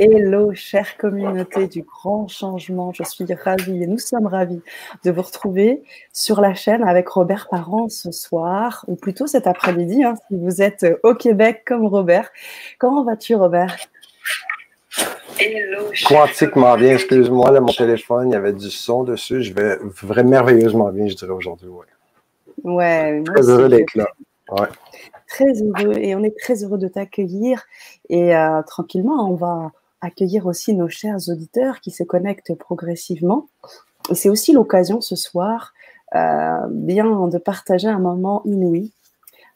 Hello, chère communauté du grand changement. Je suis ravie et nous sommes ravis de vous retrouver sur la chaîne avec Robert Parent ce soir, ou plutôt cet après-midi, hein, si vous êtes au Québec comme Robert. Comment vas-tu, Robert? Hello, Quantiquement bien, excuse-moi, mon téléphone, il y avait du son dessus. Je vais vraiment merveilleusement bien, je dirais aujourd'hui. Ouais, ouais très heureux d'être là. Ouais. Très heureux et on est très heureux de t'accueillir. Et euh, tranquillement, on va accueillir aussi nos chers auditeurs qui se connectent progressivement. C'est aussi l'occasion ce soir euh, bien de partager un moment inouï,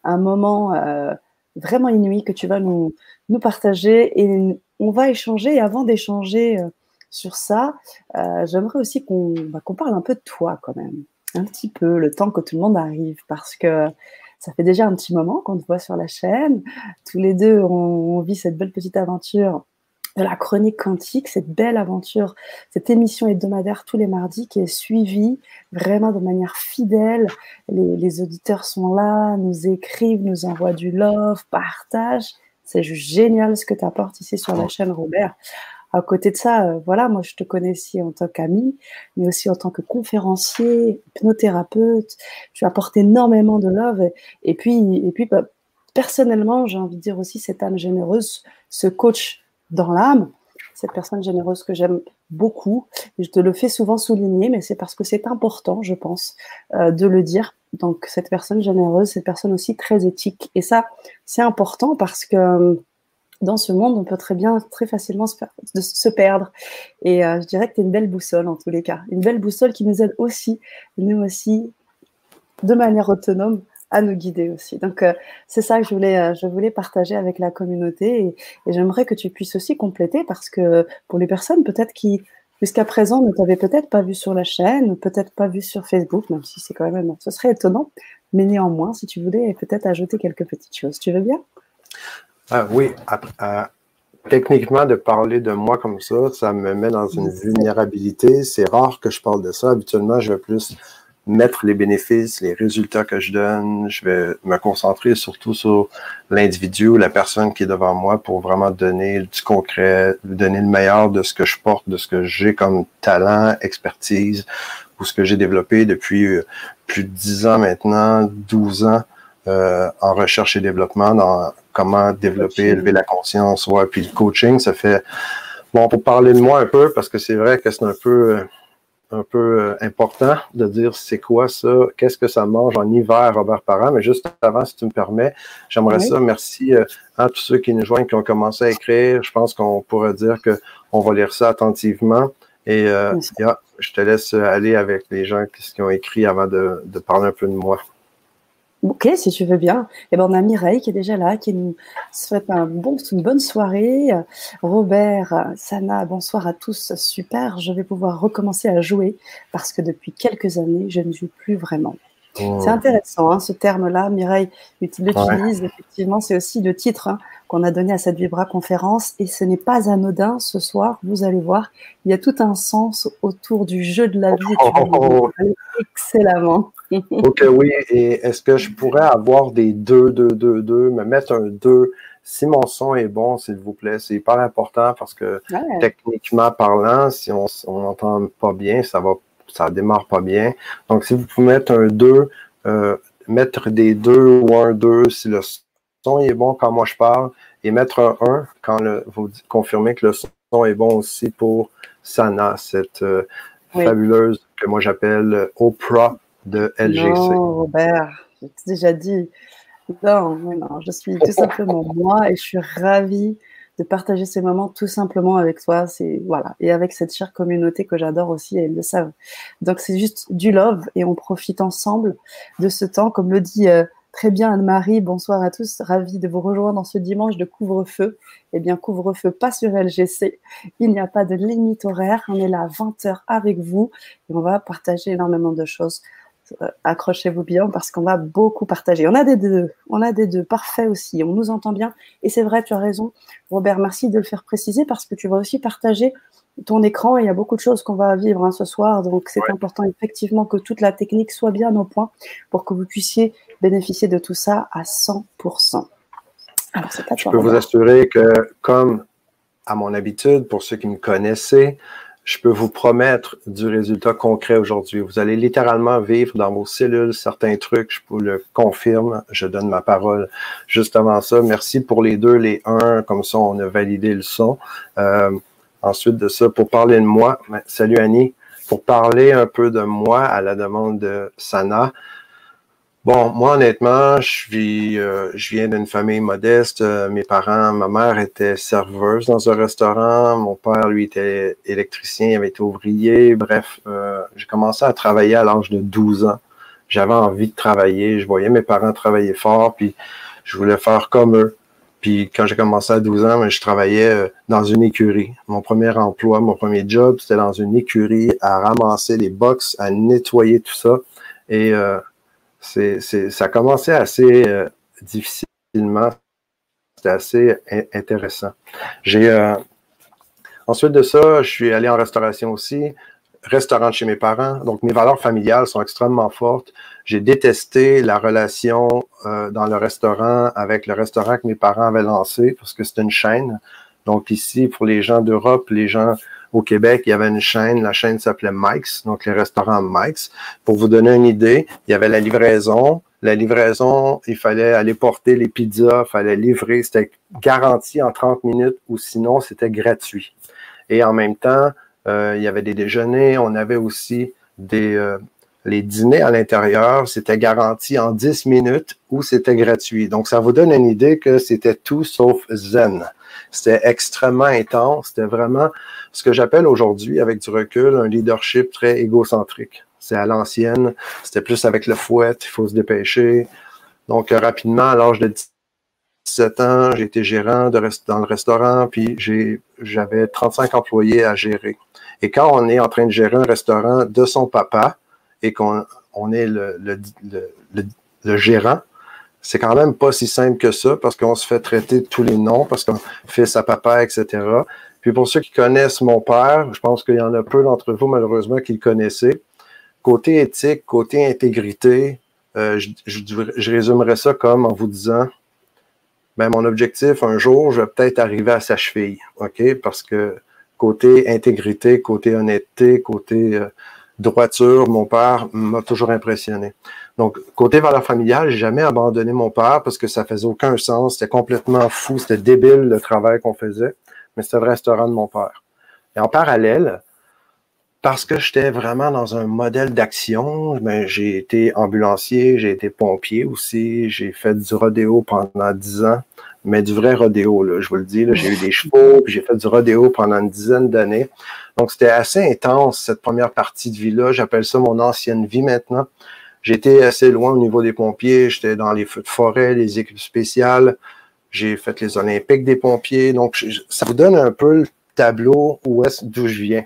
un moment euh, vraiment inouï que tu vas nous, nous partager et on va échanger. Et avant d'échanger euh, sur ça, j'aimerais aussi qu'on bah, parle un peu de toi quand même, un petit peu, le temps que tout le monde arrive, parce que ça fait déjà un petit moment qu'on te voit sur la chaîne. Tous les deux, on vit cette belle petite aventure de la chronique quantique, cette belle aventure, cette émission hebdomadaire tous les mardis qui est suivie vraiment de manière fidèle. Les, auditeurs sont là, nous écrivent, nous envoient du love, partagent. C'est juste génial ce que tu apportes ici sur la chaîne, Robert. À côté de ça, euh, voilà, moi je te connais ici en tant qu'ami, mais aussi en tant que conférencier, hypnothérapeute. Tu apportes énormément de love. Et, puis, et puis bah, personnellement, j'ai envie de dire aussi cette âme généreuse, ce coach dans l'âme, cette personne généreuse que j'aime beaucoup. je te le fais souvent souligner, mais c'est parce que c'est important, je pense, euh, de le dire. Donc cette personne généreuse, cette personne aussi très éthique. Et ça, c'est important parce que euh, dans ce monde, on peut très bien, très facilement se, perdre. Et euh, je dirais que tu es une belle boussole en tous les cas. Une belle boussole qui nous aide aussi, nous aussi, de manière autonome, à nous guider aussi. Donc, euh, c'est ça que je voulais, euh, je voulais partager avec la communauté et, j'aimerais que tu puisses aussi compléter parce que pour les personnes peut-être qui, jusqu'à présent, ne t'avaient peut-être pas vu sur la chaîne, peut-être pas vu sur Facebook, même si c'est quand même, ce serait étonnant, mais néanmoins, si tu voulais peut-être ajouter quelques petites choses, tu veux bien? Ah, Oui, techniquement, de parler de moi comme ça, ça me met dans une vulnérabilité. C'est rare que je parle de ça. Habituellement, je vais plus mettre les bénéfices, les résultats que je donne. Je vais me concentrer surtout sur l'individu, la personne qui est devant moi pour vraiment donner du concret, donner le meilleur de ce que je porte, de ce que j'ai comme talent, expertise, ou ce que j'ai développé depuis euh, plus de 10 ans maintenant, 12 ans euh, en recherche et développement, dans comment développer, élever la conscience, ouais, puis le coaching, ça fait bon pour parler de moi un peu parce que c'est vrai que c'est un peu euh, un peu euh, important de dire c'est quoi ça, qu'est-ce que ça mange en hiver, Robert Parent. Mais juste avant, si tu me permets, j'aimerais ça. Merci euh, à tous ceux qui nous joignent, qui ont commencé à écrire. Je pense qu'on pourrait dire qu'on va lire ça attentivement. Et euh, je te laisse aller avec les gens qui ont écrit avant de parler un peu de moi. Ok, si tu veux bien. Eh ben, on a Mireille qui est déjà là, qui nous souhaite un bon, une bonne soirée. Robert, Sana, bonsoir à tous. Super, je vais pouvoir recommencer à jouer parce que depuis quelques années, je ne joue plus vraiment. C'est oh. intéressant, hein, ce terme-là. Mireille l'utilise. Effectivement, c'est aussi le titre hein, qu'on a donné à cette Vibra conférence. Et ce n'est pas anodin ce soir. Vous allez voir, il y a tout un sens autour du jeu de la vie. Oh. excellemment. ok, oui. Et est-ce que je pourrais avoir des 2, 2, 2, 2, me mettre un 2 si mon son est bon, s'il vous plaît, c'est hyper important parce que techniquement parlant, si on n'entend pas bien, ça va ça démarre pas bien. Donc, si vous pouvez mettre un 2, euh, mettre des 2 ou un 2 si le son est bon quand moi je parle, et mettre un 1 quand le, vous confirmez que le son est bon aussi pour Sana, cette euh, fabuleuse que moi j'appelle Oprah de LGC. Non, Robert, j'ai déjà dit. Non, non, je suis tout simplement moi et je suis ravie de partager ces moments tout simplement avec toi. C'est voilà et avec cette chère communauté que j'adore aussi et ils le savent. Donc c'est juste du love et on profite ensemble de ce temps, comme le dit euh, très bien Anne-Marie. Bonsoir à tous, ravi de vous rejoindre dans ce dimanche de couvre-feu. Eh bien couvre-feu pas sur LGC, il n'y a pas de limite horaire. On est là à 20 h avec vous et on va partager énormément de choses euh, accrochez-vous bien parce qu'on va beaucoup partager. On a des deux, on a des deux, parfait aussi, on nous entend bien. Et c'est vrai, tu as raison, Robert, merci de le faire préciser parce que tu vas aussi partager ton écran il y a beaucoup de choses qu'on va vivre hein, ce soir. Donc c'est important effectivement que toute la technique soit bien au point pour que vous puissiez bénéficier de tout ça à 100%. Alors, c'est Je peux vous assurer que comme à mon habitude, pour ceux qui me connaissaient, je peux vous promettre du résultat concret aujourd'hui. Vous allez littéralement vivre dans vos cellules certains trucs, je vous le confirme, je donne ma parole juste avant ça. Merci pour les deux, les un, comme ça on a validé le son. Euh, ensuite de ça, pour parler de moi, salut Annie, pour parler un peu de moi à la demande de Sana, Bon, moi, honnêtement, je, vis, euh, je viens d'une famille modeste. Euh, mes parents, ma mère était serveuse dans un restaurant. Mon père, lui, était électricien, il avait été ouvrier. Bref, euh, j'ai commencé à travailler à l'âge de 12 ans. J'avais envie de travailler. Je voyais mes parents travailler fort, puis je voulais faire comme eux. Puis quand j'ai commencé à 12 ans, ben, je travaillais dans une écurie. Mon premier emploi, mon premier job, c'était dans une écurie à ramasser les box, à nettoyer tout ça. Et c'est, ça a commencé assez euh, difficilement. C'était assez intéressant. J'ai euh, ensuite de ça, je suis allé en restauration aussi, restaurant chez mes parents. Donc mes valeurs familiales sont extrêmement fortes. J'ai détesté la relation euh, dans le restaurant avec le restaurant que mes parents avaient lancé parce que c'était une chaîne. Donc ici, pour les gens d'Europe, les gens au Québec, il y avait une chaîne, la chaîne s'appelait Mike's, donc les restaurants Mike's. Pour vous donner une idée, il y avait la livraison. La livraison, il fallait aller porter les pizzas, il fallait livrer, c'était garanti en 30 minutes ou sinon c'était gratuit. Et en même temps, euh, il y avait des déjeuners, on avait aussi des euh, les dîners à l'intérieur, c'était garanti en 10 minutes ou c'était gratuit. Donc ça vous donne une idée que c'était tout sauf zen. C'était extrêmement intense. C'était vraiment ce que j'appelle aujourd'hui, avec du recul, un leadership très égocentrique. C'est à l'ancienne. C'était plus avec le fouet, il faut se dépêcher. Donc, euh, rapidement, à l'âge de 17 ans, j'ai été gérant dans le restaurant, puis j'avais 35 employés à gérer. Et quand on est en train de gérer un restaurant de son papa et qu'on on est le, le, le, le gérant, c'est quand même pas si simple que ça parce qu'on se fait traiter tous les noms, parce qu'on fait sa papa, etc. Puis pour ceux qui connaissent mon père, je pense qu'il y en a peu d'entre vous, malheureusement, qui le connaissaient. Côté éthique, côté intégrité, euh, je, je, résumerais ça comme en vous disant ben, mon objectif, un jour, je vais peut-être arriver à sa cheville. OK? Parce que côté intégrité, côté honnêteté, côté euh, droiture, mon père m'a toujours impressionné. Donc, côté valeur familiale, j'ai jamais abandonné mon père parce que ça faisait aucun sens. C'était complètement fou, c'était débile le travail qu'on faisait, mais c'était le restaurant de mon père. Et en parallèle, parce que j'étais vraiment dans un modèle d'action, ben, j'ai été ambulancier, j'ai été pompier aussi, j'ai fait du rodéo pendant dix ans, mais du vrai rodéo, là, je vous le dis, j'ai eu des chevaux, j'ai fait du rodéo pendant une dizaine d'années. Donc, c'était assez intense, cette première partie de vie-là. J'appelle ça mon ancienne vie maintenant. J'étais assez loin au niveau des pompiers. J'étais dans les feux de forêt, les équipes spéciales. J'ai fait les Olympiques des pompiers. Donc, ça vous donne un peu le tableau où est d'où je viens.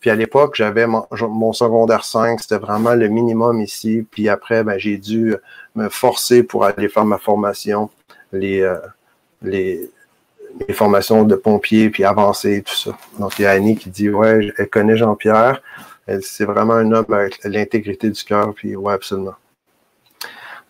Puis à l'époque, j'avais mon, secondaire 5, c'était vraiment le minimum ici. Puis après, ben, j'ai dû me forcer pour aller faire ma formation, les, euh, les, les formations de pompiers, puis avancer, tout ça. Donc, il y a Annie qui dit, ouais, elle connaît Jean-Pierre. C'est vraiment un homme avec l'intégrité du cœur, puis ouais, absolument.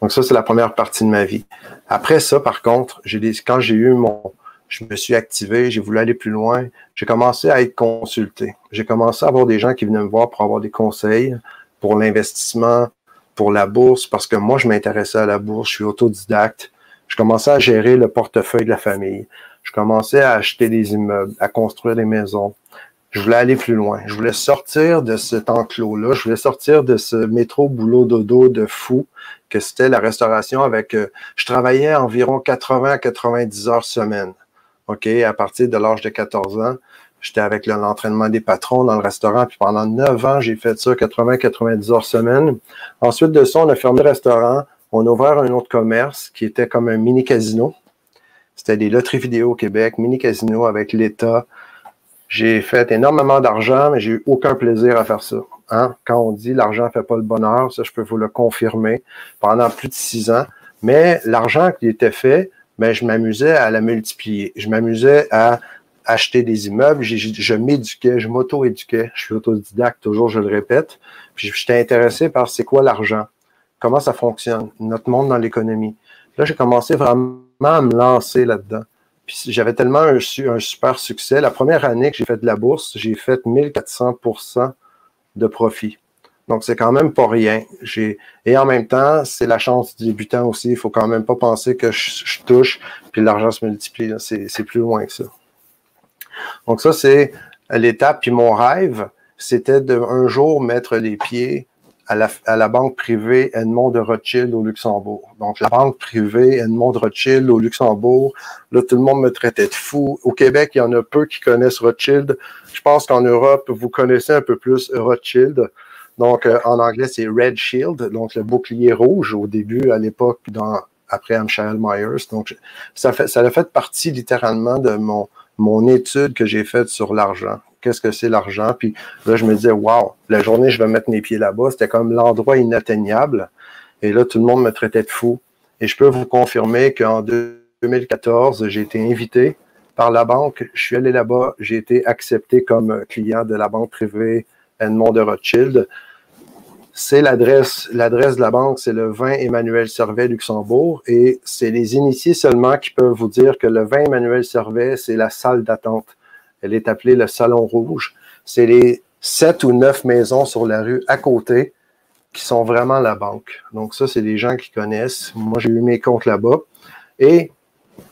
Donc, ça, c'est la première partie de ma vie. Après ça, par contre, des, quand j'ai eu mon, je me suis activé, j'ai voulu aller plus loin, j'ai commencé à être consulté. J'ai commencé à avoir des gens qui venaient me voir pour avoir des conseils pour l'investissement, pour la bourse, parce que moi, je m'intéressais à la bourse, je suis autodidacte. Je commençais à gérer le portefeuille de la famille. Je commençais à acheter des immeubles, à construire des maisons. Je voulais aller plus loin. Je voulais sortir de cet enclos-là. Je voulais sortir de ce métro boulot dodo de fou que c'était la restauration avec. Euh, je travaillais environ 80 à 90 heures semaine. OK, à partir de l'âge de 14 ans, j'étais avec l'entraînement des patrons dans le restaurant. Puis pendant 9 ans, j'ai fait ça 80 90 heures semaine. Ensuite de ça, on a fermé le restaurant. On a ouvert un autre commerce qui était comme un mini casino. C'était des loteries vidéo au Québec, mini casino avec l'État. J'ai fait énormément d'argent, mais j'ai eu aucun plaisir à faire ça. Hein? Quand on dit l'argent ne fait pas le bonheur, ça, je peux vous le confirmer pendant plus de six ans. Mais l'argent qui était fait, ben, je m'amusais à la multiplier. Je m'amusais à acheter des immeubles. Je, je m'éduquais, je m'auto-éduquais. Je suis autodidacte, toujours, je le répète. Puis j'étais intéressé par c'est quoi l'argent, comment ça fonctionne, notre monde dans l'économie. Là, j'ai commencé vraiment à là-dedans. Puis j'avais tellement un, super succès. La première année que j'ai fait de la bourse, j'ai fait 1400% de profit. Donc, c'est quand même pas rien. Et en même temps, c'est la chance du débutant aussi. Il faut quand même pas penser que je, touche, puis l'argent se multiplie. C'est plus loin que ça. Donc, ça, c'est l'étape. Puis mon rêve, c'était de un jour mettre les pieds à la, banque privée Edmond de Rothschild au Luxembourg. Donc, la banque privée Edmond de Rothschild au Luxembourg, là, tout le monde me traitait de fou. Au Québec, il y en a peu qui connaissent Rothschild. Je pense qu'en Europe, vous connaissez un peu plus Rothschild. Donc, euh, en anglais, c'est Red Shield, donc le bouclier rouge au début, à l'époque, dans, après Hampshire Myers. Donc, ça, fait, ça a fait partie littéralement de mon, mon étude que j'ai faite sur l'argent. Qu'est-ce que c'est l'argent? Puis là, je me disais, wow, la journée, je vais mettre mes pieds là-bas. C'était comme l'endroit inatteignable. Et là, tout le monde me traitait de fou. Et je peux vous confirmer qu'en 2014, j'ai été invité par la banque. Je suis allé là-bas. J'ai été accepté comme client de la banque privée Edmond de Rothschild. C'est l'adresse, l'adresse de la banque, c'est le 20 Emmanuel Servet Luxembourg et c'est les initiés seulement qui peuvent vous dire que le 20 Emmanuel Servet, c'est la salle d'attente. Elle est appelée le Salon Rouge. C'est les sept ou neuf maisons sur la rue à côté qui sont vraiment la banque. Donc ça, c'est des gens qui connaissent. Moi, j'ai eu mes comptes là-bas. Et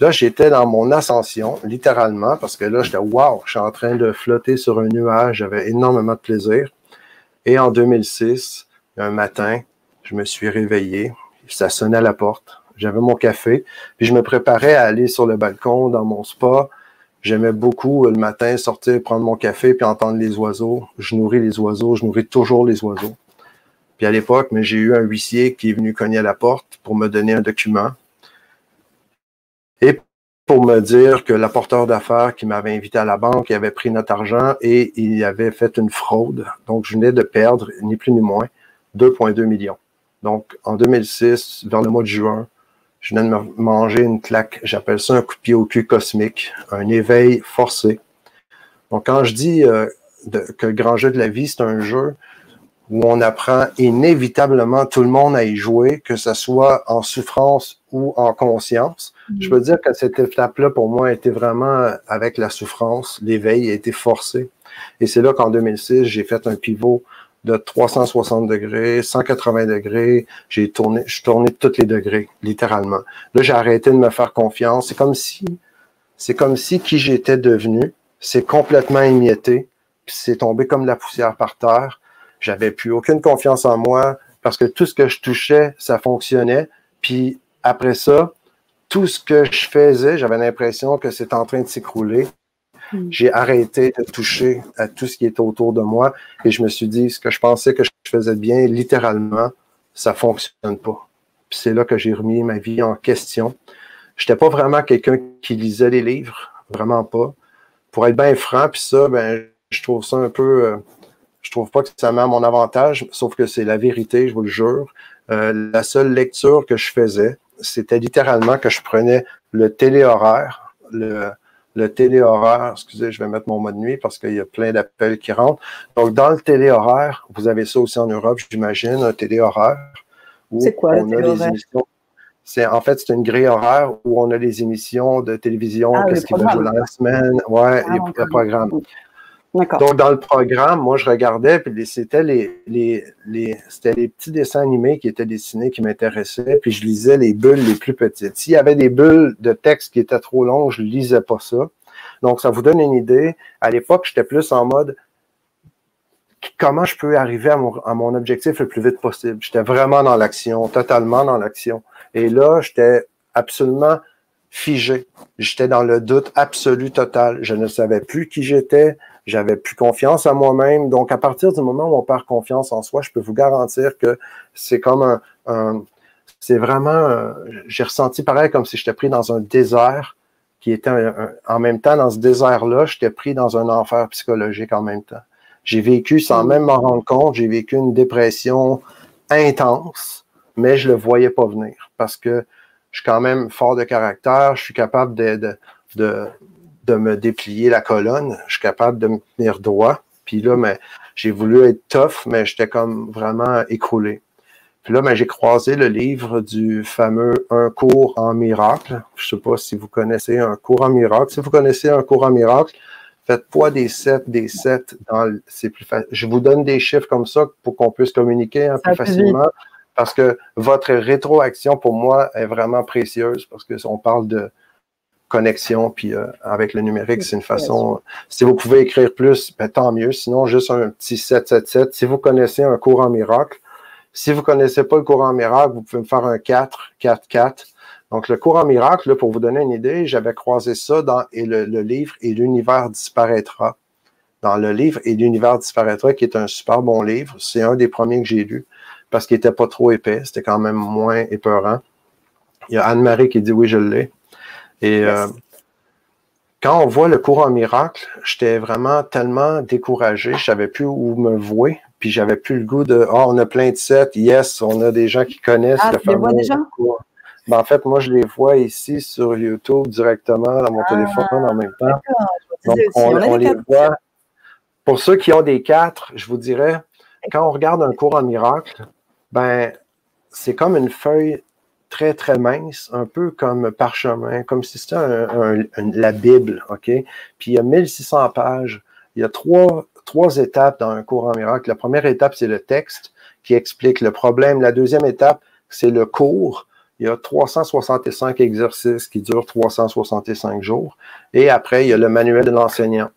là, j'étais dans mon ascension, littéralement, parce que là, j'étais wow, je suis en train de flotter sur un nuage, j'avais énormément de plaisir. Et en 2006, un matin, je me suis réveillé, ça sonnait à la porte, j'avais mon café, puis je me préparais à aller sur le balcon dans mon spa. J'aimais beaucoup le matin sortir, prendre mon café, puis entendre les oiseaux. Je nourris les oiseaux, je nourris toujours les oiseaux. Puis à l'époque, mais j'ai eu un huissier qui est venu cogner à la porte pour me donner un document et pour me dire que l'apporteur d'affaires qui m'avait invité à la banque avait pris notre argent et il avait fait une fraude. Donc, je venais de perdre, ni plus ni moins, 2,2 millions. Donc, en 2006, vers le mois de juin, je venais de me manger une claque. J'appelle ça un coup de pied au cul cosmique, un éveil forcé. Donc, quand je dis euh, que le grand jeu de la vie, c'est un jeu, où on apprend inévitablement tout le monde à y jouer, que ce soit en souffrance ou en conscience. Je peux dire que cette étape-là, pour moi, a été vraiment avec la souffrance. L'éveil a été forcé. Et c'est là qu'en 2006, j'ai fait un pivot de 360 degrés, 180 degrés. J'ai tourné, je de tous les degrés, littéralement. Là, j'ai arrêté de me faire confiance. C'est comme si, c'est comme si qui j'étais devenu, c'est complètement émietté, puis c'est tombé comme de la poussière par terre. J'avais plus aucune confiance en moi parce que tout ce que je touchais, ça fonctionnait. Puis après ça, tout ce que je faisais, j'avais l'impression que c'était en train de s'écrouler. Hmm. J'ai arrêté de toucher à tout ce qui était autour de moi et je me suis dit, ce que je pensais que je faisais bien, littéralement, ça fonctionne pas. Puis c'est là que j'ai remis ma vie en question. Je n'étais pas vraiment quelqu'un qui lisait les livres, vraiment pas. Pour être bien franc, puis ça, ben, je trouve ça un peu, euh, je trouve pas que ça met à mon avantage, sauf que c'est la vérité, je vous le jure. Euh, la seule lecture que je faisais, c'était littéralement que je prenais le téléhoraire, le, le téléhoraire, excusez, je vais mettre mon mode nuit parce qu'il y a plein d'appels qui rentrent. Donc, dans le téléhoraire, vous avez ça aussi en Europe, j'imagine, un téléhoraire. C'est quoi le téléhoraire? C'est en fait c'est une grille horaire où on a les émissions de télévision, ah, qu'est-ce qui va jouer la semaine, ouais, ah, les, programmes. Donc, dans le programme, moi, je regardais, puis c'était les, les, les, les petits dessins animés qui étaient dessinés qui m'intéressaient, puis je lisais les bulles les plus petites. S'il y avait des bulles de texte qui étaient trop longues, je lisais pas ça. Donc, ça vous donne une idée. À l'époque, j'étais plus en mode comment je peux arriver à mon, à mon objectif le plus vite possible? J'étais vraiment dans l'action, totalement dans l'action. Et là, j'étais absolument figé. J'étais dans le doute absolu total. Je ne savais plus qui j'étais j'avais plus confiance en moi-même. Donc, à partir du moment où on perd confiance en soi, je peux vous garantir que c'est comme un, c'est vraiment, j'ai ressenti pareil comme si j'étais pris dans un désert qui était en même temps dans ce désert-là, j'étais pris dans un enfer psychologique en même temps. J'ai vécu sans mm. même m'en rendre compte, j'ai vécu une dépression intense, mais je le voyais pas venir parce que je suis quand même fort de caractère, je suis capable de, de de me déplier la colonne. Je suis capable de me tenir droit. Puis là, mais j'ai voulu être tough, mais j'étais comme vraiment écroulé. Puis là, ben, j'ai croisé le livre du fameux Un cours en miracle. Je sais pas si vous connaissez un cours en miracle. Si vous connaissez un cours en miracle, faites pas des 7, des 7 dans c'est plus facile. Je vous donne des chiffres comme ça pour qu'on puisse communiquer un peu facilement. Parce que votre rétroaction, pour moi, est vraiment précieuse parce que on parle de connexion, puis euh, avec le numérique, c'est une façon. Si vous pouvez écrire plus, ben, tant mieux. Sinon, juste un petit 777. Si vous connaissez un cours en miracle, si vous ne connaissez pas le courant miracle, vous pouvez me faire un 4, 4, 4. Donc, le courant miracle, là, pour vous donner une idée, j'avais croisé ça dans et le, livre Et l'univers disparaîtra. Dans le livre Et l'univers disparaîtra, qui est un super bon livre. C'est un des premiers que j'ai lu parce qu'il n'était pas trop épais. C'était quand même moins épeurant. Il y a Anne-Marie qui dit oui, je l'ai. Et euh, quand on voit le courant miracle, j'étais vraiment tellement découragé, je savais plus où me vouer puis j'avais plus le goût de oh, on a plein de sets, yes, on a des gens qui connaissent ah, tu les vois déjà? Ben, en fait, moi, je les vois ici sur YouTube directement dans mon ah, téléphone en même temps. Donc, on, les voit. Pour ceux qui ont des quatre, je vous dirais, quand on regarde un cours en miracle, ben, c'est comme une feuille très, très mince, un peu comme parchemin, comme si c'était la Bible, OK? Puis il y a 1600 pages. Il y a trois trois étapes dans un cours en miracle. La première étape, c'est le texte qui explique le problème. La deuxième étape, c'est le cours. Il y a 365 exercices qui durent 365 jours. Et après, il y a le manuel de l'enseignant.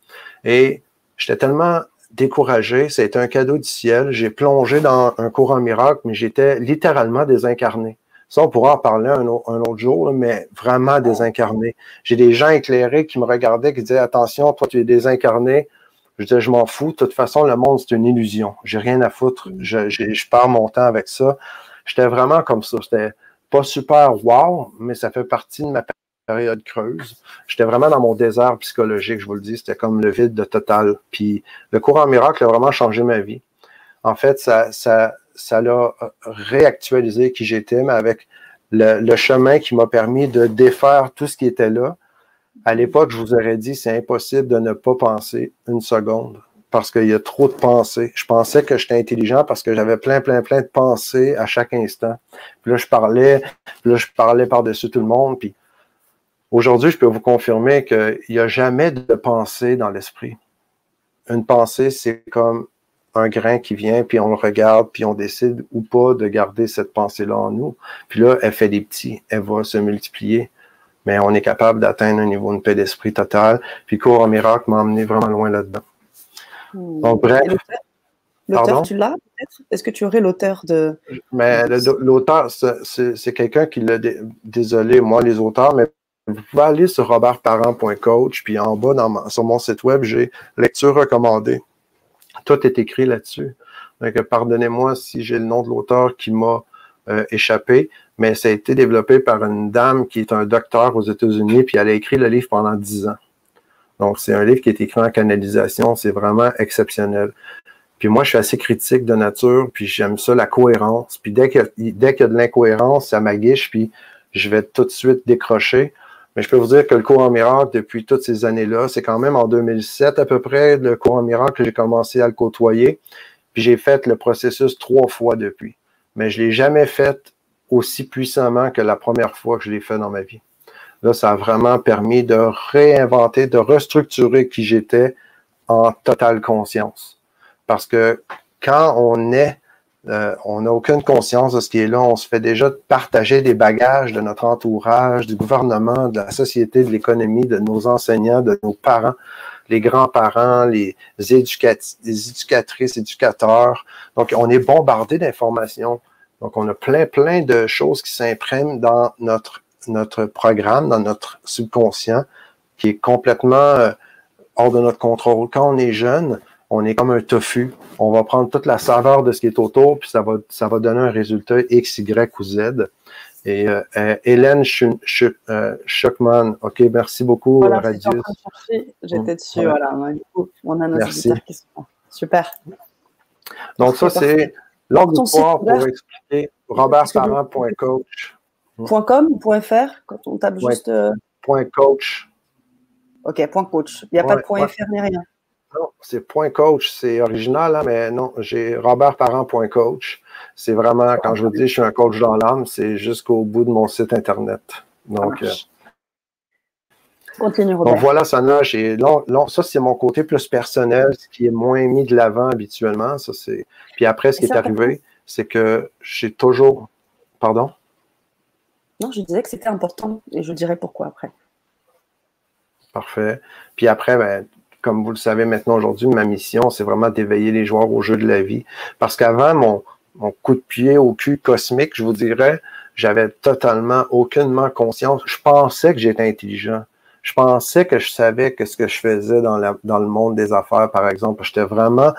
Et j'étais tellement découragé, c'était un cadeau du ciel. J'ai plongé dans un cours en miracle, mais j'étais littéralement désincarné. Ça, on pourra en parler un, autre jour, mais vraiment désincarné. J'ai des gens éclairés qui me regardaient, qui disaient, attention, toi, tu es désincarné, je disais, je m'en fous. De toute façon, le monde, c'est une illusion. J'ai rien à foutre. Mm. Je, je, pars mon temps avec ça. J'étais vraiment comme ça. C'était pas super wow, mais ça fait partie de ma période creuse. J'étais vraiment dans mon désert psychologique, je vous le dis. C'était comme le vide de total. Puis le courant miracle a vraiment changé ma vie. En fait, ça, ça, ça l'a réactualisé qui j'étais, mais avec le, le chemin qui m'a permis de défaire tout ce qui était là, à l'époque, je vous aurais dit, c'est impossible de ne pas penser une seconde parce qu'il y a trop de pensées. Je pensais que j'étais intelligent parce que j'avais plein, plein, plein de pensées à chaque instant. Puis là, je parlais, puis là, je parlais par-dessus tout le monde. Puis aujourd'hui, je peux vous confirmer qu'il n'y a jamais de pensée dans l'esprit. Une pensée, c'est comme un grain qui vient, puis on le regarde, puis on décide ou pas de garder cette pensée-là en nous. Puis là, elle fait des petits, elle va se multiplier mais on est capable d'atteindre un niveau de paix d'esprit total. Puis Cours en miracle m'a emmené vraiment loin là-dedans. Hmm. Donc, bref. L'auteur, tu l'as peut-être? Est-ce que tu aurais l'auteur de. Mais l'auteur, c'est quelqu'un qui l'a. Désolé, moi, les auteurs, mais vous pouvez aller sur robertparent.coach, puis en bas, dans sur mon site web, j'ai lecture recommandée. Tout est écrit là-dessus. Pardonnez-moi si j'ai le nom de l'auteur qui m'a euh, échappé mais ça a été développé par une dame qui est un docteur aux États-Unis, puis elle a écrit le livre pendant dix ans. Donc, c'est un livre qui est écrit en canalisation, c'est vraiment exceptionnel. Puis moi, je suis assez critique de nature, puis j'aime ça, la cohérence. Puis dès qu'il y, a de l'incohérence, ça m'aguiche, puis je vais tout de suite décrocher. Mais je peux vous dire que le cours en miracle, depuis toutes ces années-là, c'est quand même en 2007 à peu près, le cours en miracle, que j'ai commencé à le côtoyer. Puis j'ai fait le processus trois fois depuis. Mais je ne l'ai jamais fait aussi puissamment que la première fois que je l'ai fait dans ma vie. Là, ça a vraiment permis de réinventer, de restructurer qui j'étais en totale conscience. Parce que quand on est, euh, on n'a aucune conscience de ce qui est là, on se fait déjà partager des bagages de notre entourage, du gouvernement, de la société, de l'économie, de nos enseignants, de nos parents, les grands-parents, les, les éducatrices, éducateurs. Donc, on est bombardé d'informations donc, on a plein, plein de choses qui s'impriment dans notre, notre programme, dans notre subconscient, qui est complètement euh, hors de notre contrôle. Quand on est jeune, on est comme un tofu. On va prendre toute la saveur de ce qui est autour, puis ça va, ça va donner un résultat X, Y ou Z. Et euh, euh, Hélène Schuckman, OK, merci beaucoup, voilà, Radius. J'étais dessus, voilà. Du coup, on a nos auditeurs qui sont super. Donc, ça, c'est L'ordre du soir pour expliquer robertparent.coach. .com ou .fr quand on tape juste. Euh, .coach. Ok, .coach. Il n'y a pas de .fr ni rien. Non, c'est point coach, c'est original, hein, mais non, j'ai robertparent.coach. C'est vraiment, quand je vous dis je suis un coach dans l'âme, c'est jusqu'au bout de mon site Internet. Donc, euh, Continue, Robert. Donc voilà, Sana, j'ai ça c'est mon côté plus personnel, ce qui est moins mis de l'avant habituellement. Ça, c'est... Puis après, ce qui est arrivé, c'est que j'ai toujours. Pardon? Non, je disais que c'était important et je dirais pourquoi après. Parfait. Puis après, ben, comme vous le savez maintenant aujourd'hui, ma mission, c'est vraiment d'éveiller les joueurs au jeu de la vie. Parce qu'avant, mon, coup de pied au cul cosmique, je vous dirais, j'avais totalement aucunement conscience. Je pensais que j'étais intelligent. Je pensais que je savais que ce que je faisais dans, dans le monde des affaires, par exemple. J'étais vraiment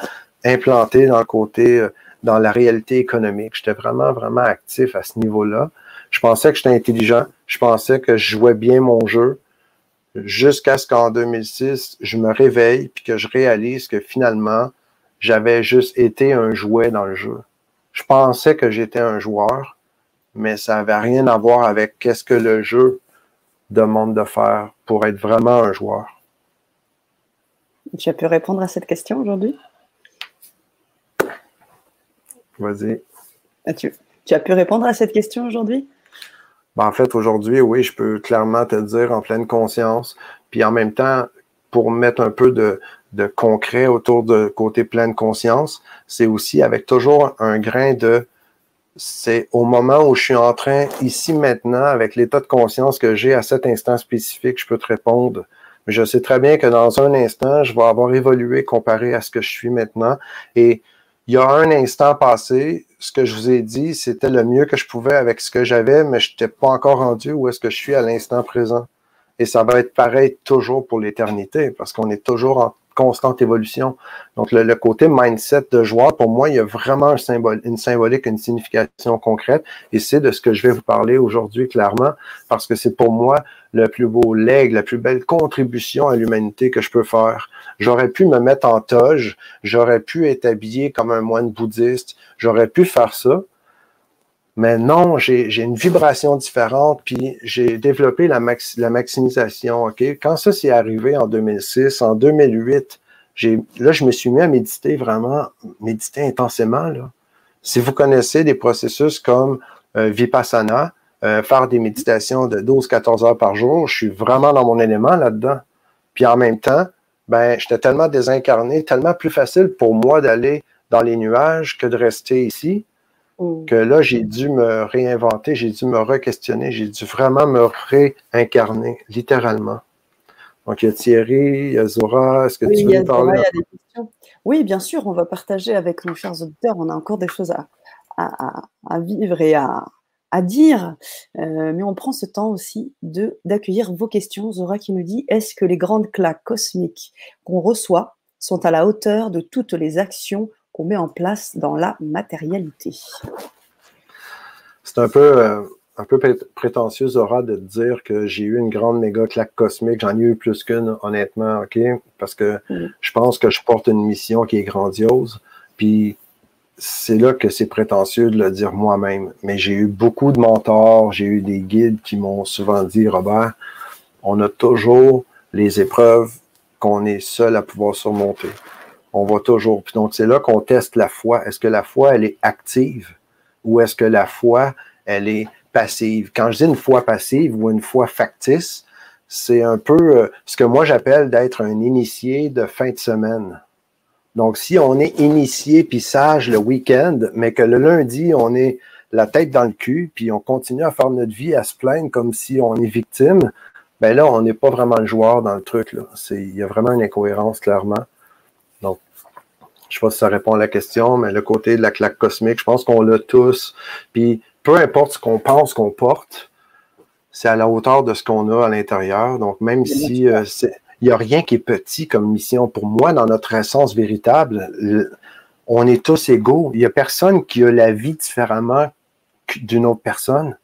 implanté dans le côté, euh, dans la réalité économique. J'étais vraiment, vraiment actif à ce niveau-là. Je pensais que j'étais intelligent. Je pensais que je jouais bien mon jeu. Jusqu'à ce qu'en 2006, je me réveille puis que je réalise que finalement, j'avais juste été un jouet dans le jeu. Je pensais que j'étais un joueur, mais ça n'avait rien à voir avec qu'est-ce que le jeu demande de faire pour être vraiment un joueur. Tu as pu répondre à cette question aujourd'hui? Vas-y. Ah, tu, tu, as pu répondre à cette question aujourd'hui? Ben, En fait, aujourd'hui, oui, je peux clairement te dire en pleine conscience. Puis en même temps, pour mettre un peu de, de concret autour de côté pleine conscience, c'est aussi avec toujours un grain de c'est au moment où je suis en train, ici maintenant, avec l'état de conscience que j'ai à cet instant spécifique, je peux te répondre. Mais je sais très bien que dans un instant, je vais avoir évolué comparé à ce que je suis maintenant. Et il y a un instant passé, ce que je vous ai dit, c'était le mieux que je pouvais avec ce que j'avais, mais je n'étais pas encore rendu où est-ce que je suis à l'instant présent. Et ça va être pareil toujours pour l'éternité, parce qu'on est toujours en constante évolution. Donc, le, côté mindset de joueur, pour moi, il y a vraiment un symbole, une symbolique, une signification concrète. Et c'est de ce que je vais vous parler aujourd'hui, clairement, parce que c'est pour moi le plus beau leg, la plus belle contribution à l'humanité que je peux faire. J'aurais pu me mettre en toge, j'aurais pu être habillé comme un moine bouddhiste, j'aurais pu faire ça. Mais non, j'ai une vibration différente, puis j'ai développé la, maximisation. Quand ça s'est arrivé en 2006, en 2008, là, je me suis mis à méditer vraiment, méditer intensément. Là. Si vous connaissez des processus comme euh, Vipassana, euh, faire des méditations de 12-14 heures par jour, je suis vraiment dans mon élément là-dedans. Puis en même temps, ben, j'étais tellement désincarné, tellement plus facile pour moi d'aller dans les nuages que de rester ici que là, j'ai dû me réinventer, j'ai dû me re-questionner, j'ai dû vraiment me réincarner, littéralement. Donc, il y a Thierry, il y a Zora. Est-ce que tu veux parler? des questions. Oui, bien sûr, on va partager avec nos chers auditeurs. On a encore des choses à, à, vivre et à, à dire, euh, mais on prend ce temps aussi de d'accueillir vos questions. Zora qui nous dit est-ce que les grandes claques cosmiques qu'on reçoit sont à la hauteur de toutes les actions qu'on met en place dans la matérialité. C'est un peu, euh, un peu prétentieux, Zora, de dire que j'ai eu une grande méga claque cosmique. J'en ai eu plus qu'une, honnêtement, OK? Parce que mm. je pense que je porte une mission qui est grandiose. Puis c'est là que c'est prétentieux de le dire moi-même. Mais j'ai eu beaucoup de mentors, j'ai eu des guides qui m'ont souvent dit, Robert, on a toujours les épreuves qu'on est seul à pouvoir surmonter on va toujours. Puis donc, c'est là qu'on teste la foi. Est-ce que la foi, elle est active ou est-ce que la foi, elle est passive? Quand je dis une foi passive ou une foi factice, c'est un peu euh, ce que moi j'appelle d'être un initié de fin de semaine. Donc, si on est initié puis sage le week-end, mais que le lundi, on est la tête dans le cul, puis on continue à faire notre vie, à se plaindre comme si on est victime, ben là, on n'est pas vraiment le joueur dans le truc. Il y a vraiment une incohérence, clairement. Je ne sais pas si ça répond à la question, mais le côté de la claque cosmique, je pense qu'on l'a tous. Puis peu importe ce qu'on pense qu'on porte, c'est à la hauteur de ce qu'on a à l'intérieur. Donc, même si euh, il n'y a rien qui est petit comme mission, pour moi, dans notre essence véritable, on est tous égaux. Il n'y a personne qui a la vie différemment d'une autre personne.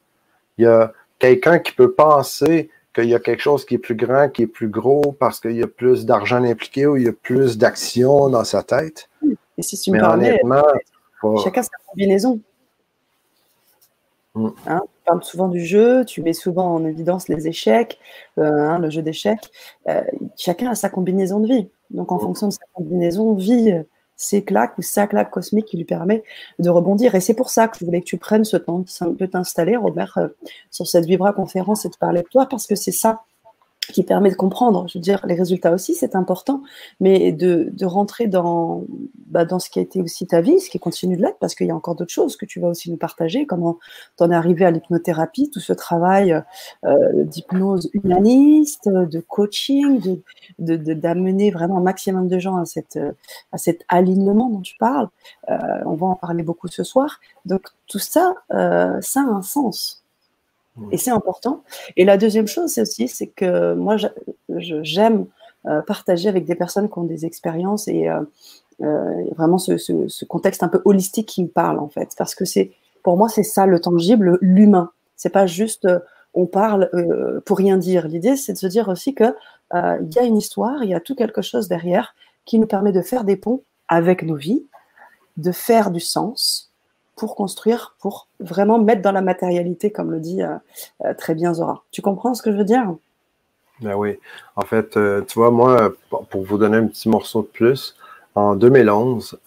Il y a quelqu'un qui peut penser qu'il y a quelque chose qui est plus grand, qui est plus gros parce qu'il y a plus d'argent impliqué ou il y a plus d'action dans sa tête. Et si tu me parlais, chacun sa combinaison. Mm. Hein, tu parles souvent du jeu, tu mets souvent en évidence les échecs, euh, hein, le jeu d'échecs. Euh, chacun a sa combinaison de vie. Donc, en fonction de sa combinaison, vit ces claques ou sa claque cosmique qui lui permet de rebondir. Et c'est pour ça que je voulais que tu prennes ce temps de t'installer, Robert, euh, sur cette Vibra conférence et de parler de toi, parce que c'est ça qui permet de comprendre. Je veux dire, les résultats aussi, c'est important, mais de, de rentrer dans, bah, dans ce qui a été aussi ta vie, ce qui continue de l'être, parce qu'il y a encore d'autres choses que tu vas aussi nous partager, comment tu en es arrivé à l'hypnothérapie, tout ce travail euh, d'hypnose humaniste, de coaching, de, d'amener de, vraiment un maximum de gens à, cette, à cet alignement dont tu parles. Euh, on va en parler beaucoup ce soir. Donc tout ça, euh, ça a un sens. Et c'est important. Et la deuxième chose, c'est aussi, c'est que moi, j'aime euh, partager avec des personnes qui ont des expériences et euh, euh, vraiment ce, contexte un peu holistique qui me parle en fait, parce que c'est, pour moi, c'est ça le tangible, l'humain. C'est pas juste on parle pour rien dire. L'idée, c'est de se dire aussi que il y a une histoire, il y a tout quelque chose derrière qui nous permet de faire des ponts avec nos vies, de faire du sens, pour construire, pour vraiment mettre dans la matérialité, comme le dit euh, euh, très bien Zora. Tu comprends ce que je veux dire? Ben oui. En fait, euh, tu vois, moi, pour vous donner un petit morceau de plus, en 2011,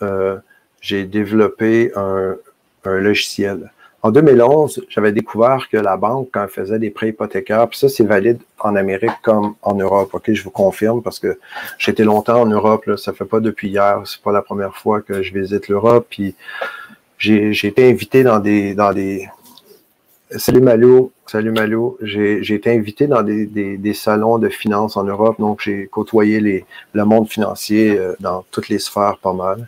j'ai développé un, logiciel. En 2011, j'avais découvert que la banque, quand elle faisait des prêts hypothécaires, puis ça, c'est valide en Amérique comme en Europe. OK, je vous confirme parce que j'étais longtemps en Europe, là, ça fait pas depuis hier, c'est pas la première fois que je visite l'Europe, puis j'ai été invité dans des, dans des. Salut Malo, salut Malo. J'ai été invité dans des, des, salons de finances en Europe, donc j'ai côtoyé les, le monde financier euh, dans toutes les sphères pas mal.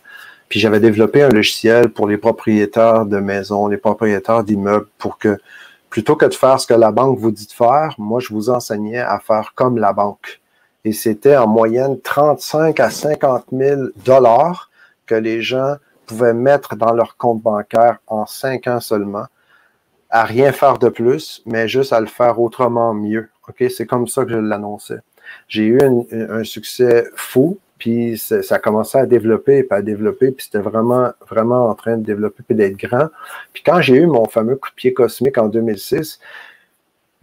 Puis j'avais développé un logiciel pour les propriétaires de maisons, les propriétaires d'immeubles, pour que plutôt que de faire ce que la banque vous dit de faire, moi je vous enseignais à faire comme la banque. Et c'était en moyenne 35 à 50 000 dollars que les gens pouvaient mettre dans leur compte bancaire en cinq ans seulement, à rien faire de plus, mais juste à le faire autrement mieux. OK? C'est comme ça que je l'annonçais. J'ai eu un, succès fou, puis ça a commencé à développer, puis à développer, puis c'était vraiment, vraiment en train de développer, puis d'être grand. Puis quand j'ai eu mon fameux coup de pied cosmique en 2006,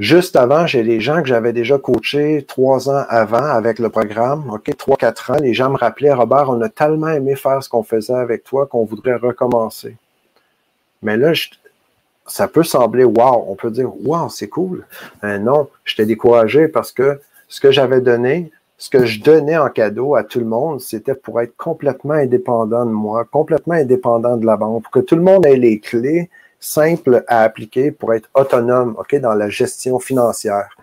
Juste avant, j'ai les gens que j'avais déjà coachés trois ans avant avec le programme, OK, trois, quatre ans. Les gens me rappelaient, Robert, on a tellement aimé faire ce qu'on faisait avec toi qu'on voudrait recommencer. Mais là, ça peut sembler wow. On peut dire, wow, c'est cool. Mais non, j'étais découragé parce que ce que j'avais donné, ce que je donnais en cadeau à tout le monde, c'était pour être complètement indépendant de moi, complètement indépendant de la banque, pour que tout le monde ait les clés simple à appliquer pour être autonome, dans la gestion financière.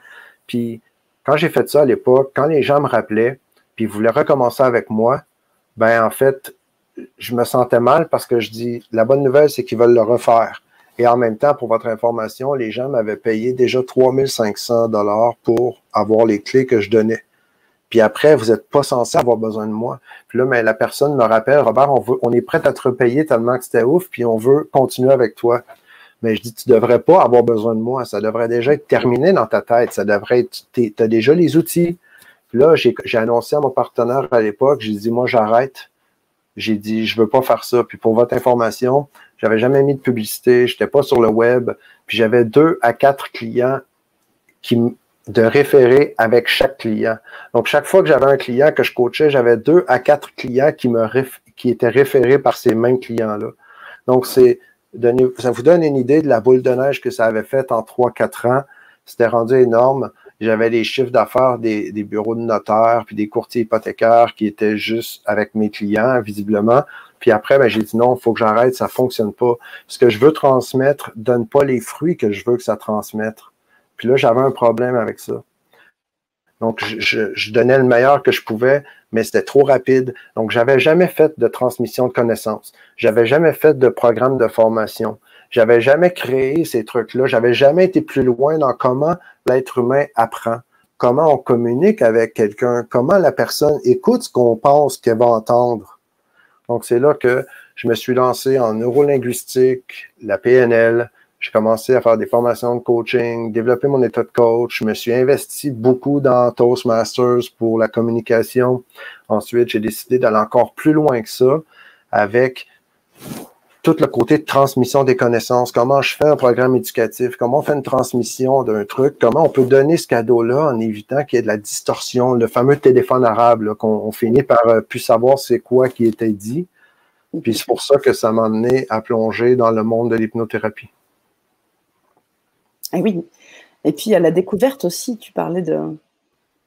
Puis, quand j'ai fait ça à l'époque, quand les gens me rappelaient, puis voulaient recommencer avec moi, ben, en fait, je me sentais mal parce que je dis, la bonne nouvelle, c'est qu'ils veulent le refaire. Et en même temps, pour votre information, les gens m'avaient payé déjà 3500 dollars pour avoir les clés que je donnais. Puis après, vous n'êtes pas censé avoir besoin de moi. Puis là, mais la personne me rappelle, Robert, on, veut, on est prêt à te repayer tellement que c'était ouf, puis on veut continuer avec toi. Mais je dis, tu devrais pas avoir besoin de moi. Ça devrait déjà être terminé dans ta tête. Ça devrait être, tu as déjà les outils. Puis là, j'ai annoncé à mon partenaire à l'époque, j'ai dit, moi, j'arrête. J'ai dit, je veux pas faire ça. Puis pour votre information, j'avais jamais mis de publicité, j'étais pas sur le web. Puis j'avais deux à quatre clients qui, de référer avec chaque client. Donc, chaque fois que j'avais un client que je coachais, j'avais deux à quatre clients qui, me qui étaient référés par ces mêmes clients-là. Donc, c'est ça vous donne une idée de la boule de neige que ça avait fait en trois, quatre ans. C'était rendu énorme. J'avais les chiffres d'affaires des, des, bureaux de notaires, puis des courtiers hypothécaires qui étaient juste avec mes clients, visiblement. Puis après, ben, j'ai dit non, il faut que j'arrête, ça fonctionne pas. Ce que je veux transmettre donne pas les fruits que je veux que ça transmette. Puis là, j'avais un problème avec ça. Donc, je, donnais le meilleur que je pouvais, mais c'était trop rapide. Donc, j'avais jamais fait de transmission de connaissances. J'avais jamais fait de programme de formation. J'avais jamais créé ces trucs-là. J'avais jamais été plus loin dans comment l'être humain apprend, comment on communique avec quelqu'un, comment la personne écoute ce qu'on pense qu'elle va entendre. Donc, c'est là que je me suis lancé en neurolinguistique, la PNL, j'ai commencé à faire des formations de coaching, développer mon état de coach. Je me suis investi beaucoup dans Toastmasters pour la communication. Ensuite, j'ai décidé d'aller encore plus loin que ça avec tout le côté de transmission des connaissances, comment je fais un programme éducatif, comment on fait une transmission d'un truc, comment on peut donner ce cadeau-là en évitant qu'il y ait de la distorsion, le fameux téléphone arabe, qu'on finit par euh, plus savoir c'est quoi qui était dit. Puis c'est pour ça que ça m'a amené à plonger dans le monde de l'hypnothérapie. Et eh oui. Et puis à la découverte aussi, tu parlais de.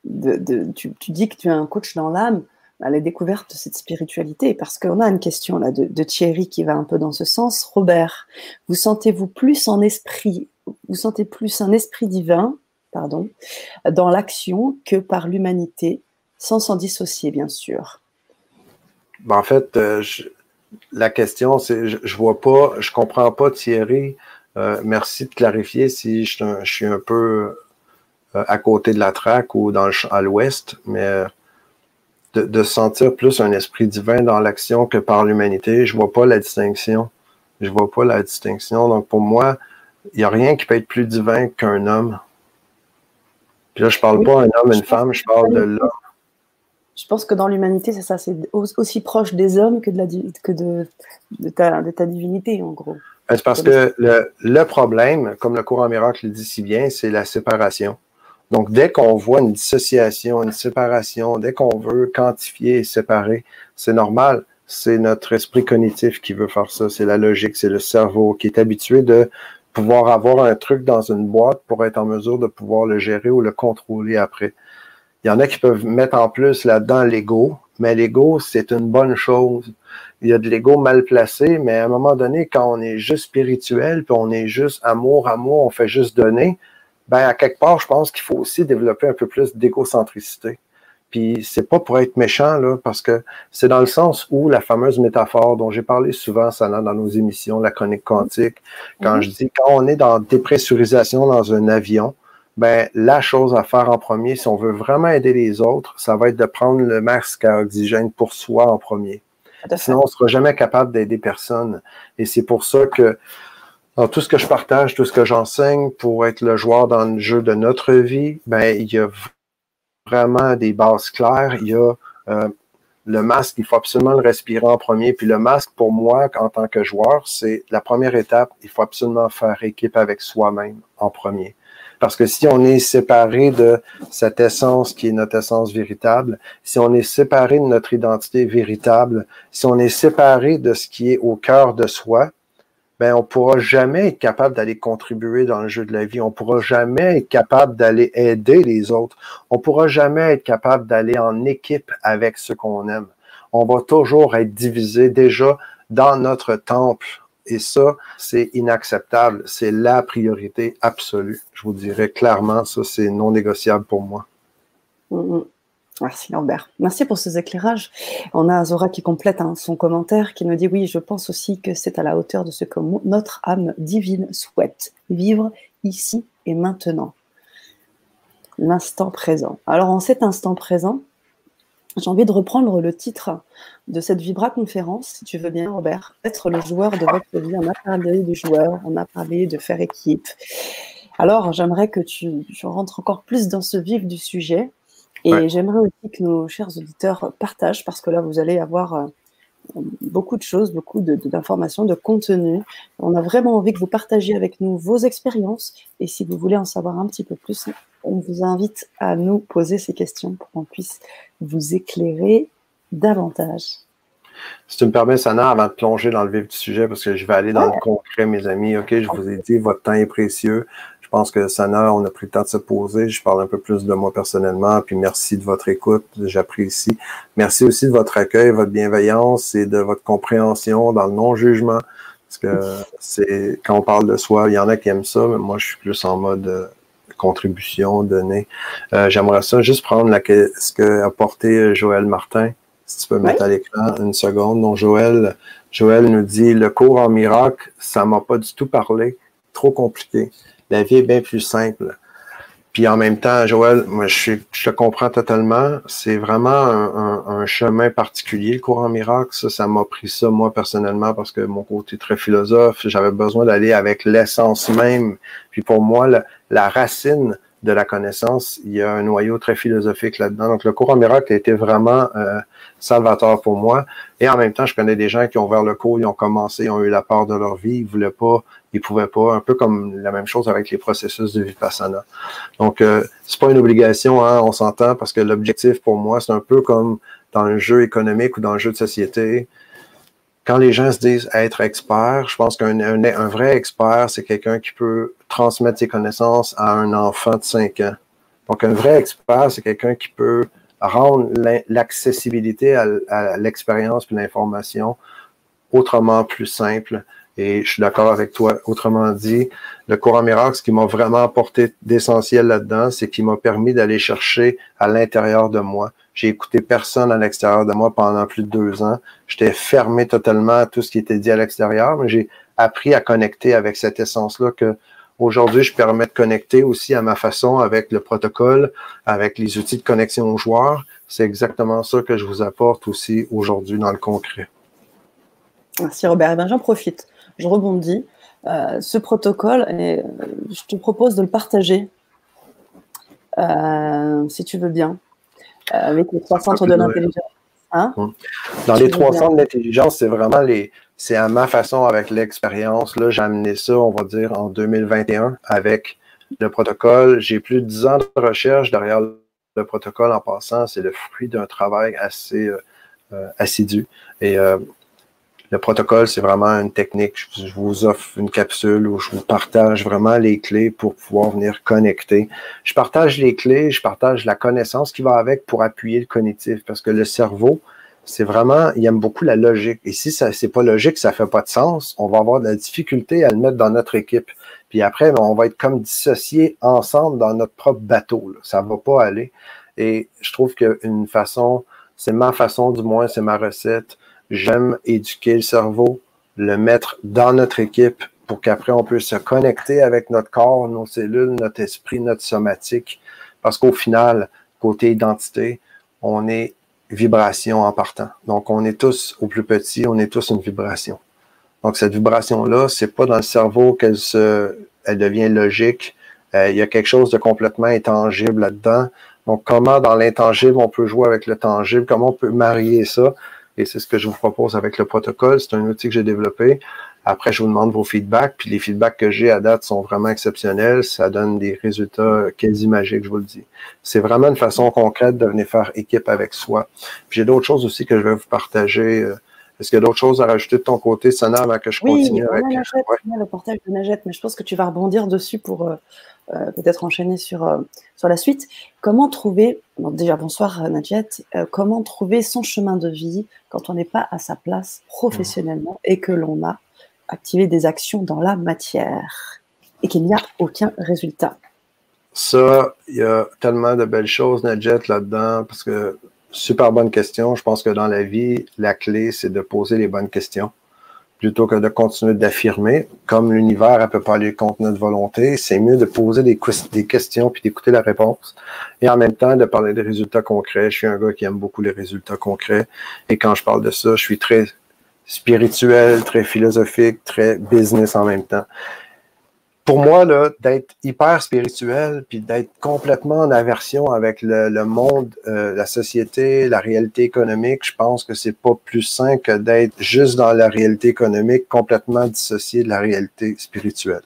de, tu, dis que tu es un coach dans l'âme à la découverte de cette spiritualité, parce qu'on a une question là de, Thierry qui va un peu dans ce sens. Robert, vous sentez-vous plus en esprit, vous sentez plus un esprit divin, pardon, dans l'action que par l'humanité, sans s'en dissocier, bien sûr? Ben, en fait, euh, la question, c'est, je, je, vois pas, je comprends pas Thierry. Euh, merci de clarifier si je, suis un peu euh, à côté de la traque ou dans à l'ouest, mais de, sentir plus un esprit divin dans l'action que par l'humanité. Je vois pas la distinction. Je vois pas la distinction. Donc pour moi, il n'y a rien qui peut être plus divin qu'un homme. Puis là, je parle pas un homme, une femme, je parle de l'homme. Je pense que dans l'humanité, c'est ça, c'est aussi proche des hommes que de, la, que de, de, ta, de ta divinité, en gros. Ben, c'est parce que le, le, problème, comme le courant miracle le dit si bien, c'est la séparation. Donc, dès qu'on voit une dissociation, une séparation, dès qu'on veut quantifier et séparer, c'est normal. C'est notre esprit cognitif qui veut faire ça. C'est la logique, c'est le cerveau qui est habitué de pouvoir avoir un truc dans une boîte pour être en mesure de pouvoir le gérer ou le contrôler après. Il y en a qui peuvent mettre en plus là-dedans l'ego, mais l'ego, c'est une bonne chose. Il y a de l'ego mal placé, mais à un moment donné, quand on est juste spirituel, puis on est juste amour, amour, on fait juste donner, ben à quelque part, je pense qu'il faut aussi développer un peu plus d'égocentricité. Puis c'est pas pour être méchant, là, parce que c'est dans le sens où la fameuse métaphore dont j'ai parlé souvent, ça dans nos émissions, la chronique quantique, quand je dis quand on est dans dépressurisation dans un avion, ben la chose à faire en premier, si on veut vraiment aider les autres, ça va être de prendre le masque à oxygène pour soi en premier. Sinon, on sera jamais capable d'aider personne. Et c'est pour ça que dans tout ce que je partage, tout ce que j'enseigne pour être le joueur dans le jeu de notre vie, ben, il y a vraiment des bases claires. Il y a euh, le masque, il faut absolument le respirer en premier. Puis le masque, pour moi, en tant que joueur, c'est la première étape. Il faut absolument faire équipe avec soi-même en premier. Parce que si on est séparé de cette essence qui est notre essence véritable, si on est séparé de notre identité véritable, si on est séparé de ce qui est au cœur de soi, ben, on pourra jamais être capable d'aller contribuer dans le jeu de la vie. On pourra jamais être capable d'aller aider les autres. On pourra jamais être capable d'aller en équipe avec ceux qu'on aime. On va toujours être divisé déjà dans notre temple. Et ça, c'est inacceptable. C'est la priorité absolue. Je vous dirais clairement, ça, c'est non négociable pour moi. Mm, mm. Merci Lambert. Merci pour ces éclairages. On a Zora qui complète hein, son commentaire, qui nous dit oui, je pense aussi que c'est à la hauteur de ce que notre âme divine souhaite, vivre ici et maintenant. L'instant présent. Alors en cet instant présent, j'ai envie de reprendre le titre de cette Vibra conférence, si tu veux bien, Robert. Être le joueur de votre vie. On a parlé du joueur, on a parlé de faire équipe. Alors, j'aimerais que tu, tu rentres encore plus dans ce vif du sujet et j'aimerais aussi que nos chers auditeurs partagent, parce que là, vous allez avoir euh, beaucoup de choses, beaucoup d'informations, de, de, contenu. On a vraiment envie que vous partagiez avec nous vos expériences. Et si vous voulez en savoir un petit peu plus, on vous invite à nous poser ces questions pour qu'on puisse vous éclairer davantage. Si tu me permets, Sana, avant de plonger dans le vif du sujet, parce que je vais aller dans le concret, mes amis, OK, je vous ai dit, votre temps est précieux. Je pense que Sana, on a pris le temps de se poser. Je parle un peu plus de moi personnellement. Puis merci de votre écoute. J'apprécie. Merci aussi de votre accueil, votre bienveillance et de votre compréhension dans le non-jugement. Parce que c'est quand on parle de soi, il y en a qui aiment ça, mais moi, je suis plus en mode euh, contribution, donner. Euh, J'aimerais ça juste prendre la, ce qu'a apporté euh, Joël Martin. Si tu peux mettre à l'écran une seconde. Donc, Joël, Joël nous dit le cours en miracle, ça m'a pas du tout parlé. Trop compliqué la vie est bien plus simple. Puis en même temps, Joël, moi, je, te comprends totalement. C'est vraiment un, chemin particulier, le courant miracle. Ça, ça m'a pris ça, moi, personnellement, parce que mon côté très philosophe, j'avais besoin d'aller avec l'essence même. Puis pour moi, la, racine de la connaissance. Il y a un noyau très philosophique là-dedans. Donc, le cours en miracle a été vraiment euh, salvateur pour moi. Et en même temps, je connais des gens qui ont ouvert le cours, ils ont commencé, ils ont eu la part de leur vie, ils voulaient pas, ils pouvaient pas, un peu comme la même chose avec les processus de vipassana. Donc, euh, c'est pas une obligation, hein, on s'entend, parce que l'objectif pour moi, c'est un peu comme dans le jeu économique ou dans le jeu de société quand les gens se disent être expert, je pense qu'un un, vrai expert, c'est quelqu'un qui peut transmettre ses connaissances à un enfant de 5 ans. Donc, un vrai expert, c'est quelqu'un qui peut rendre l'accessibilité à, l'expérience et l'information autrement plus simple. Et je suis d'accord avec toi. Autrement dit, le courant miracle, ce qui m'a vraiment apporté d'essentiel là-dedans, c'est qu'il m'a permis d'aller chercher à l'intérieur de moi j'ai écouté personne à l'extérieur de moi pendant plus de deux ans. J'étais fermé totalement à tout ce qui était dit à l'extérieur, mais j'ai appris à connecter avec cette essence-là que aujourd'hui, je permets de connecter aussi à ma façon avec le protocole, avec les outils de connexion aux joueurs. C'est exactement ça que je vous apporte aussi aujourd'hui dans le concret. Merci Robert. Ben, j'en profite. Je rebondis. Euh, ce protocole, et, euh, je te propose de le partager, euh, si tu veux bien. Avec les trois centres de l'intelligence. Hein? Dans les trois centres d'intelligence, c'est vraiment les, c'est à ma façon avec l'expérience. Là, j'ai amené ça, on va dire, en 2021 avec le protocole. J'ai plus de dix ans de recherche derrière le protocole en passant. C'est le fruit d'un travail assez euh, assidu. Et le protocole, c'est vraiment une technique. Je vous offre une capsule où je vous partage vraiment les clés pour pouvoir venir connecter. Je partage les clés, je partage la connaissance qui va avec pour appuyer le cognitif parce que le cerveau, c'est vraiment, il aime beaucoup la logique. Et si ça c'est pas logique, ça fait pas de sens, on va avoir de la difficulté à le mettre dans notre équipe. Puis après, on va être comme dissociés ensemble dans notre propre bateau. Là. Ça va pas aller. Et je trouve qu'une façon, c'est ma façon du moins, c'est ma recette J'aime éduquer le cerveau, le mettre dans notre équipe pour qu'après on puisse se connecter avec notre corps, nos cellules, notre esprit, notre somatique. Parce qu'au final, côté identité, on est vibration en partant. Donc, on est tous, au plus petit, on est tous une vibration. Donc, cette vibration-là, c'est pas dans le cerveau qu'elle se, elle devient logique. Euh, il y a quelque chose de complètement intangible là-dedans. Donc, comment dans l'intangible on peut jouer avec le tangible? Comment on peut marier ça? Et c'est ce que je vous propose avec le protocole. C'est un outil que j'ai développé. Après, je vous demande vos feedbacks. Puis les feedbacks que j'ai à date sont vraiment exceptionnels. Ça donne des résultats quasi magiques, je vous le dis. C'est vraiment une façon concrète de venir faire équipe avec soi. j'ai d'autres choses aussi que je vais vous partager. Euh, est-ce qu'il y a d'autres choses à rajouter de ton côté, Sana, avant que je continue avec... Oui, le portage de Najette, mais je pense que tu vas rebondir dessus pour euh, peut-être enchaîner sur, euh, sur la suite. Comment trouver, déjà bonsoir euh, comment trouver son chemin de vie quand on n'est pas à sa place professionnellement et que l'on a activé des actions dans la matière et qu'il n'y a aucun résultat? Ça, il y a tellement de belles choses, Najat, là-dedans, parce que super bonne question. Je pense que dans la vie, la clé, c'est de poser les bonnes questions plutôt que de continuer d'affirmer. Comme l'univers ne peut pas aller contre notre volonté, c'est mieux de poser des, questions puis d'écouter la réponse. Et en même temps, de parler des résultats concrets. Je suis un gars qui aime beaucoup les résultats concrets. Et quand je parle de ça, je suis très spirituel, très philosophique, très business en même temps pour moi, là, d'être hyper spirituel, puis d'être complètement en aversion avec le, monde, euh, la société, la réalité économique, je pense que c'est pas plus sain que d'être juste dans la réalité économique, complètement dissocié de la réalité spirituelle.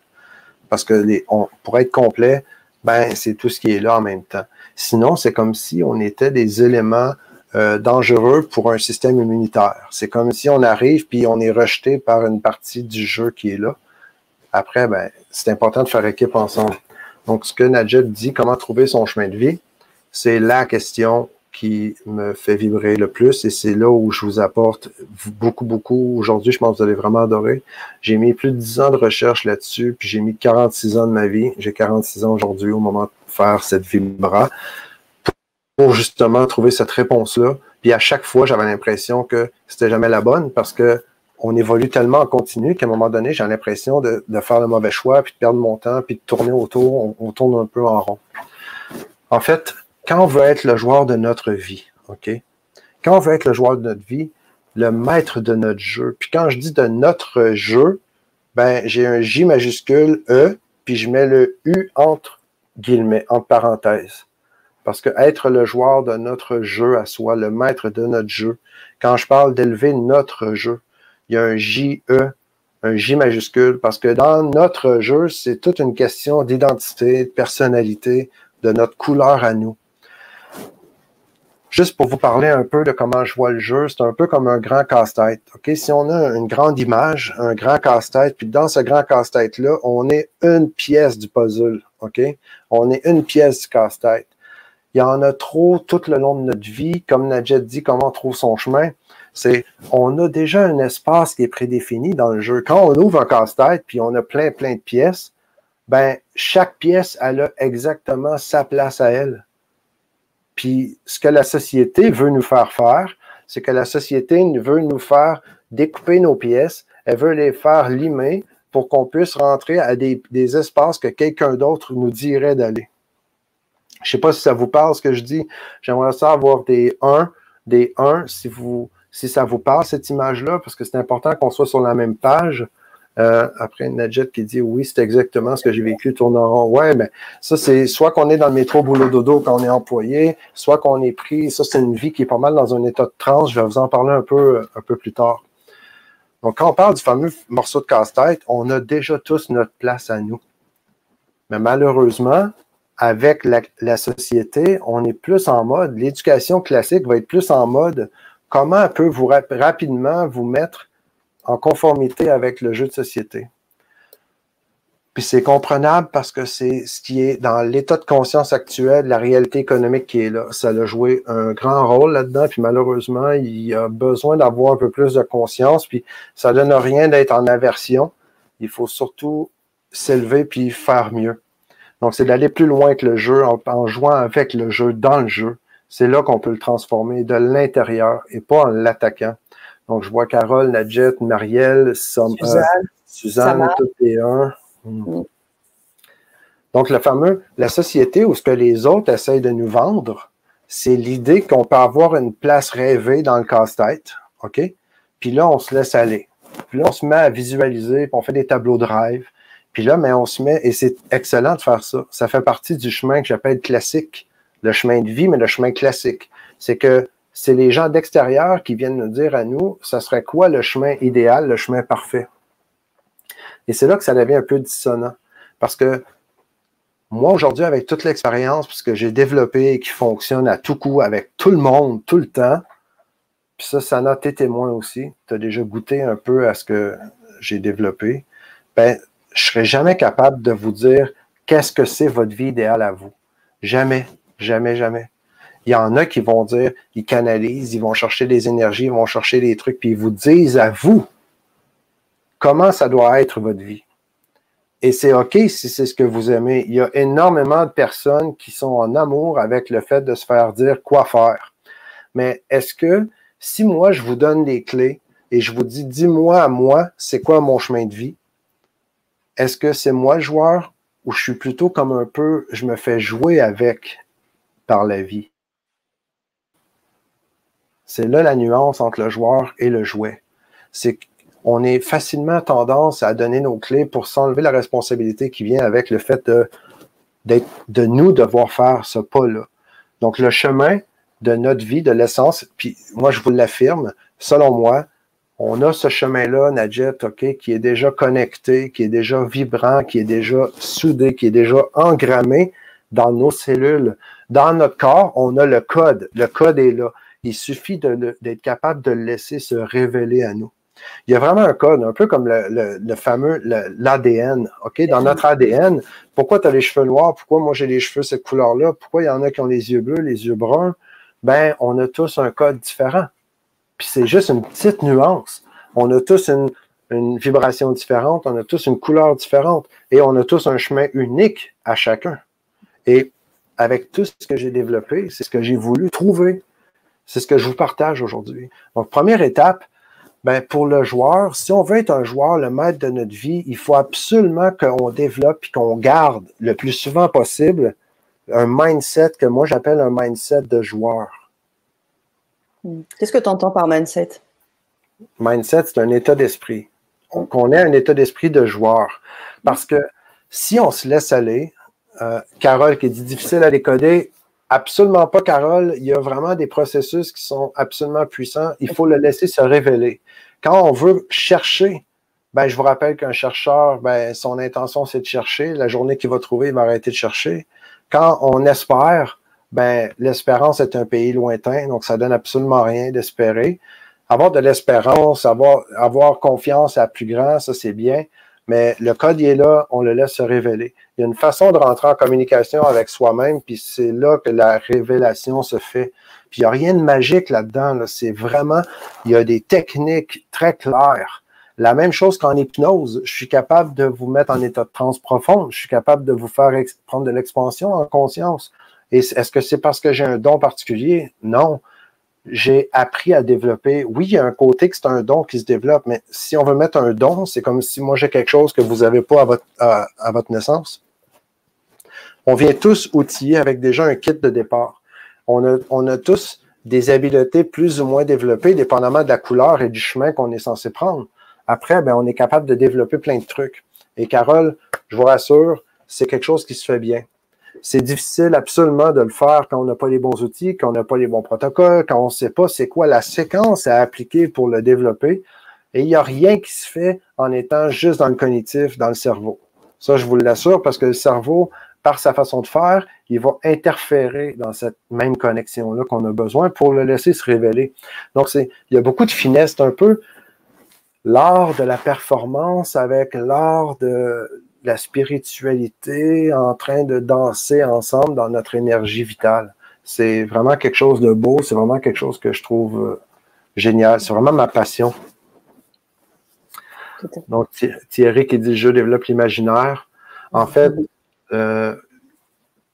Parce que les, on, pour être complet, ben c'est tout ce qui est là en même temps. Sinon, c'est comme si on était des éléments euh, dangereux pour un système immunitaire. C'est comme si on arrive puis on est rejeté par une partie du jeu qui est là. Après, ben, c'est important de faire équipe ensemble. Donc, ce que Najat dit, comment trouver son chemin de vie, c'est la question qui me fait vibrer le plus et c'est là où je vous apporte beaucoup, beaucoup. Aujourd'hui, je pense que vous allez vraiment adorer. J'ai mis plus de 10 ans de recherche là-dessus, puis j'ai mis 46 ans de ma vie. J'ai 46 ans aujourd'hui au moment de faire cette vibra pour justement trouver cette réponse-là. Puis à chaque fois, j'avais l'impression que c'était jamais la bonne parce que on évolue tellement en continu qu'à un moment donné, j'ai l'impression de, faire le mauvais choix, puis de perdre mon temps, puis de tourner autour, on, tourne un peu en rond. En fait, quand on veut être le joueur de notre vie, OK? Quand on veut être le joueur de notre vie, le maître de notre jeu, puis quand je dis de notre jeu, ben, j'ai un J majuscule E, puis je mets le U entre guillemets, en parenthèse. Parce que être le joueur de notre jeu à soi, le maître de notre jeu, quand je parle d'élever notre jeu, il y a un J-E, un J majuscule, parce que dans notre jeu, c'est toute une question d'identité, de personnalité, de notre couleur à nous. Juste pour vous parler un peu de comment je vois le jeu, c'est un peu comme un grand casse-tête. OK? Si on a une grande image, un grand casse-tête, puis dans ce grand casse-tête-là, on est une pièce du puzzle. OK? On est une pièce du casse-tête. Il y en a trop tout le long de notre vie. Comme Nadjet dit, comment on trouve son chemin. C'est, on a déjà un espace qui est prédéfini dans le jeu. Quand on ouvre un casse-tête, puis on a plein, plein de pièces, ben, chaque pièce, elle a exactement sa place à elle. Puis ce que la société veut nous faire faire, c'est que la société veut nous faire découper nos pièces, elle veut les faire limer pour qu'on puisse rentrer à des, espaces que quelqu'un d'autre nous dirait d'aller. Je ne sais pas si ça vous parle ce que je dis. J'aimerais savoir des 1, des 1, si, vous, si ça vous parle cette image-là, parce que c'est important qu'on soit sur la même page. Euh, après, Nadjet qui dit oui, c'est exactement ce que j'ai vécu, tourne en rond. Ouais, mais ça, c'est soit qu'on est dans le métro boulot dodo quand on est employé, soit qu'on est pris. Ça, c'est une vie qui est pas mal dans un état de transe. Je vais vous en parler un peu, un peu plus tard. Donc, quand on parle du fameux morceau de casse-tête, on a déjà tous notre place à nous. Mais malheureusement, avec la société, on est plus en mode, l'éducation classique va être plus en mode comment elle peut vous rapidement vous mettre en conformité avec le jeu de société? Puis c'est comprenable parce que c'est ce qui est dans l'état de conscience actuel, la réalité économique qui est là. Ça a joué un grand rôle là-dedans, puis malheureusement, il y a besoin d'avoir un peu plus de conscience, puis ça donne rien d'être en aversion. Il faut surtout s'élever puis faire mieux. Donc, c'est d'aller plus loin que le jeu en, en, jouant avec le jeu dans le jeu. C'est là qu'on peut le transformer de l'intérieur et pas en l'attaquant. Donc, je vois Carole, Nadjet, Marielle, Suzanne, euh, Suzanne toutes les un. Hmm. Donc, le fameux, la société où ce que les autres essayent de nous vendre, c'est l'idée qu'on peut avoir une place rêvée dans le casse-tête, OK? Puis là, on se laisse aller. Puis là, on se met à visualiser, puis on fait des tableaux de rêve. Puis là, mais on se met, et c'est excellent de faire ça. Ça fait partie du chemin que j'appelle classique, le chemin de vie, mais le chemin classique. C'est que c'est les gens d'extérieur qui viennent nous dire à nous, ça serait quoi le chemin idéal, le chemin parfait? Et c'est là que ça devient un peu dissonant. Parce que moi, aujourd'hui, avec toute l'expérience que j'ai développée et qui fonctionne à tout coup avec tout le monde, tout le temps, puis ça, ça a tes témoins aussi. Tu as déjà goûté un peu à ce que j'ai développé. Ben, je serais jamais capable de vous dire qu'est-ce que c'est votre vie idéale à vous. Jamais, jamais, jamais. Il y en a qui vont dire, ils canalisent, ils vont chercher des énergies, ils vont chercher des trucs, puis ils vous disent à vous comment ça doit être votre vie. Et c'est OK si c'est ce que vous aimez. Il y a énormément de personnes qui sont en amour avec le fait de se faire dire quoi faire. Mais est-ce que si moi je vous donne des clés et je vous dis, dis-moi à moi, c'est quoi mon chemin de vie? Est-ce que c'est moi le joueur ou je suis plutôt comme un peu, je me fais jouer avec? Par la vie? C'est là la nuance entre le joueur et le jouet. C'est qu'on est facilement tendance à donner nos clés pour s'enlever la responsabilité qui vient avec le fait de, nous devoir faire ce pas-là. Donc, le chemin de notre vie, de l'essence, puis moi, je vous l'affirme, selon moi, on a ce chemin-là, Nadjet, OK, qui est déjà connecté, qui est déjà vibrant, qui est déjà soudé, qui est déjà engrammé dans nos cellules. Dans notre corps, on a le code. Le code est là. Il suffit d'être capable de le laisser se révéler à nous. Il y a vraiment un code, un peu comme le, fameux l'ADN. OK? Dans notre ADN, pourquoi tu as les cheveux noirs? Pourquoi moi j'ai les cheveux cette couleur-là? Pourquoi il y en a qui ont les yeux bleus, les yeux bruns? Ben, on a tous un code différent. Puis c'est juste une petite nuance. On a tous une, une vibration différente, on a tous une couleur différente et on a tous un chemin unique à chacun. Et avec tout ce que j'ai développé, c'est ce que j'ai voulu trouver. C'est ce que je vous partage aujourd'hui. Donc, première étape, ben, pour le joueur, si on veut être un joueur, le maître de notre vie, il faut absolument qu'on développe et qu'on garde le plus souvent possible un mindset que moi j'appelle un mindset de joueur. Hmm. Qu'est-ce que tu entends par mindset? Mindset, c'est un état d'esprit. Qu'on ait un état d'esprit de joueur. Parce que si on se laisse aller, euh, Carole qui dit difficile à décoder. Absolument pas, Carole. Il y a vraiment des processus qui sont absolument puissants. Il faut le laisser se révéler. Quand on veut chercher, ben, je vous rappelle qu'un chercheur, ben, son intention, c'est de chercher. La journée qu'il va trouver, il va arrêter de chercher. Quand on espère, ben, l'espérance est un pays lointain, donc ça donne absolument rien d'espérer. Avoir de l'espérance, avoir, avoir confiance à plus grand, ça c'est bien. Mais le code, est là, on le laisse se révéler. Il y a une façon de rentrer en communication avec soi-même, puis c'est là que la révélation se fait. Puis il n'y a rien de magique là-dedans. Là. C'est vraiment, il y a des techniques très claires. La même chose qu'en hypnose, je suis capable de vous mettre en état de transe profonde, je suis capable de vous faire prendre de l'expansion en conscience. Et est-ce que c'est parce que j'ai un don particulier? Non j'ai appris à développer. Oui, il y a un côté que c'est un don qui se développe, mais si on veut mettre un don, c'est comme si moi j'ai quelque chose que vous n'avez pas à votre, naissance. On vient tous outillés avec déjà un kit de départ. On a, on a tous des habiletés plus ou moins développées, dépendamment de la couleur et du chemin qu'on est censé prendre. Après, ben, on est capable de développer plein de trucs. Et Carole, je vous rassure, c'est quelque chose qui se fait bien. C'est difficile absolument de le faire quand on n'a pas les bons outils, quand on n'a pas les bons protocoles, quand on ne sait pas c'est quoi la séquence à appliquer pour le développer. Et il n'y a rien qui se fait en étant juste dans le cognitif, dans le cerveau. Ça, je vous l'assure, parce que le cerveau, par sa façon de faire, il va interférer dans cette même connexion-là qu'on a besoin pour le laisser se révéler. Donc, il y a beaucoup de finesse, un peu l'art de la performance avec l'art de, la spiritualité en train de danser ensemble dans notre énergie vitale. C'est vraiment quelque chose de beau, c'est vraiment quelque chose que je trouve euh, génial. C'est vraiment ma passion. Donc, Thierry qui dit Je développe l'imaginaire. En fait, euh,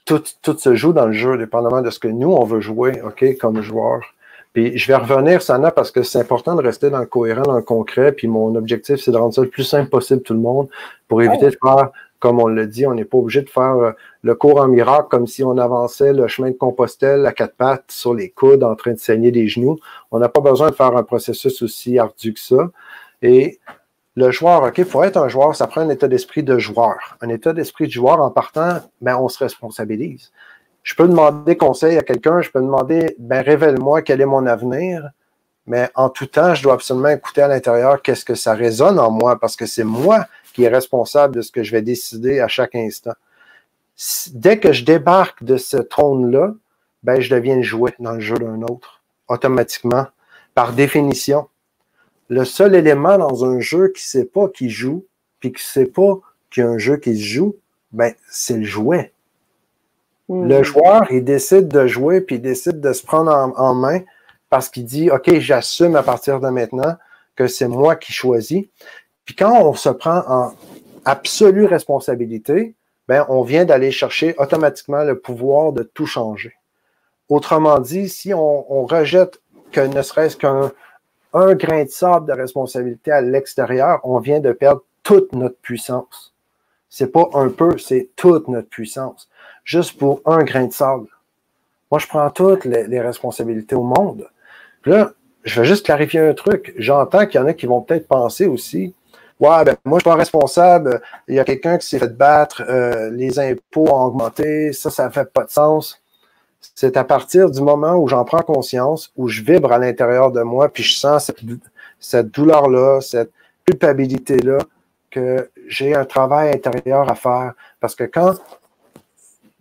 tout, tout, se joue dans le jeu, dépendamment de ce que nous, on veut jouer, OK, comme joueur. Puis je vais revenir, Sana, parce que c'est important de rester dans le cohérent, dans le concret. Puis mon objectif, c'est de rendre ça le plus simple possible tout le monde pour éviter de faire, comme on l'a dit, on n'est pas obligé de faire euh, le cours en miracle comme si on avançait le chemin de Compostelle à quatre pattes sur les coudes en train de saigner des genoux. On n'a pas besoin de faire un processus aussi ardu que ça. Et le joueur, OK, pour être un joueur, ça prend un état d'esprit de joueur. Un état d'esprit de joueur en partant, ben, on se responsabilise. Je peux demander conseil à quelqu'un, je peux demander, ben, révèle-moi quel est mon avenir, mais en tout temps, je dois absolument écouter à l'intérieur qu'est-ce que ça résonne en moi, parce que c'est moi qui est responsable de ce que je vais décider à chaque instant. Dès que je débarque de ce trône-là, ben, je deviens jouet dans le jeu d'un autre, automatiquement, par définition. Le seul élément dans un jeu qui sait pas qui joue, puis qui ne sait pas qu'il y a un jeu qui se joue, ben, c'est le jouet. Le mhm. joueur, il décide de jouer, puis il décide de se prendre en, main parce qu'il dit, OK, j'assume à partir de maintenant que c'est moi qui choisis. Puis quand on se prend en absolue responsabilité, ben, on vient d'aller chercher automatiquement le pouvoir de tout changer. Autrement dit, si on, rejette que ne serait-ce qu'un un grain de sable de responsabilité à l'extérieur, on vient de perdre toute notre puissance. C'est pas un peu, c'est toute notre puissance juste pour un grain de sable. Moi, je prends toutes les, responsabilités au monde. Puis là, je vais juste clarifier un truc. J'entends qu'il y en a qui vont peut-être penser aussi Ouais, ben, moi, je suis pas responsable. Il y a quelqu'un qui s'est fait battre, euh, les impôts ont augmenté, ça, ça fait pas de sens. C'est à partir du moment où j'en prends conscience, où je vibre à l'intérieur de moi, puis je sens cette douleur-là, cette culpabilité-là, que j'ai un travail intérieur à faire. Parce que quand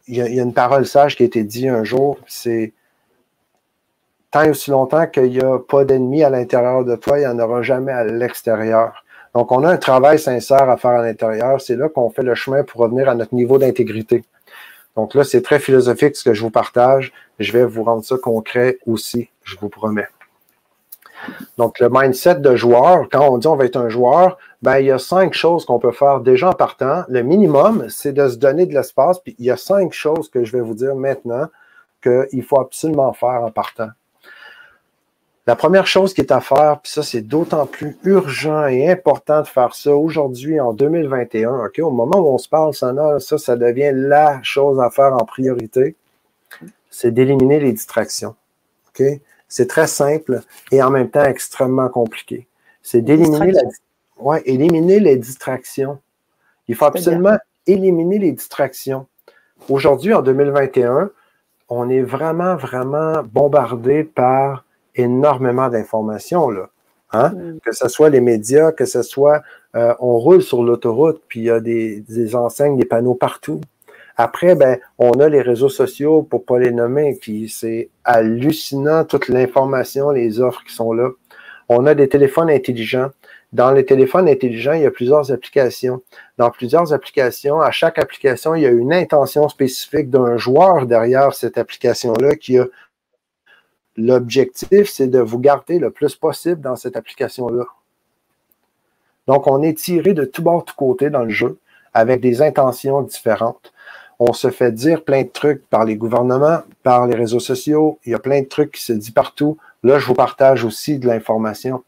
il y, a, une parole sage qui a été dit un jour, c'est tant aussi longtemps qu'il n'y a pas d'ennemis à l'intérieur de toi, il n'y en aura jamais à l'extérieur. Donc, on a un travail sincère à faire à l'intérieur. C'est là qu'on fait le chemin pour revenir à notre niveau d'intégrité. Donc là, c'est très philosophique ce que je vous partage. Je vais vous rendre ça concret aussi, je vous promets. Donc, le mindset de joueur, quand on dit on va être un joueur, ben, il y a cinq choses qu'on peut faire déjà en partant. Le minimum, c'est de se donner de l'espace. Puis il y a cinq choses que je vais vous dire maintenant qu'il faut absolument faire en partant. La première chose qui est à faire, puis ça, c'est d'autant plus urgent et important de faire ça aujourd'hui en 2021. OK? Au moment où on se parle, ça, ça, ça devient la chose à faire en priorité. C'est d'éliminer les distractions. OK? C'est très simple et en même temps extrêmement compliqué. C'est d'éliminer éliminer les distractions. Il faut absolument éliminer les distractions. aujourd'hui, en 2021, on est vraiment, vraiment bombardé par énormément d'informations. Là. Hein? Mm. Que ce soit les médias, que ce soit euh, on roule sur l'autoroute, puis il y a des, des, enseignes, des panneaux partout. Après, ben, on a les réseaux sociaux, pour pas les nommer, qui c'est hallucinant toute l'information, les offres qui sont là. On a des téléphones intelligents. Dans les téléphones intelligents, il y a plusieurs applications. Dans plusieurs applications, à chaque application, il y a une intention spécifique d'un joueur derrière cette application-là qui a l'objectif, c'est de vous garder le plus possible dans cette application-là. Donc, on est tiré de tout bord, tout côté dans le jeu avec des intentions différentes. On se fait dire plein de trucs par les gouvernements, par les réseaux sociaux. Il y a plein de trucs qui se disent partout. Là, je vous partage aussi de l'information.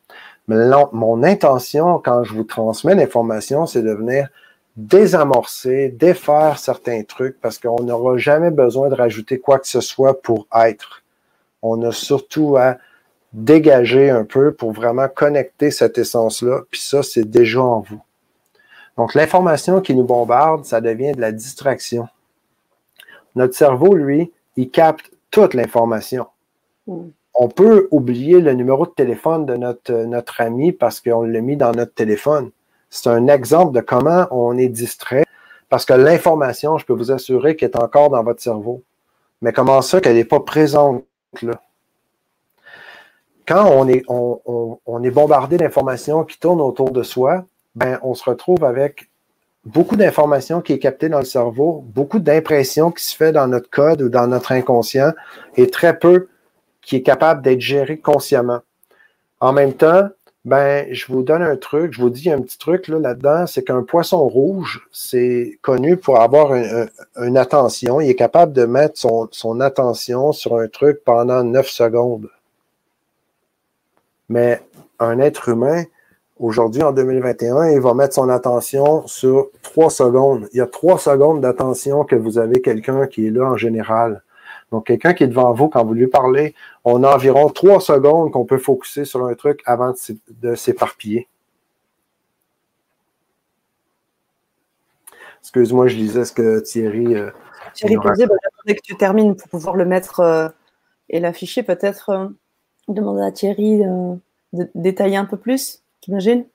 Mon intention, quand je vous transmets l'information, c'est de venir désamorcer, défaire certains trucs parce qu'on n'aura jamais besoin de rajouter quoi que ce soit pour être. On a surtout à dégager un peu pour vraiment connecter cette essence-là, puis ça, c'est déjà en vous. Donc, l'information qui nous bombarde, ça devient de la distraction. Notre cerveau, lui, il capte toute l'information. Mm on peut oublier le numéro de téléphone de notre, notre ami parce qu'on l'a mis dans notre téléphone. C'est un exemple de comment on est distrait parce que l'information, je peux vous assurer qu'elle est encore dans votre cerveau. Mais comment ça qu'elle n'est pas présente là? Quand on est, on, est bombardé d'informations qui tournent autour de soi, ben, on se retrouve avec beaucoup d'informations qui est captée dans le cerveau, beaucoup d'impressions qui se fait dans notre code ou dans notre inconscient et très peu qui est capable d'être géré consciemment. En même temps, ben, je vous donne un truc, je vous dis un petit truc là, là-dedans, c'est qu'un poisson rouge, c'est connu pour avoir une attention. Il est capable de mettre son, son, attention sur un truc pendant 9 secondes. Mais un être humain, aujourd'hui, en 2021, il va mettre son attention sur 3 secondes. Il y a 3 secondes d'attention que vous avez quelqu'un qui est là en général. Donc, quelqu'un qui est devant vous, quand vous lui parlez, on a environ trois secondes qu'on peut focuser sur un truc avant de s'éparpiller. Excuse-moi, je lisais ce que Thierry. Euh, Thierry posait, bah, j'attendais que tu termines pour pouvoir le mettre euh, et l'afficher. Peut-être euh, demander à Thierry de détailler un peu plus, t'imagines?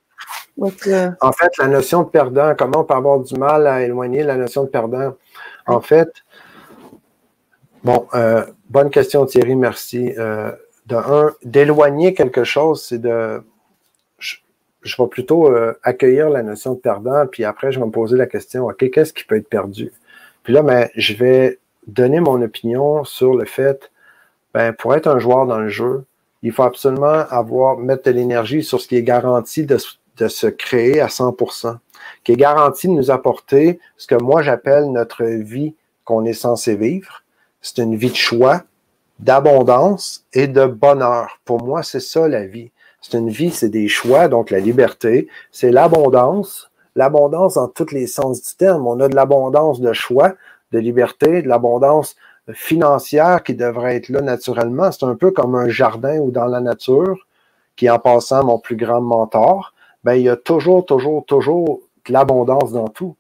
En fait, la notion de perdant, comment on peut avoir du mal à éloigner la notion de perdant? En fait, Bon, euh, bonne question Thierry, merci. Euh, de un, d'éloigner quelque chose, c'est de. Je, vais plutôt euh, accueillir la notion de perdant, puis après, je vais me poser la question, OK, qu'est-ce qui peut être perdu? Puis là, ben, je vais donner mon opinion sur le fait, ben, pour être un joueur dans le jeu, il faut absolument avoir, mettre de l'énergie sur ce qui est garanti de, de se créer à 100%, qui est garanti de nous apporter ce que moi j'appelle notre vie qu'on est censé vivre c'est une vie de choix, d'abondance et de bonheur. Pour moi, c'est ça la vie. C'est une vie, c'est des choix, donc la liberté, c'est l'abondance, l'abondance dans tous les sens du terme. On a de l'abondance de choix, de liberté, de l'abondance financière qui devrait être là naturellement. C'est un peu comme un jardin ou dans la nature, qui en passant mon plus grand mentor, ben, il y a toujours, toujours, toujours de l'abondance dans tout.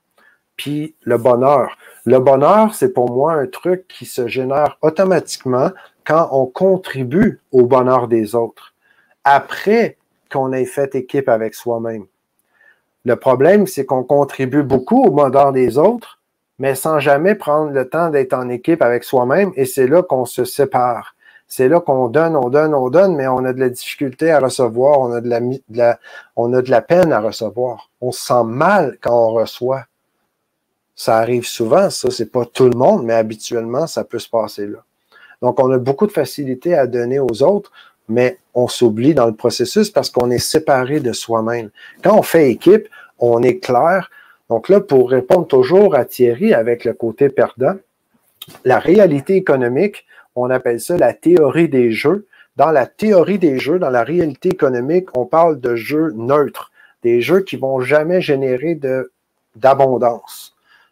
Puis le bonheur. Le bonheur, c'est pour moi un truc qui se génère automatiquement quand on contribue au bonheur des autres, après qu'on ait fait équipe avec soi-même. Le problème, c'est qu'on contribue beaucoup au bonheur des autres, mais sans jamais prendre le temps d'être en équipe avec soi-même, et c'est là qu'on se sépare. C'est là qu'on donne, on donne, on donne, mais on a de la difficulté à recevoir, on a de la, on a de la peine à recevoir. On se sent mal quand on reçoit. Ça arrive souvent, ça, c'est pas tout le monde, mais habituellement, ça peut se passer là. Donc, on a beaucoup de facilité à donner aux autres, mais on s'oublie dans le processus parce qu'on est séparé de soi-même. Quand on fait équipe, on est clair. Donc là, pour répondre toujours à Thierry avec le côté perdant, la réalité économique, on appelle ça la théorie des jeux. Dans la théorie des jeux, dans la réalité économique, on parle de jeux neutres, des jeux qui vont jamais générer d'abondance.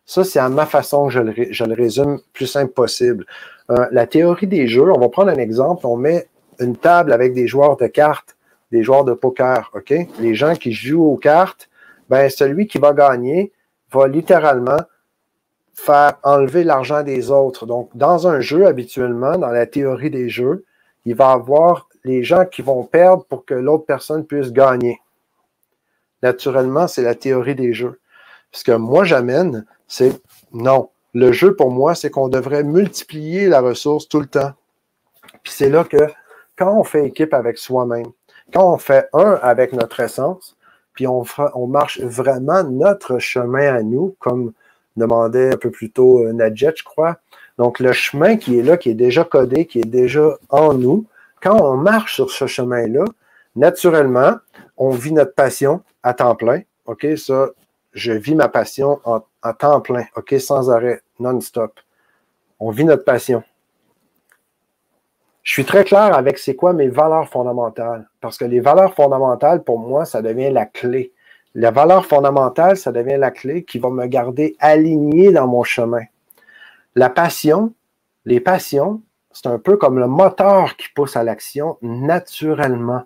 Ça, c'est à ma façon que je le, je le résume plus simple possible. Euh, la théorie des jeux, on va prendre un exemple. On met une table avec des joueurs de cartes, des joueurs de poker, OK? Les gens qui jouent aux cartes, ben, celui qui va gagner va littéralement faire enlever l'argent des autres. Donc, dans un jeu, habituellement, dans la théorie des jeux, il va avoir les gens qui vont perdre pour que l'autre personne puisse gagner. Naturellement, c'est la théorie des jeux. Ce que moi j'amène, c'est non. Le jeu pour moi, c'est qu'on devrait multiplier la ressource tout le temps. Puis c'est là que quand on fait équipe avec soi-même, quand on fait un avec notre essence, puis on, marche vraiment notre chemin à nous, comme demandait un peu plus tôt euh, Nadjet, je crois. Donc, le chemin qui est là, qui est déjà codé, qui est déjà en nous, quand on marche sur ce chemin-là, naturellement, on vit notre passion à temps plein. OK, ça, je vis ma passion en, temps plein, OK, sans arrêt, non-stop. On vit notre passion. Je suis très clair avec c'est quoi mes valeurs fondamentales. Parce que les valeurs fondamentales, pour moi, ça devient la clé. La valeur fondamentale, ça devient la clé qui va me garder aligné dans mon chemin. La passion, les passions, c'est un peu comme le moteur qui pousse à l'action naturellement.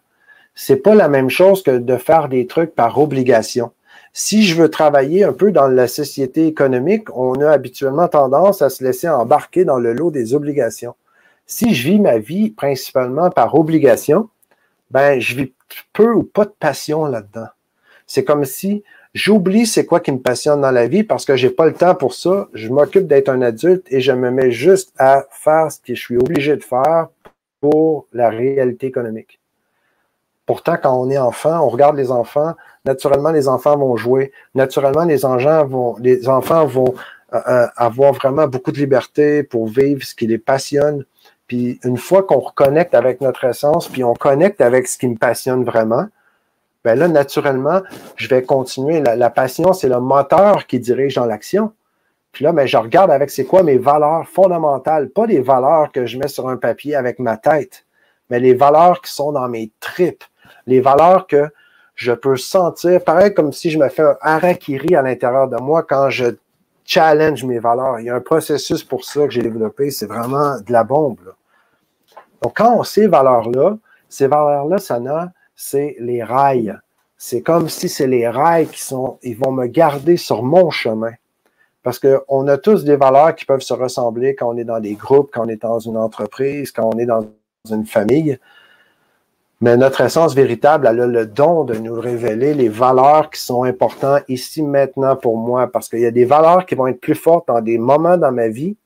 C'est pas la même chose que de faire des trucs par obligation. Si je veux travailler un peu dans la société économique, on a habituellement tendance à se laisser embarquer dans le lot des obligations. Si je vis ma vie principalement par obligation, ben, je vis peu ou pas de passion là-dedans. C'est comme si j'oublie c'est quoi qui me passionne dans la vie parce que j'ai pas le temps pour ça. Je m'occupe d'être un adulte et je me mets juste à faire ce que je suis obligé de faire pour la réalité économique. Pourtant, quand on est enfant, on regarde les enfants, naturellement, les enfants vont jouer. Naturellement, les, enfants vont, les enfants vont euh, euh, avoir vraiment beaucoup de liberté pour vivre ce qui les passionne. Puis une fois qu'on reconnecte avec notre essence, puis on connecte avec ce qui me passionne vraiment, ben là, naturellement, je vais continuer. La, passion, c'est le moteur qui dirige dans l'action. Puis là, ben, je regarde avec c'est quoi mes valeurs fondamentales, pas des valeurs que je mets sur un papier avec ma tête, mais les valeurs qui sont dans mes tripes, les valeurs que je peux sentir, pareil comme si je me fais un harakiri à l'intérieur de moi quand je challenge mes valeurs. Il y a un processus pour ça que j'ai développé, c'est vraiment de la bombe. Donc, quand on sait ces valeurs-là, ces valeurs-là, ça n'a c'est les rails. C'est comme si c'est les rails qui sont, ils vont me garder sur mon chemin. Parce qu'on a tous des valeurs qui peuvent se ressembler quand on est dans des groupes, quand on est dans une entreprise, quand on est dans une famille. Mais notre essence véritable, elle a le don de nous révéler les valeurs qui sont importantes ici, maintenant pour moi. Parce qu'il y a des valeurs qui vont être plus fortes dans des moments dans ma vie.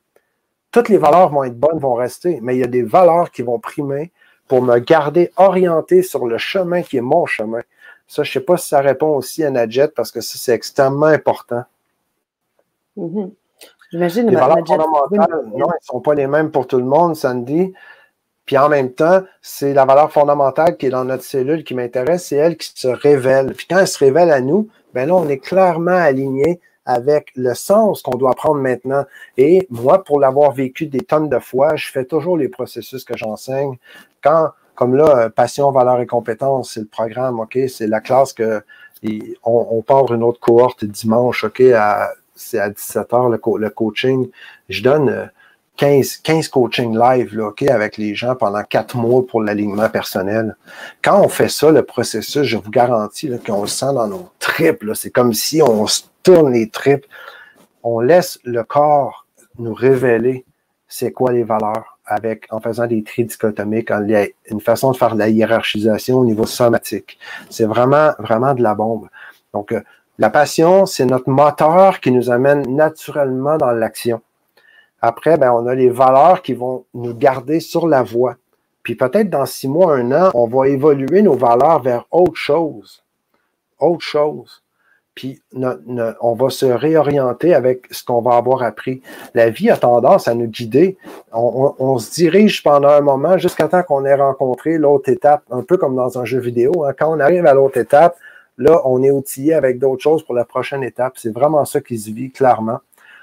Toutes les valeurs vont être bonnes, vont rester, mais il y a des valeurs qui vont primer pour me garder orienté sur le chemin qui est mon chemin. Ça, je ne sais pas si ça répond aussi à Nadjet parce que ça, c'est extrêmement important. Mm-hmm. J'imagine. Les valeurs fondamentales, non, elles ne sont pas les mêmes pour tout le monde, Sandy. Puis en même temps, c'est la valeur fondamentale qui est dans notre cellule qui m'intéresse, c'est elle qui se révèle. Puis quand elle se révèle à nous, ben là, on est clairement aligné avec le sens qu'on doit prendre maintenant. Et moi, pour l'avoir vécu des tonnes de fois, je fais toujours les processus que j'enseigne. Quand, comme là, euh, passion, valeur et compétence, c'est le programme, OK? C'est la classe que on, part une autre cohorte dimanche, OK? c'est à 17h le, le, coaching. Je donne 15, euh, 15 coaching live, là, OK, avec les gens pendant quatre mois pour l'alignement personnel. Quand on fait ça, le processus, je vous garantis qu'on le sent dans nos tripes. C'est comme si on se tourne les tripes, on laisse le corps nous révéler c'est quoi les valeurs avec, en faisant des tri dichotomiques, en, une façon de faire de la hiérarchisation au niveau somatique. C'est vraiment, vraiment de la bombe. Donc, euh, la passion, c'est notre moteur qui nous amène naturellement dans l'action. Après, ben, on a les valeurs qui vont nous garder sur la voie. Puis peut-être dans six mois, un an, on va évoluer nos valeurs vers autre chose. Autre chose puis on va se réorienter avec ce qu'on va avoir appris. La vie a tendance à nous guider. On, se dirige pendant un moment jusqu'à temps qu'on ait rencontré l'autre étape, un peu comme dans un jeu vidéo. Hein. Quand on arrive à l'autre étape, là, on est outillé avec d'autres choses pour la prochaine étape. C'est vraiment ça qui se vit clairement.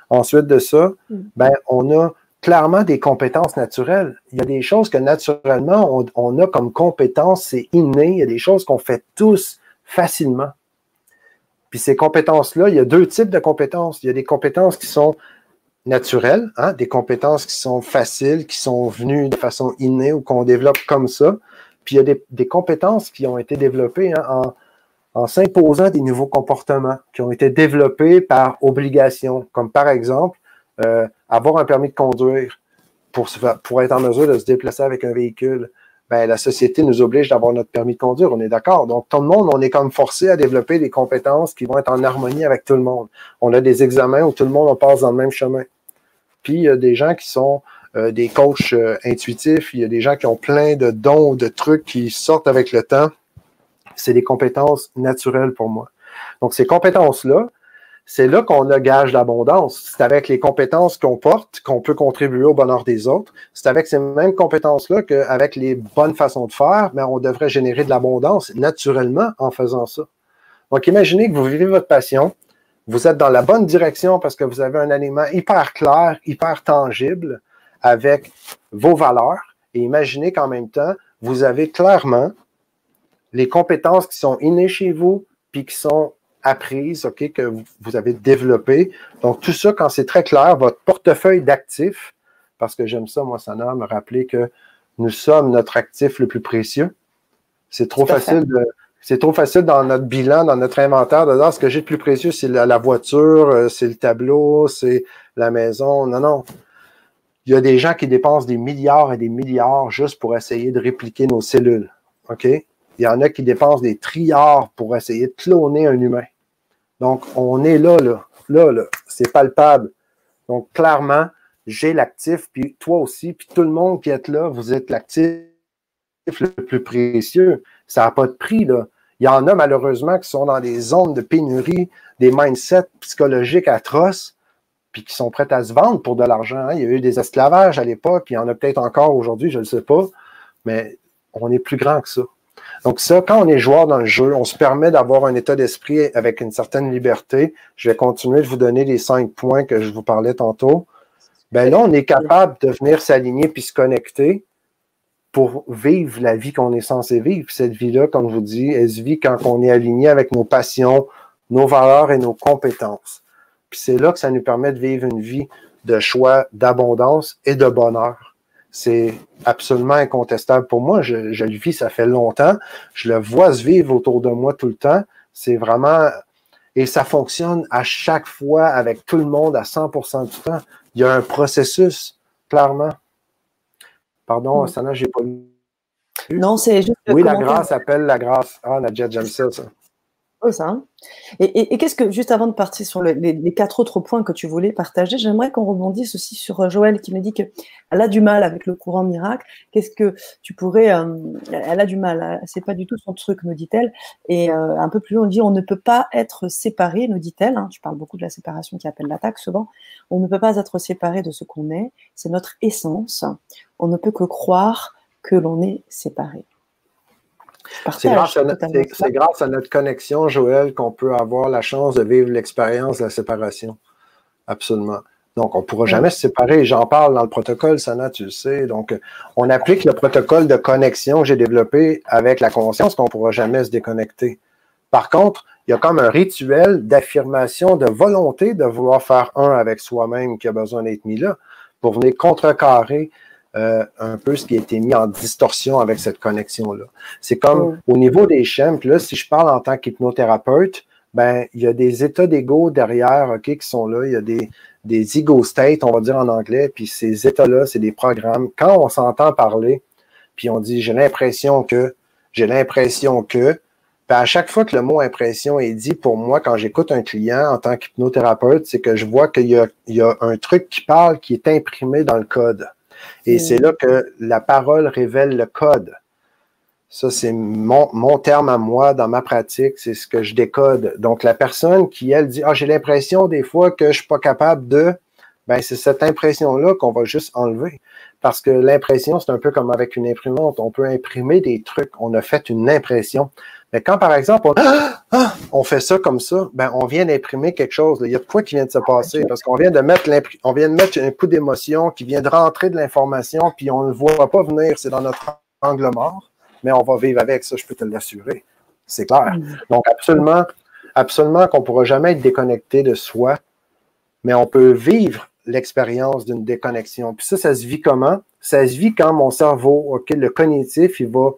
Ensuite de ça, mm. ben, on a clairement des compétences naturelles. Il y a des choses que naturellement, on, on a comme compétences, c'est inné. Il y a des choses qu'on fait tous facilement. Puis ces compétences-là, il y a deux types de compétences. Il y a des compétences qui sont naturelles, hein, des compétences qui sont faciles, qui sont venues de façon innée ou qu'on développe comme ça. Puis il y a des, compétences qui ont été développées hein, en, en s'imposant des nouveaux comportements, qui ont été développés par obligation, comme par exemple euh, avoir un permis de conduire pour, être en mesure de se déplacer avec un véhicule, ben, la société nous oblige d'avoir notre permis de conduire, on est d'accord. Donc, tout le monde, on est comme forcé à développer des compétences qui vont être en harmonie avec tout le monde. On a des examens où tout le monde on passe dans le même chemin. Puis, il y a des gens qui sont euh, des coachs euh, intuitifs, il y a des gens qui ont plein de dons, de trucs qui sortent avec le temps. C'est des compétences naturelles pour moi. Donc, ces compétences-là, c'est là qu'on a gage. C'est avec les compétences qu'on porte qu'on peut contribuer au bonheur des autres. C'est avec ces mêmes compétences-là qu'avec les bonnes façons de faire, mais on devrait générer de l'abondance naturellement en faisant ça. Donc, imaginez que vous vivez votre passion, vous êtes dans la bonne direction parce que vous avez un aliment hyper clair, hyper tangible avec vos valeurs. Et imaginez qu'en même temps, vous avez clairement les compétences qui sont innées chez vous, puis qui sont apprises, OK, que vous avez développées. Donc, tout ça, quand c'est très clair, votre portefeuille d'actifs, parce que j'aime ça, moi, Sana, me rappeler que nous sommes notre actif le plus précieux. C'est trop facile de. C'est trop facile dans notre bilan, dans notre inventaire, de dire ce que j'ai de plus précieux, c'est la, voiture, euh, c'est le tableau, c'est la maison. Non, non. Il y a des gens qui dépensent des milliards et des milliards juste pour essayer de répliquer nos cellules. OK? Il y en a qui dépensent des trilliards pour essayer de cloner un humain. Donc, on est là, là, là, là. C'est palpable. Donc, clairement, j'ai l'actif, puis toi aussi, puis tout le monde qui est là, vous êtes l'actif le plus précieux. Ça n'a pas de prix, là. Il y en a malheureusement qui sont dans des zones de pénurie, des mindsets psychologiques atroces, puis qui sont prêts à se vendre pour de l'argent. Il y a eu des esclavages à l'époque, il y en a peut-être encore aujourd'hui, je ne sais pas, mais on est plus grand que ça. Donc ça, quand on est joueur dans le jeu, on se permet d'avoir un état d'esprit avec une certaine liberté. Je vais continuer de vous donner les cinq points que je vous parlais tantôt. Ben là, on est capable de venir s'aligner puis se connecter pour vivre la vie qu'on est censé vivre. Cette vie-là, comme je vous dis, elle se vit quand on est aligné avec nos passions, nos valeurs et nos compétences. Puis c'est là que ça nous permet de vivre une vie de choix, d'abondance et de bonheur. C'est absolument incontestable pour moi. Je, le vis, ça fait longtemps. Je le vois se vivre autour de moi tout le temps. C'est vraiment. Et ça fonctionne à chaque fois avec tout le monde à 100% du temps. Il y a un processus, clairement. Pardon, ça n'a j'ai pas. Non, c'est juste. Oui, la grâce appelle la grâce. Ah, Nadia, j'aime ça, ça Hein. Et, qu'est-ce que, juste avant de partir sur les, quatre autres points que tu voulais partager, j'aimerais qu'on rebondisse aussi sur euh, Joël qui me dit qu'elle a du mal avec le courant miracle. Qu'est-ce que tu pourrais. Euh, elle a du mal, hein. c'est pas du tout son truc, nous dit-elle. Et euh, un peu plus loin, on dit on ne peut pas être séparé, nous dit-elle. Hein. tu parles beaucoup de la séparation qui appelle l'attaque souvent. On ne peut pas être séparé de ce qu'on est. C'est notre essence. On ne peut que croire que l'on est séparé. C'est grâce, à notre connexion, Joël, qu'on peut avoir la chance de vivre l'expérience de la séparation. Absolument. Donc, on ne pourra jamais se séparer. J'en parle dans le protocole, Sana, tu le sais. Donc, on applique le protocole de connexion que j'ai développé avec la conscience qu'on ne pourra jamais se déconnecter. Par contre, il y a comme un rituel d'affirmation, de volonté de vouloir faire un avec soi-même qui a besoin d'être mis là pour venir contrecarrer euh, un peu ce qui a été mis en distorsion avec cette connexion-là. C'est comme au niveau des schèmes, là, si je parle en tant qu'hypnothérapeute, ben, il y a des états d'ego derrière, OK, qui sont là. Il y a des, des ego states, on va dire en anglais, puis ces états-là, c'est des programmes. Quand on s'entend parler, puis on dit j'ai l'impression que, j'ai l'impression que, ben à chaque fois que le mot impression est dit, pour moi, quand j'écoute un client en tant qu'hypnothérapeute, c'est que je vois qu'il y a, il y a un truc qui parle qui est imprimé dans le code. Et c'est là que la parole révèle le code. Ça, c'est mon, mon, terme à moi dans ma pratique, c'est ce que je décode. Donc, la personne qui, elle, dit Ah, j'ai l'impression des fois que je ne suis pas capable de, ben, c'est cette impression-là qu'on va juste enlever. Parce que l'impression, c'est un peu comme avec une imprimante. On peut imprimer des trucs. On a fait une impression. Mais quand, par exemple, on, fait ça comme ça, ben, on vient d'imprimer quelque chose. Il y a quoi qui vient de se passer? Parce qu'on vient de mettre on vient de mettre un coup d'émotion qui vient de rentrer de l'information, puis on ne le voit pas venir, c'est dans notre angle mort, mais on va vivre avec ça, je peux te l'assurer. C'est clair. Mm. Donc, absolument, absolument qu'on ne pourra jamais être déconnecté de soi, mais on peut vivre l'expérience d'une déconnexion. Puis ça, ça se vit comment? Ça se vit quand mon cerveau, OK, le cognitif, il va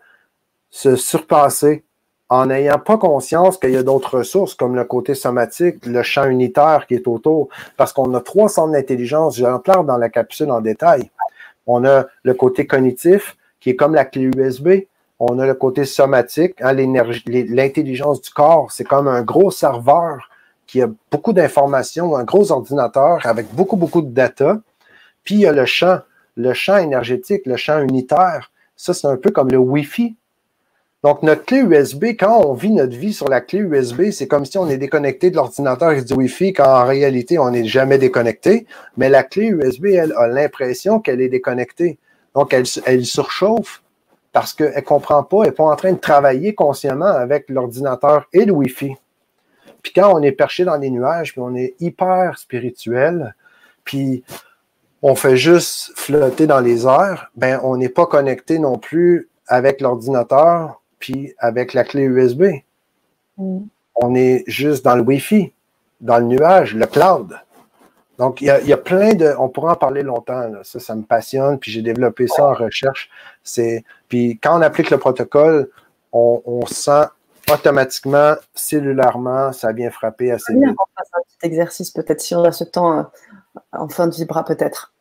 se surpasser en n'ayant pas conscience qu'il y a d'autres ressources comme le côté somatique, le champ unitaire qui est autour, parce qu'on a trois centres d'intelligence, j'en dans la capsule en détail. On a le côté cognitif, qui est comme la clé USB. On a le côté somatique, hein, l'intelligence du corps, c'est comme un gros serveur qui a beaucoup d'informations, un gros ordinateur avec beaucoup, beaucoup de data. Puis il y a le champ, le champ énergétique, le champ unitaire. Ça, c'est un peu comme le Wi-Fi. Donc, notre clé USB, quand on vit notre vie sur la clé USB, c'est comme si on est déconnecté de l'ordinateur et du Wi-Fi, quand en réalité, on n'est jamais déconnecté. Mais la clé USB, elle a l'impression qu'elle est déconnectée. Donc, elle, surchauffe parce qu'elle ne comprend pas, elle n'est pas en train de travailler consciemment avec l'ordinateur et le Wi-Fi. Puis quand on est perché dans les nuages, puis on est hyper spirituel, puis on fait juste flotter dans les airs, ben on n'est pas connecté non plus avec l'ordinateur puis avec la clé USB. Mm. On est juste dans le Wi-Fi, dans le nuage, le cloud. Donc, il y, a, plein de. On pourra en parler longtemps. Ça, ça me passionne. Puis j'ai développé ça en recherche. C'est. Puis quand on applique le protocole, on, sent automatiquement, cellulairement, ça vient frapper assez vite. On fasse un petit exercice peut-être si on a ce temps euh, en fin de vibra, peut-être.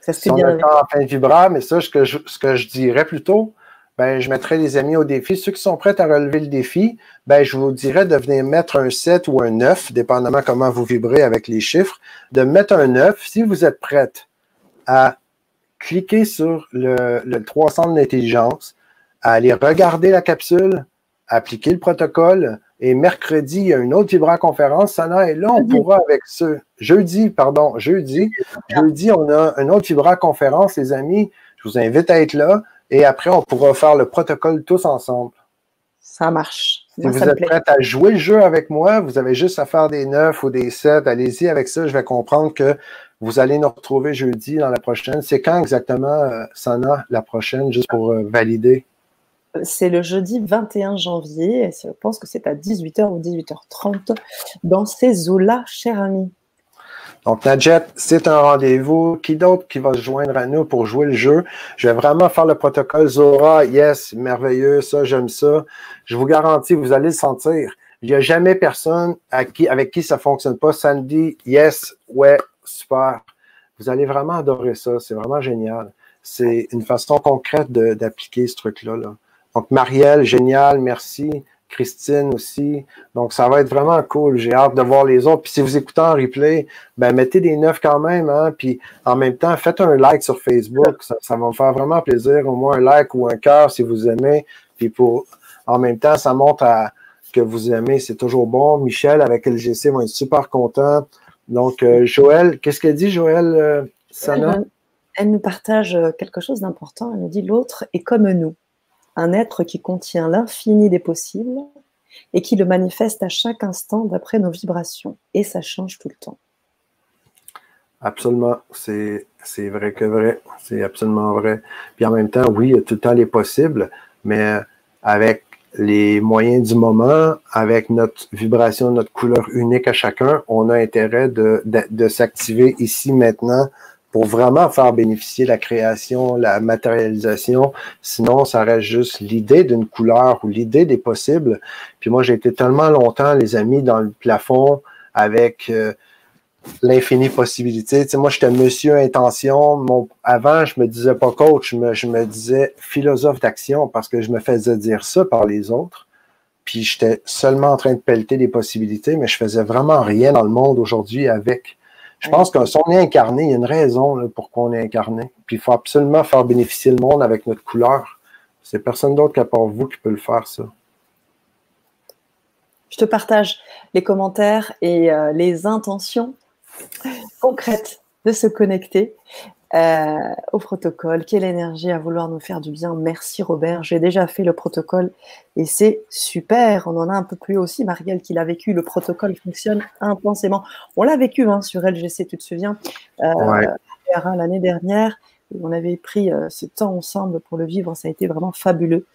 Ça se si. On a en fin de vibra, mais ça, ce que je, ce que je dirais plutôt, ben, je mettrais les amis au défi. Ceux qui sont prêts à relever le défi, ben, je vous dirais de venir mettre un 7 ou un 9, dépendamment comment vous vibrez avec les chiffres, de mettre un 9 si vous êtes prête à cliquer sur le, le 300 d'intelligence, à aller regarder la capsule, appliquer le protocole, et mercredi, il y a une autre vibra-conférence, Sana, et là, on pourra avec ce jeudi, pardon, jeudi, jeudi, on a une autre vibra-conférence, les amis. Je vous invite à être là. Et après, on pourra faire le protocole tous ensemble. Ça marche. Si vous êtes prêts à jouer le jeu avec moi, vous avez juste à faire des 9 ou des 7. Allez-y avec ça. Je vais comprendre que vous allez nous retrouver jeudi dans la prochaine. C'est quand exactement, euh, Sana, la prochaine, juste pour euh, valider? C'est le jeudi 21 janvier. je pense que c'est à 18h ou 18h30 dans ces eaux-là, cher ami. Donc, Nadjet, c'est un rendez-vous. Qui d'autre qui va se joindre à nous pour jouer le jeu? Je vais vraiment faire le protocole Zora. Yes, merveilleux, ça, j'aime ça. Je vous garantis, vous allez le sentir. Il n'y a jamais personne avec qui ça ne fonctionne pas. Sandy, yes, ouais, super. Vous allez vraiment adorer ça. C'est vraiment génial. C'est une façon concrète d'appliquer ce truc-là. Là. Donc, Marielle, génial, merci. Christine aussi. Donc, ça va être vraiment cool. J'ai hâte de voir les autres. Puis, si vous écoutez en replay, ben, mettez des neufs quand même. Hein? Puis, en même temps, faites un like sur Facebook. Ça, va me faire vraiment plaisir. Au moins un like ou un cœur si vous aimez. Puis, pour, en même temps, ça montre que vous aimez. C'est toujours bon. Michel avec LGC va être super content. Donc, euh, Joël, qu'est-ce qu'elle dit, Joël euh, Sana? elle nous partage quelque chose d'important. Elle nous dit l'autre est comme nous un être qui contient l'infini des possibles et qui le manifeste à chaque instant d'après nos vibrations. Et ça change tout le temps. Absolument, c'est vrai que vrai, c'est absolument vrai. Puis en même temps, oui, tout le temps les possibles, mais avec les moyens du moment, avec notre vibration, notre couleur unique à chacun, on a intérêt de, de s'activer ici maintenant pour vraiment faire bénéficier la création, la matérialisation. Sinon, ça reste juste l'idée d'une couleur ou l'idée des possibles. Puis moi, j'ai été tellement longtemps, les amis, dans le plafond avec euh, l'infini possibilité. Tu sais, moi, j'étais monsieur intention. Avant, je me disais pas coach, me, je me disais philosophe d'action parce que je me faisais dire ça par les autres. Puis j'étais seulement en train de pelleter des possibilités, mais je faisais vraiment rien dans le monde aujourd'hui avec. Je pense que si est incarné, il y a une raison pour qu'on est incarné. Puis il faut absolument faire bénéficier le monde avec notre couleur. C'est personne d'autre qu'à part vous qui peut le faire, ça. Je te partage les commentaires et euh, les intentions concrètes de se connecter. Euh, au protocole. Quelle énergie à vouloir nous faire du bien. Merci Robert. J'ai déjà fait le protocole et c'est super. On en a un peu plus aussi. Marielle qui l'a vécu. Le protocole fonctionne intensément. On l'a vécu hein, sur LGC, tu te souviens, euh, l'année dernière. On avait pris euh, ce temps ensemble pour le vivre. Ça a été vraiment fabuleux.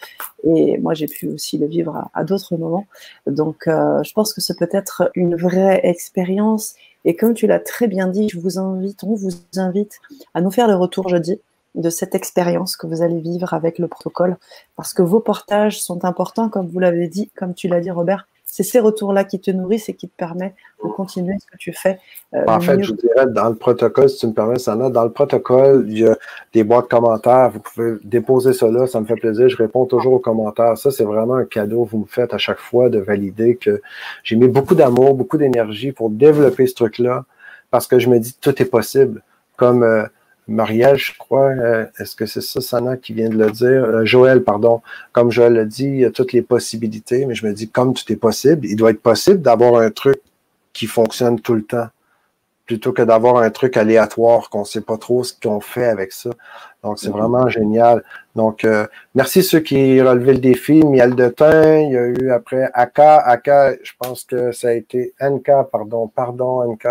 Et moi, j'ai pu aussi le vivre à, à d'autres moments. Donc, euh, je pense que c'est peut-être une vraie expérience et comme tu l'as très bien dit, je vous invite, on vous invite à nous faire le retour jeudi. de cette expérience que vous allez vivre avec le protocole, parce que vos portages sont importants, comme vous l'avez dit, comme tu l'as dit, Robert. C'est ces retours-là qui te nourrissent et qui te permettent de continuer ce que tu fais. Euh, en fait, je dirais, dans le protocole, si tu me permets, Sana, dans le protocole, il y a des boîtes de commentaires. Vous pouvez déposer ça là, ça me fait plaisir. Je réponds toujours aux commentaires. Ça, c'est vraiment un cadeau que vous me faites à chaque fois de valider que j'ai mis beaucoup d'amour, beaucoup d'énergie pour développer ce truc-là, parce que je me dis, tout est possible. Comme euh, Marielle, je crois, euh, est-ce que c'est ça, Sana, qui vient de le dire? Euh, Joël, pardon. Comme Joël l'a dit, il y a toutes les possibilités, mais je me dis, comme tout est possible, il doit être possible d'avoir un truc qui fonctionne tout le temps, plutôt que d'avoir un truc aléatoire qu'on ne sait pas trop ce qu'on fait avec ça. Donc, c'est vraiment génial. Donc, euh, merci ceux qui relevaient le défi. Miel de thym, il y a eu après Aka. Aka, je pense que ça a été NK, pardon, pardon, NK.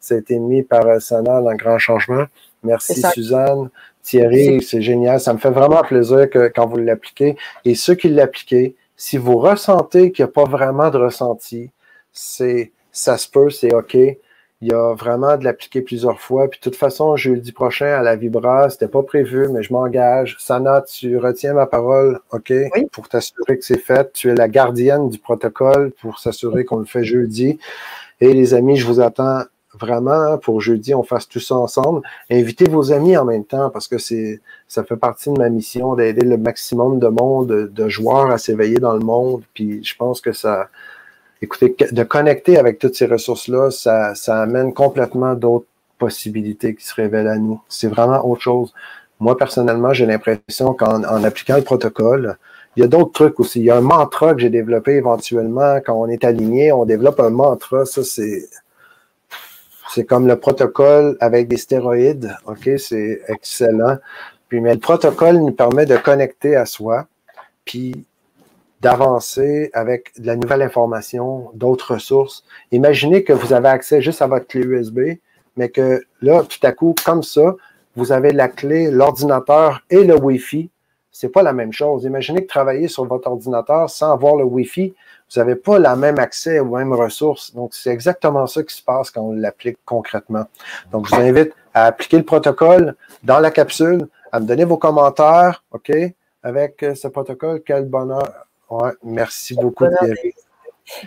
Ça a été mis par Sana dans Grand Changement. Merci Suzanne, Thierry, c'est génial. Ça me fait vraiment plaisir que quand vous l'appliquez. Et ceux qui l'appliquent, si vous ressentez qu'il n'y a pas vraiment de ressenti, c'est ça se peut, c'est OK. Il y a vraiment de l'appliquer plusieurs fois. Puis de toute façon, jeudi prochain à la Vibra, c'était pas prévu, mais je m'engage. Sana, tu retiens ma parole, OK? Pour t'assurer que c'est fait. Tu es la gardienne du protocole pour s'assurer qu'on le fait jeudi. Et les amis, je vous attends vraiment pour jeudi, on fasse tout ça ensemble. Invitez vos amis en même temps parce que c'est ça fait partie de ma mission d'aider le maximum de monde, de, joueurs à s'éveiller dans le monde. Puis je pense que ça, écoutez, de connecter avec toutes ces ressources-là, ça, ça amène complètement d'autres possibilités qui se révèlent à nous. C'est vraiment autre chose. Moi, personnellement, j'ai l'impression qu'en en appliquant le protocole, il y a d'autres trucs aussi. Il y a un mantra que j'ai développé éventuellement. Quand on est aligné, on développe un mantra. Ça, c'est c'est comme le protocole avec des stéroïdes. OK, c'est excellent. Puis, mais le protocole nous permet de connecter à soi, puis d'avancer avec de la nouvelle information, d'autres ressources. Imaginez que vous avez accès juste à votre clé USB, mais que là, tout à coup, comme ça, vous avez la clé, l'ordinateur et le Wi-Fi. C'est pas la même chose. Imaginez que travailler sur votre ordinateur sans avoir le Wi-Fi, vous n'avez pas la même accès aux mêmes ressources. Donc, c'est exactement ça qui se passe quand on l'applique concrètement. Donc, je vous invite à appliquer le protocole dans la capsule, à me donner vos commentaires, OK, avec euh, ce protocole. Quel bonheur. Ouais, merci beaucoup, Thierry.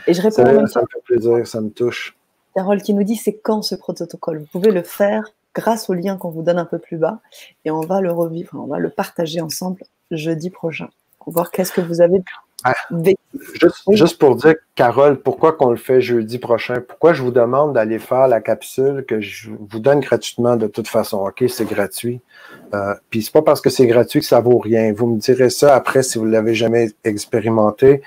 Et je réponds ça, même ça me fait plaisir, ça me touche. Carole qui nous dit c'est quand ce protocole? Vous pouvez le faire grâce au lien qu'on vous donne un peu plus bas et on va le revivre, on va le partager ensemble jeudi prochain pour voir qu'est-ce que vous avez ah, juste, pour dire, Carole, pourquoi qu'on le fait jeudi prochain? Pourquoi je vous demande d'aller faire la capsule que je vous donne gratuitement de toute façon? OK, c'est gratuit. Euh, Puis c'est pas parce que c'est gratuit que ça vaut rien. Vous me direz ça après si vous l'avez jamais expérimenté.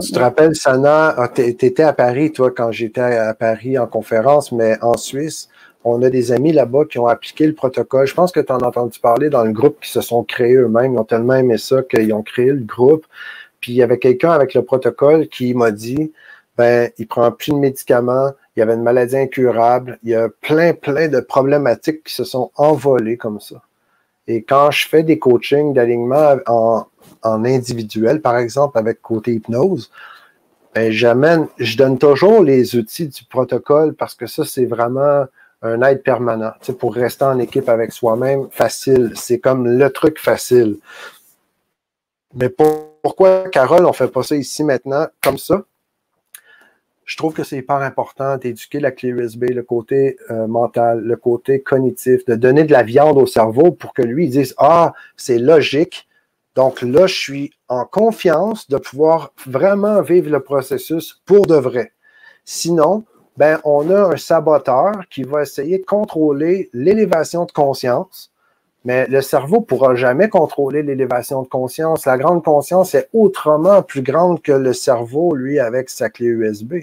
Tu te rappelles, Sana, ah, tu étais à Paris, toi, quand j'étais à Paris en conférence, mais en Suisse, on a des amis là-bas qui ont appliqué le protocole. Je pense que tu en as entendu parler dans le groupe qui se sont créés eux-mêmes. Ils ont tellement aimé ça qu'ils ont créé le groupe. Puis il y avait quelqu'un avec le protocole qui m'a dit ben, il prend plus de médicaments, il y avait une maladie incurable, il y a plein, plein de problématiques qui se sont envolées comme ça. Et quand je fais des coachings d'alignement en, en, individuel, par exemple, avec côté hypnose, ben, j'amène, je donne toujours les outils du protocole parce que ça, c'est vraiment un aide permanent. Tu pour rester en équipe avec soi-même, facile. C'est comme le truc facile. Mais pourquoi, Carole, on fait pas ici maintenant comme ça? Je trouve que c'est hyper important d'éduquer la clé USB, le côté euh, mental, le côté cognitif, de donner de la viande au cerveau pour que lui dise Ah, c'est logique. Donc là, je suis en confiance de pouvoir vraiment vivre le processus pour de vrai. Sinon, ben, on a un saboteur qui va essayer de contrôler l'élévation de conscience mais le cerveau pourra jamais contrôler l'élévation de conscience. La grande conscience est autrement plus grande que le cerveau, lui, avec sa clé USB.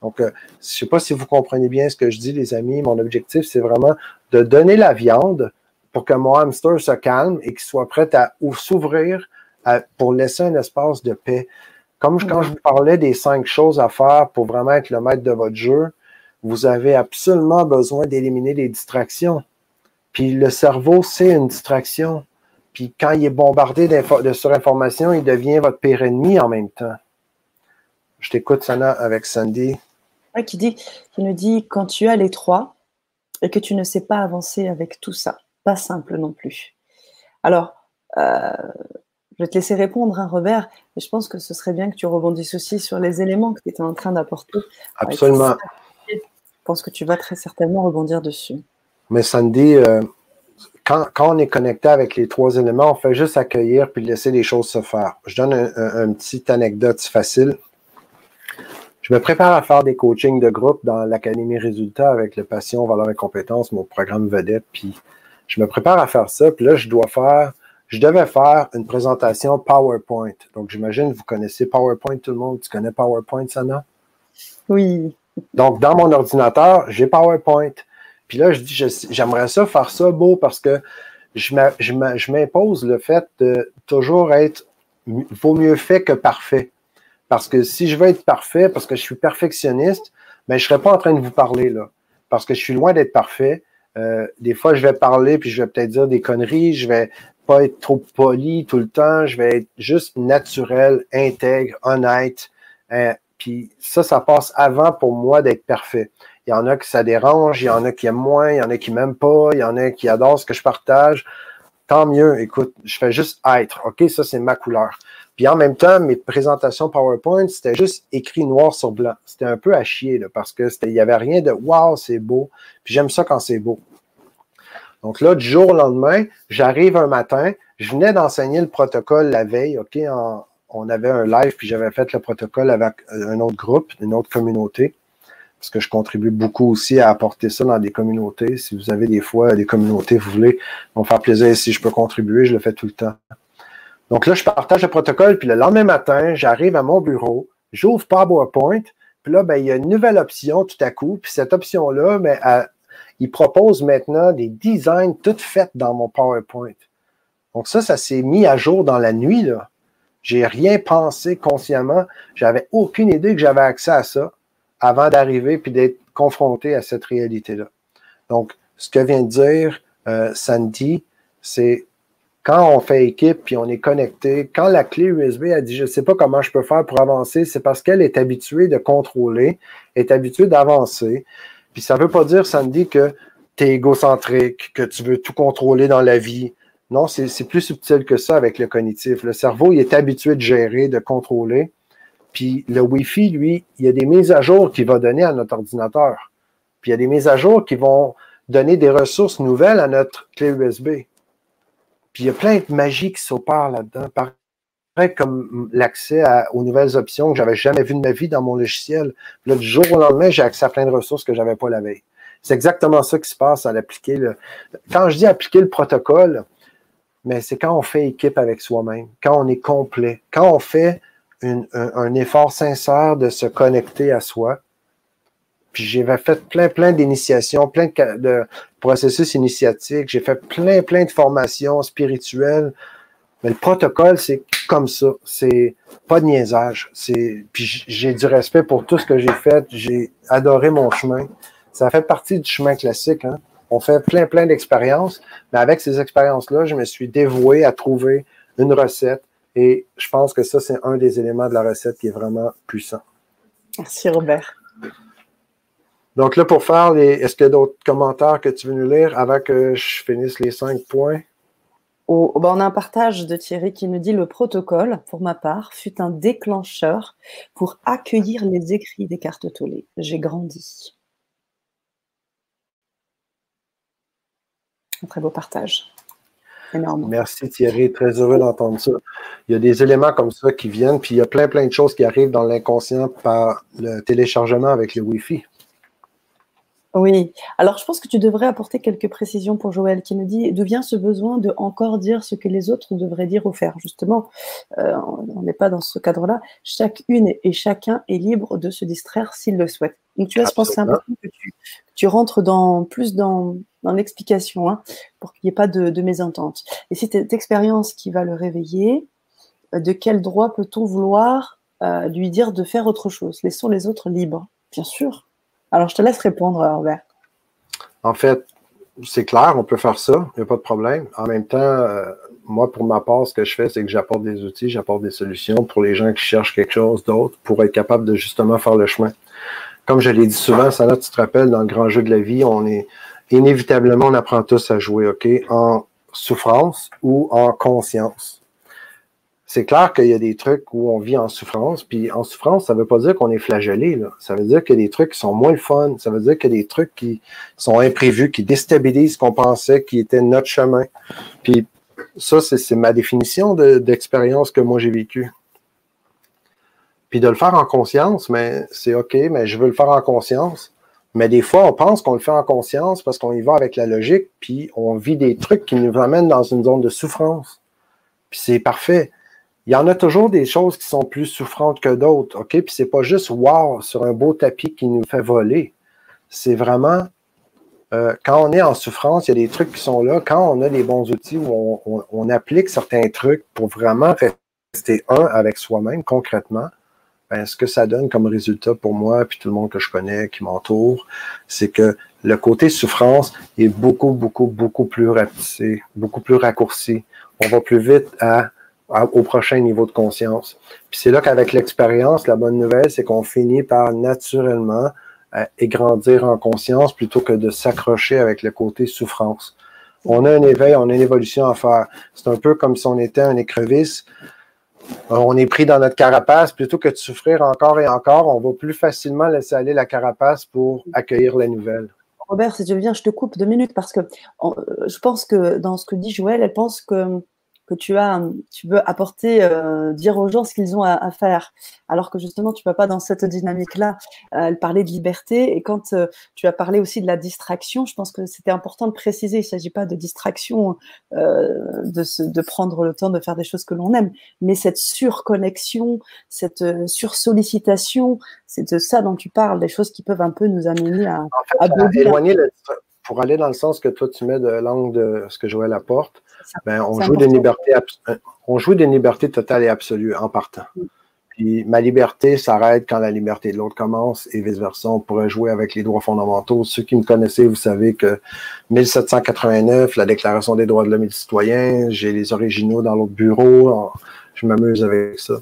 Donc, euh, je ne sais pas si vous comprenez bien ce que je dis, les amis. Mon objectif, c'est vraiment de donner la viande pour que mon hamster se calme et qu'il soit prêt à s'ouvrir pour laisser un espace de paix. Comme quand je vous parlais des cinq choses à faire pour vraiment être le maître de votre jeu, vous avez absolument besoin d'éliminer les distractions. Puis le cerveau, c'est une distraction. Puis quand il est bombardé de surinformation, il devient votre pire ennemi en même temps. Je t'écoute, Sana, avec Sandy. qui, dit, qui nous dit quand tu as les trois et que tu ne sais pas avancer avec tout ça, pas simple non plus. Alors, euh, je vais te laisser répondre, hein, Robert, mais je pense que ce serait bien que tu rebondisses aussi sur les éléments que tu étais en train d'apporter. Absolument. Je pense que tu vas très certainement rebondir dessus. Mais Sandy, euh, quand, on est connecté avec les trois éléments, on fait juste accueillir puis laisser les choses se faire. Je donne un, une petite anecdote facile. Je me prépare à faire des coachings de groupe dans l'Académie Résultats avec le Passion, Valeurs et Compétences, mon programme vedette. Puis je me prépare à faire ça. Puis là, je dois faire, je devais faire une présentation PowerPoint. Donc, j'imagine, vous connaissez PowerPoint, tout le monde? Tu connais PowerPoint, Sana? Oui. Donc, dans mon ordinateur, j'ai PowerPoint. Puis là, je dis, j'aimerais ça faire ça beau parce que je m'impose le fait de toujours être, vaut mieux fait que parfait. Parce que si je veux être parfait, parce que je suis perfectionniste, ben, je ne serais pas en train de vous parler là. Parce que je suis loin d'être parfait. Euh, des fois, je vais parler, puis je vais peut-être dire des conneries, je vais pas être trop poli tout le temps, je vais être juste naturel, intègre, honnête. Euh, puis ça, ça passe avant pour moi d'être parfait. Il y en a qui ça dérange, il y en a qui aiment moins, il y en a qui m'aiment pas, il y en a qui adorent ce que je partage. Tant mieux, écoute, je fais juste être. OK, ça, c'est ma couleur. Puis en même temps, mes présentations PowerPoint, c'était juste écrit noir sur blanc. C'était un peu à chier, là, parce que il n'y avait rien de Wow, c'est beau. Puis j'aime ça quand c'est beau. Donc là, du jour au lendemain, j'arrive un matin, je venais d'enseigner le protocole la veille, OK? on avait un live, puis j'avais fait le protocole avec un autre groupe, une autre communauté parce que je contribue beaucoup aussi à apporter ça dans des communautés. Si vous avez des fois des communautés, vous voulez m'en faire plaisir si je peux contribuer, je le fais tout le temps. Donc là, je partage le protocole, puis le lendemain matin, j'arrive à mon bureau, j'ouvre PowerPoint, puis là, ben, il y a une nouvelle option tout à coup, puis cette option-là, ben, il propose maintenant des designs toutes faites dans mon PowerPoint. Donc ça, ça s'est mis à jour dans la nuit, là. J'ai rien pensé consciemment. J'avais aucune idée que j'avais accès à ça avant d'arriver puis d'être confronté à cette réalité-là. Donc, ce que vient de dire euh, Sandy, c'est quand on fait équipe puis on est connecté, quand la clé USB a dit je ne sais pas comment je peux faire pour avancer, c'est parce qu'elle est habituée de contrôler, est habituée d'avancer. Puis ça ne veut pas dire, Sandy, que tu es égocentrique, que tu veux tout contrôler dans la vie. Non, c'est plus subtil que ça avec le cognitif. Le cerveau, il est habitué de gérer, de contrôler. Puis le Wi-Fi, lui, il y a des mises à jour qu'il va donner à notre ordinateur. Puis il y a des mises à jour qui vont donner des ressources nouvelles à notre clé USB. Puis il y a plein de magie qui s'opère là-dedans. Pareil comme l'accès aux nouvelles options que j'avais jamais vues de ma vie dans mon logiciel. Du jour au lendemain, j'ai accès à plein de ressources que j'avais pas la veille. C'est exactement ça qui se passe à l'appliquer. Quand je dis appliquer le protocole, c'est quand on fait équipe avec soi-même, quand on est complet, quand on fait un, effort sincère de se connecter à soi. Puis j'ai fait plein, plein d'initiations, plein de, processus initiatiques. J'ai fait plein, plein de formations spirituelles. Mais le protocole, c'est comme ça. C'est pas de niaisage. Puis j'ai du respect pour tout ce que j'ai fait. J'ai adoré mon chemin. Ça fait partie du chemin classique. Hein. On fait plein, plein d'expériences. Mais avec ces expériences-là, je me suis dévoué à trouver une recette et je pense que ça, c'est un des éléments de la recette qui est vraiment puissant. Merci, Robert. Donc là, pour faire les. Est-ce qu'il y a d'autres commentaires que tu veux nous lire avant que je finisse les cinq points? Ben, on a un partage de Thierry qui nous dit le protocole, pour ma part, fut un déclencheur pour accueillir les écrits des cartes Tollé. J'ai grandi. Un très beau partage. Merci Thierry, très heureux d'entendre ça. Il y a des éléments comme ça qui viennent, puis il y a plein, plein de choses qui arrivent dans l'inconscient par le téléchargement avec le Wi-Fi. Oui, alors je pense que tu devrais apporter quelques précisions pour Joël qui nous dit d'où vient ce besoin de encore dire ce que les autres devraient dire ou faire? Justement, euh, on n'est pas dans ce cadre-là. Chacune et chacun est libre de se distraire s'il le souhaite. Donc tu vois, je pense que c'est important que tu, rentres dans, plus dans, l'explication hein, pour qu'il n'y ait pas de, mésentente. Et c'est cette expérience qui va le réveiller. De quel droit peut-on vouloir euh, lui dire de faire autre chose? Laissons les autres libres, bien sûr. Alors, je te laisse répondre, Robert. En fait, c'est clair, on peut faire ça, il n'y a pas de problème. En même temps, euh, moi, pour ma part, ce que je fais, c'est que j'apporte des outils, j'apporte des solutions pour les gens qui cherchent quelque chose d'autre pour être capable de justement faire le chemin. Comme je l'ai dit souvent, ça là, tu te rappelles, dans le grand jeu de la vie, on est inévitablement, on apprend tous à jouer, OK? En souffrance ou en conscience. C'est clair qu'il y a des trucs où on vit en souffrance, puis en souffrance, ça ne veut pas dire qu'on est flagellé. Là. Ça veut dire qu'il y a des trucs qui sont moins fun. Ça veut dire qu'il y a des trucs qui sont imprévus, qui déstabilisent ce qu'on pensait qui était notre chemin. Puis ça, c'est ma définition d'expérience que moi j'ai vécue. Puis de le faire en conscience, mais c'est OK, mais je veux le faire en conscience. Mais des fois, on pense qu'on le fait en conscience parce qu'on y va avec la logique, puis on vit des trucs qui nous amènent dans une zone de souffrance. Puis c'est parfait. Il y en a toujours des choses qui sont plus souffrantes que d'autres, OK? Puis c'est pas juste wow sur un beau tapis qui nous fait voler. C'est vraiment euh, quand on est en souffrance, il y a des trucs qui sont là. Quand on a des bons outils où on applique certains trucs pour vraiment rester un avec soi-même concrètement, ben, ce que ça donne comme résultat pour moi, puis tout le monde que je connais, qui m'entoure, c'est que le côté souffrance est beaucoup, beaucoup, beaucoup plus rapide, beaucoup plus raccourci. On va plus vite au prochain niveau de conscience. Puis c'est là qu'avec l'expérience, la bonne nouvelle, c'est qu'on finit par naturellement euh, en conscience plutôt que de s'accrocher avec le côté souffrance. On a un éveil, on a une évolution à faire. C'est un peu comme si on était un écrevisse on est pris dans notre carapace, plutôt que de souffrir encore et encore, on va plus facilement laisser aller la carapace pour accueillir la nouvelle. Robert, si je viens, je te coupe deux minutes parce que je pense que dans ce que dit Joël, elle pense que que tu as, tu veux apporter, euh, dire aux gens ce qu'ils ont à, faire. Alors que justement, tu ne vas pas dans cette dynamique-là. Euh, elle parlait de liberté et quand euh, tu as parlé aussi de la distraction, je pense que c'était important de préciser. Il ne s'agit pas de distraction, de, de prendre le temps de faire des choses que l'on aime, mais cette surconnexion, cette sursollicitation, c'est de ça dont tu parles, des choses qui peuvent un peu nous amener à, à, éloigner pour aller dans le sens que toi tu mets de l'angle de ce que Joël apporte ben, on, joue des libertés, euh, on joue des libertés totales et absolues en partant. Mm. Puis ma liberté s'arrête quand la liberté de l'autre commence et vice-versa. On pourrait jouer avec les droits fondamentaux. Ceux qui me connaissaient, vous savez que 1789, la Déclaration des droits de l'homme et du citoyen, j'ai les originaux dans l'autre bureau. Je m'amuse avec ça.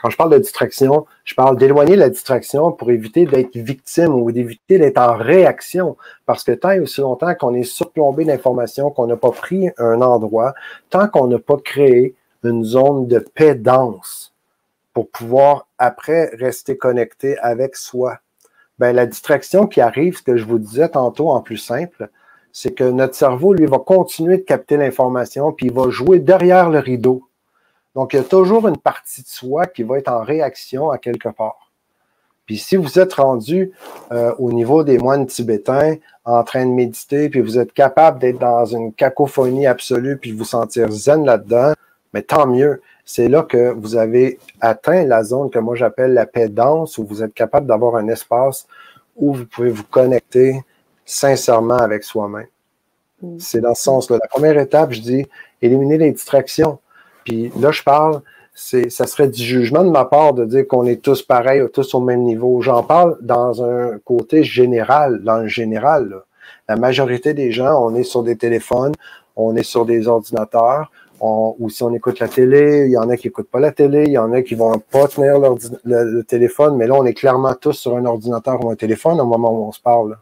Quand je parle de distraction, je parle d'éloigner la distraction pour éviter d'être victime ou d'éviter d'être en réaction. Parce que tant et aussi longtemps qu'on est surplombé d'informations, qu'on n'a pas pris un endroit, tant qu'on n'a pas créé une zone de paix dense pour pouvoir après rester connecté avec soi, ben, la distraction qui arrive, ce que je vous disais tantôt en plus simple, c'est que notre cerveau, lui, va continuer de capter l'information, puis il va jouer derrière le rideau donc, il y a toujours une partie de soi qui va être en réaction à quelque part. Puis si vous êtes rendu euh, au niveau des moines tibétains en train de méditer, puis vous êtes capable d'être dans une cacophonie absolue, puis vous sentir zen là-dedans, mais tant mieux. C'est là que vous avez atteint la zone que moi j'appelle la paix dense, où vous êtes capable d'avoir un espace où vous pouvez vous connecter sincèrement avec soi-même. Mm. C'est dans ce sens-là. La première étape, je dis, éliminer les distractions. Puis là, je parle, c'est, ça serait du jugement de ma part de dire qu'on est tous pareils, tous au même niveau. J'en parle dans un côté général, dans le général. La majorité des gens, on est sur des téléphones, on est sur des ordinateurs, ou si on écoute la télé, il y en a qui n'écoutent pas la télé, il y en a qui vont pas tenir le, téléphone, mais là, on est clairement tous sur un ordinateur ou un téléphone au moment où on se parle.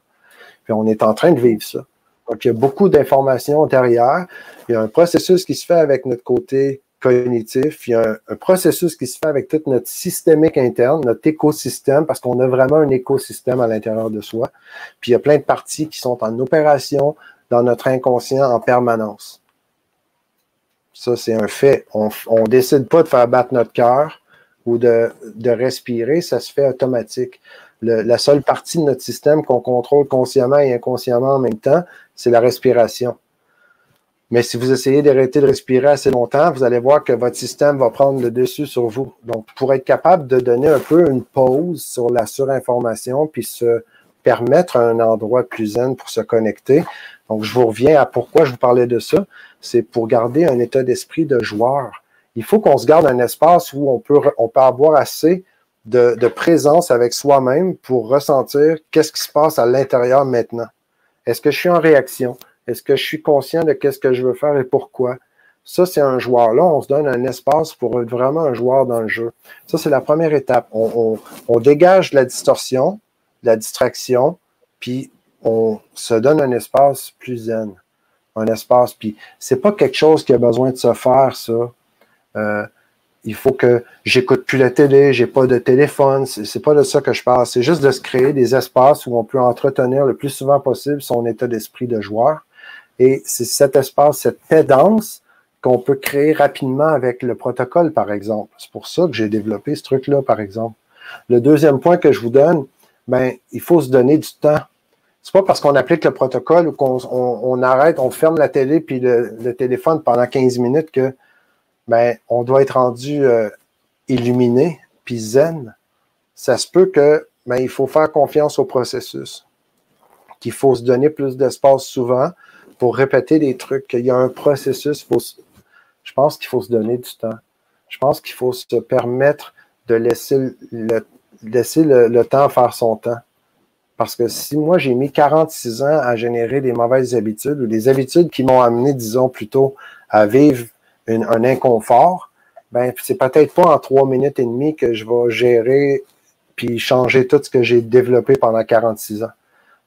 Puis on est en train de vivre ça. Donc, il y a beaucoup d'informations derrière. Il y a un processus qui se fait avec notre côté cognitif, il y a un, processus qui se fait avec tout notre systémique interne, notre écosystème, parce qu'on a vraiment un écosystème à l'intérieur de soi. Puis il y a plein de parties qui sont en opération dans notre inconscient en permanence. Ça, c'est un fait. On ne décide pas de faire battre notre cœur ou de, de, respirer, ça se fait automatique. la seule partie de notre système qu'on contrôle consciemment et inconsciemment en même temps, c'est la respiration. Mais si vous essayez d'arrêter de respirer assez longtemps, vous allez voir que votre système va prendre le dessus sur vous. Donc, pour être capable de donner un peu une pause sur la surinformation, puis se permettre un endroit plus zen pour se connecter. Donc, je vous reviens à pourquoi je vous parlais de ça. C'est pour garder un état d'esprit de joueur. Il faut qu'on se garde un espace où on peut, on peut avoir assez de, présence avec soi-même pour ressentir qu'est-ce qui se passe à l'intérieur maintenant. Est-ce que je suis en réaction? Est-ce que je suis conscient de qu'est-ce que je veux faire et pourquoi? Ça, c'est un joueur. Là, on se donne un espace pour être vraiment un joueur dans le jeu. Ça, c'est la première étape. On, dégage la distorsion, la distraction, puis on se donne un espace plus zen. un espace. Puis c'est pas quelque chose qui a besoin de se faire, ça. Euh, il faut que j'écoute plus la télé, j'ai pas de téléphone, c'est pas de ça que je parle. C'est juste de se créer des espaces où on peut entretenir le plus souvent possible son état d'esprit de joueur. Et c'est cet espace, cette dense qu'on peut créer rapidement avec le protocole, par exemple. C'est pour ça que j'ai développé ce truc-là, par exemple. Le deuxième point que je vous donne, ben, il faut se donner du temps. C'est pas parce qu'on applique le protocole ou qu'on on, arrête, on ferme la télé puis le, téléphone pendant 15 minutes que ben, on doit être rendu euh, illuminé puis zen. Ça se peut que ben, il faut faire confiance au processus, qu'il faut se donner plus d'espace souvent pour répéter des trucs, qu'il y a un processus. Je pense qu'il faut se donner du temps. Je pense qu'il faut se permettre de laisser le, laisser le, temps faire son temps. Parce que si moi j'ai mis 46 ans à générer des mauvaises habitudes ou des habitudes qui m'ont amené, disons plutôt, à vivre un inconfort, ben c'est peut-être pas en trois minutes et demie que je vais gérer puis changer tout ce que j'ai développé pendant 46 ans.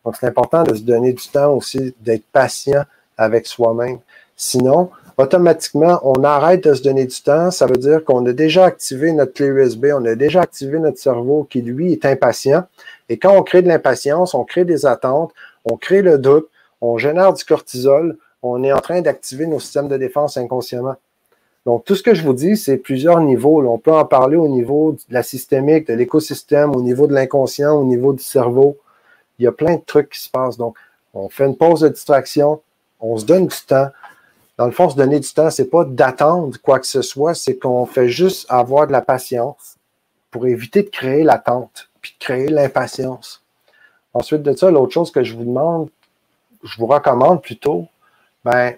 Donc c'est important de se donner du temps aussi, d'être patient avec soi-même. Sinon, automatiquement, on arrête de se donner du temps. Ça veut dire qu'on a déjà activé notre clé USB, on a déjà activé notre cerveau qui, lui, est impatient. Et quand on crée de l'impatience, on crée des attentes, on crée le doute, on génère du cortisol, on est en train d'activer nos systèmes de défense inconsciemment. Donc, tout ce que je vous dis, c'est plusieurs niveaux. On peut en parler au niveau de la systémique, de l'écosystème, au niveau de l'inconscient, au niveau du cerveau. Il y a plein de trucs qui se passent. Donc, on fait une pause de distraction, on se donne du temps, dans le fond, se donner du temps, c'est pas d'attendre quoi que ce soit, c'est qu'on fait juste avoir de la patience pour éviter de créer l'attente, puis de créer l'impatience. Ensuite de ça, l'autre chose que je vous demande, je vous recommande plutôt, ben,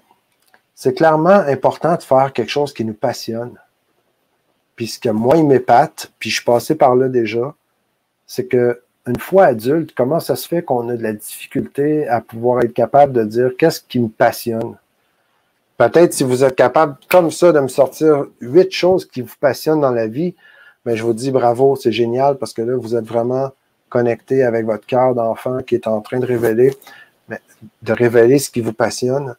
c'est clairement important de faire quelque chose qui nous passionne. Puis ce que moi, il m'épate, puis je suis passé par là déjà, c'est que une fois adulte, comment ça se fait qu'on a de la difficulté à pouvoir être capable de dire qu'est-ce qui me passionne? Peut-être si vous êtes capable, comme ça, de me sortir huit choses qui vous passionnent dans la vie, mais ben, je vous dis bravo, c'est génial parce que là, vous êtes vraiment connecté avec votre cœur d'enfant qui est en train de révéler, de révéler ce qui vous passionne.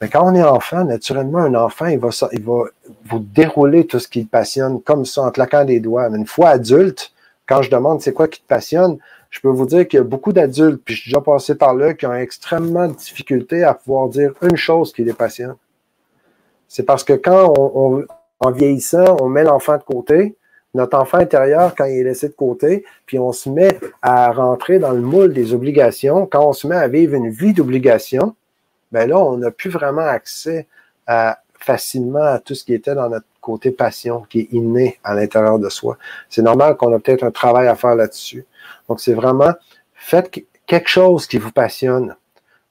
Mais quand on est enfant, naturellement, un enfant, il va, il va vous dérouler tout ce qui le passionne comme ça, en claquant des doigts. Mais une fois adulte, quand je demande c'est quoi qui te passionne, je peux vous dire qu'il y a beaucoup d'adultes, puis je suis déjà passé par là, qui ont extrêmement de difficulté à pouvoir dire une chose qui les passionne. C'est parce que quand on, en vieillissant, on met l'enfant de côté, notre enfant intérieur, quand il est laissé de côté, puis on se met à rentrer dans le moule des obligations, quand on se met à vivre une vie d'obligation, ben là, on n'a plus vraiment accès facilement à tout ce qui était dans notre côté passion, qui est inné à l'intérieur de soi. C'est normal qu'on a peut-être un travail à faire là-dessus. Donc, c'est vraiment, faites quelque chose qui vous passionne.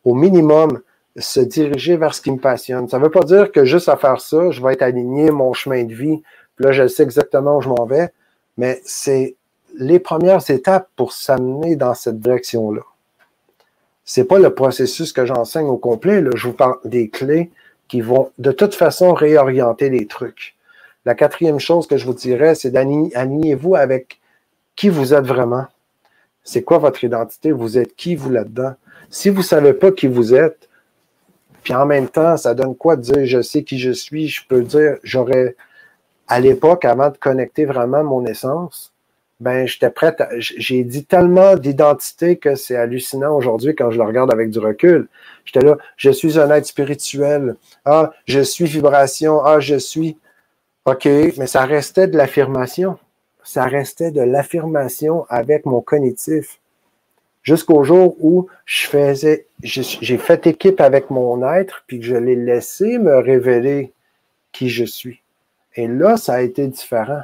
Au minimum, se diriger vers ce qui me passionne. Ça ne veut pas dire que juste à faire ça, je vais être aligné mon chemin de vie. Puis là, je sais exactement où je m'en vais. Mais c'est les premières étapes pour s'amener dans cette direction-là. C'est pas le processus que j'enseigne au complet. Là. Je vous parle des clés qui vont de toute façon réorienter les trucs. La quatrième chose que je vous dirais, c'est d'aligner-vous avec qui vous êtes vraiment c'est quoi votre identité, vous êtes qui vous là-dedans? Si vous ne savez pas qui vous êtes, puis en même temps, ça donne quoi de dire je sais qui je suis, je peux dire j'aurais à l'époque, avant de connecter vraiment mon essence, ben j'étais prête, j'ai dit tellement d'identité que c'est hallucinant aujourd'hui quand je le regarde avec du recul. J'étais là, je suis un être spirituel. Ah, je suis vibration. Ah, je suis. OK, mais ça restait de l'affirmation ça restait de l'affirmation avec mon cognitif. Jusqu'au jour où je faisais, j'ai fait équipe avec mon être, puis que je l'ai laissé me révéler qui je suis. Et là, ça a été différent.